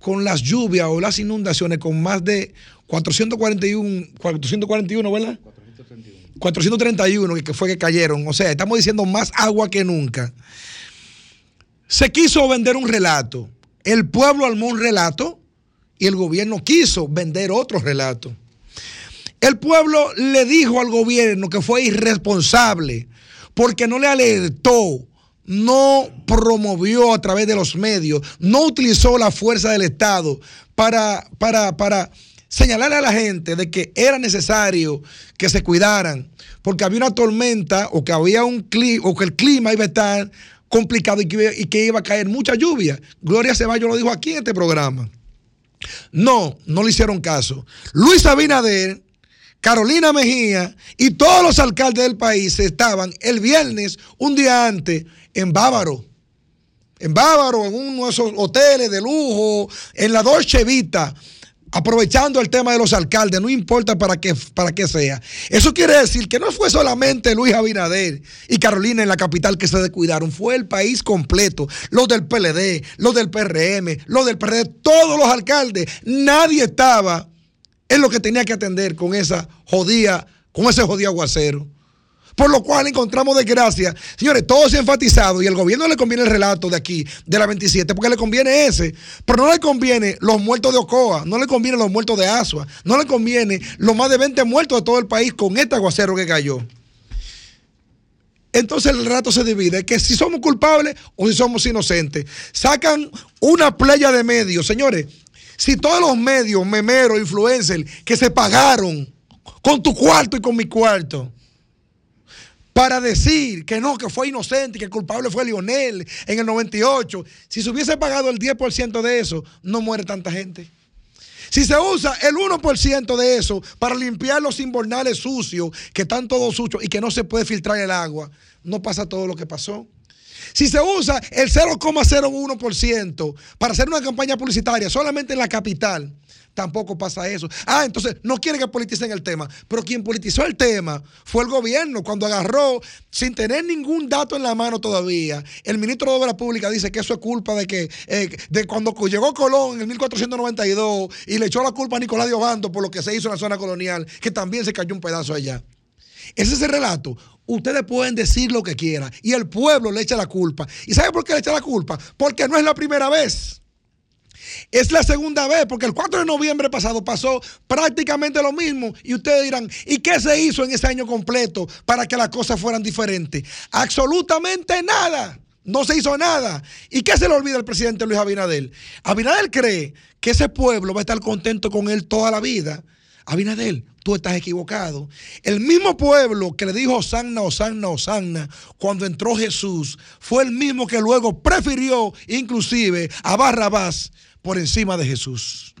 con las lluvias o las inundaciones, con más de 441, 441 ¿verdad? 431 que fue que cayeron. O sea, estamos diciendo más agua que nunca. Se quiso vender un relato. El pueblo armó un relato y el gobierno quiso vender otro relato. El pueblo le dijo al gobierno que fue irresponsable porque no le alertó, no promovió a través de los medios, no utilizó la fuerza del Estado para, para, para señalarle a la gente de que era necesario que se cuidaran, porque había una tormenta o que había un clima, o que el clima iba a estar complicado y que, y que iba a caer mucha lluvia. Gloria Ceballos lo dijo aquí en este programa. No, no le hicieron caso. Luis Abinader, Carolina Mejía y todos los alcaldes del país estaban el viernes, un día antes, en Bávaro. En Bávaro, en uno de esos hoteles de lujo, en la Dolce Vita, aprovechando el tema de los alcaldes, no importa para qué, para qué sea. Eso quiere decir que no fue solamente Luis Abinader y Carolina en la capital que se descuidaron, fue el país completo, los del PLD, los del PRM, los del PRD, todos los alcaldes, nadie estaba en lo que tenía que atender con esa jodía, con ese jodido aguacero. Por lo cual encontramos desgracia. Señores, todo se ha enfatizado y el gobierno le conviene el relato de aquí, de la 27, porque le conviene ese. Pero no le conviene los muertos de Ocoa, no le conviene los muertos de Asua, no le conviene los más de 20 muertos de todo el país con este aguacero que cayó. Entonces el relato se divide, que si somos culpables o si somos inocentes. Sacan una playa de medios, señores. Si todos los medios, memeros, influencers, que se pagaron con tu cuarto y con mi cuarto, para decir que no, que fue inocente que el culpable fue Lionel en el 98, si se hubiese pagado el 10% de eso, no muere tanta gente. Si se usa el 1% de eso para limpiar los invernales sucios, que están todos sucios y que no se puede filtrar el agua, no pasa todo lo que pasó. Si se usa el 0,01% para hacer una campaña publicitaria solamente en la capital, tampoco pasa eso. Ah, entonces no quieren que politicen el tema, pero quien politizó el tema fue el gobierno cuando agarró, sin tener ningún dato en la mano todavía, el ministro de Obras Públicas dice que eso es culpa de que eh, de cuando llegó Colón en el 1492 y le echó la culpa a Nicolás de Obando por lo que se hizo en la zona colonial, que también se cayó un pedazo allá. Ese es el relato. Ustedes pueden decir lo que quieran y el pueblo le echa la culpa. ¿Y sabe por qué le echa la culpa? Porque no es la primera vez. Es la segunda vez, porque el 4 de noviembre pasado pasó prácticamente lo mismo. Y ustedes dirán, ¿y qué se hizo en ese año completo para que las cosas fueran diferentes? Absolutamente nada. No se hizo nada. ¿Y qué se le olvida al presidente Luis Abinader? Abinader cree que ese pueblo va a estar contento con él toda la vida. Abinader, tú estás equivocado. El mismo pueblo que le dijo Osanna, Osanna, Osanna cuando entró Jesús, fue el mismo que luego prefirió inclusive a Barrabás por encima de Jesús.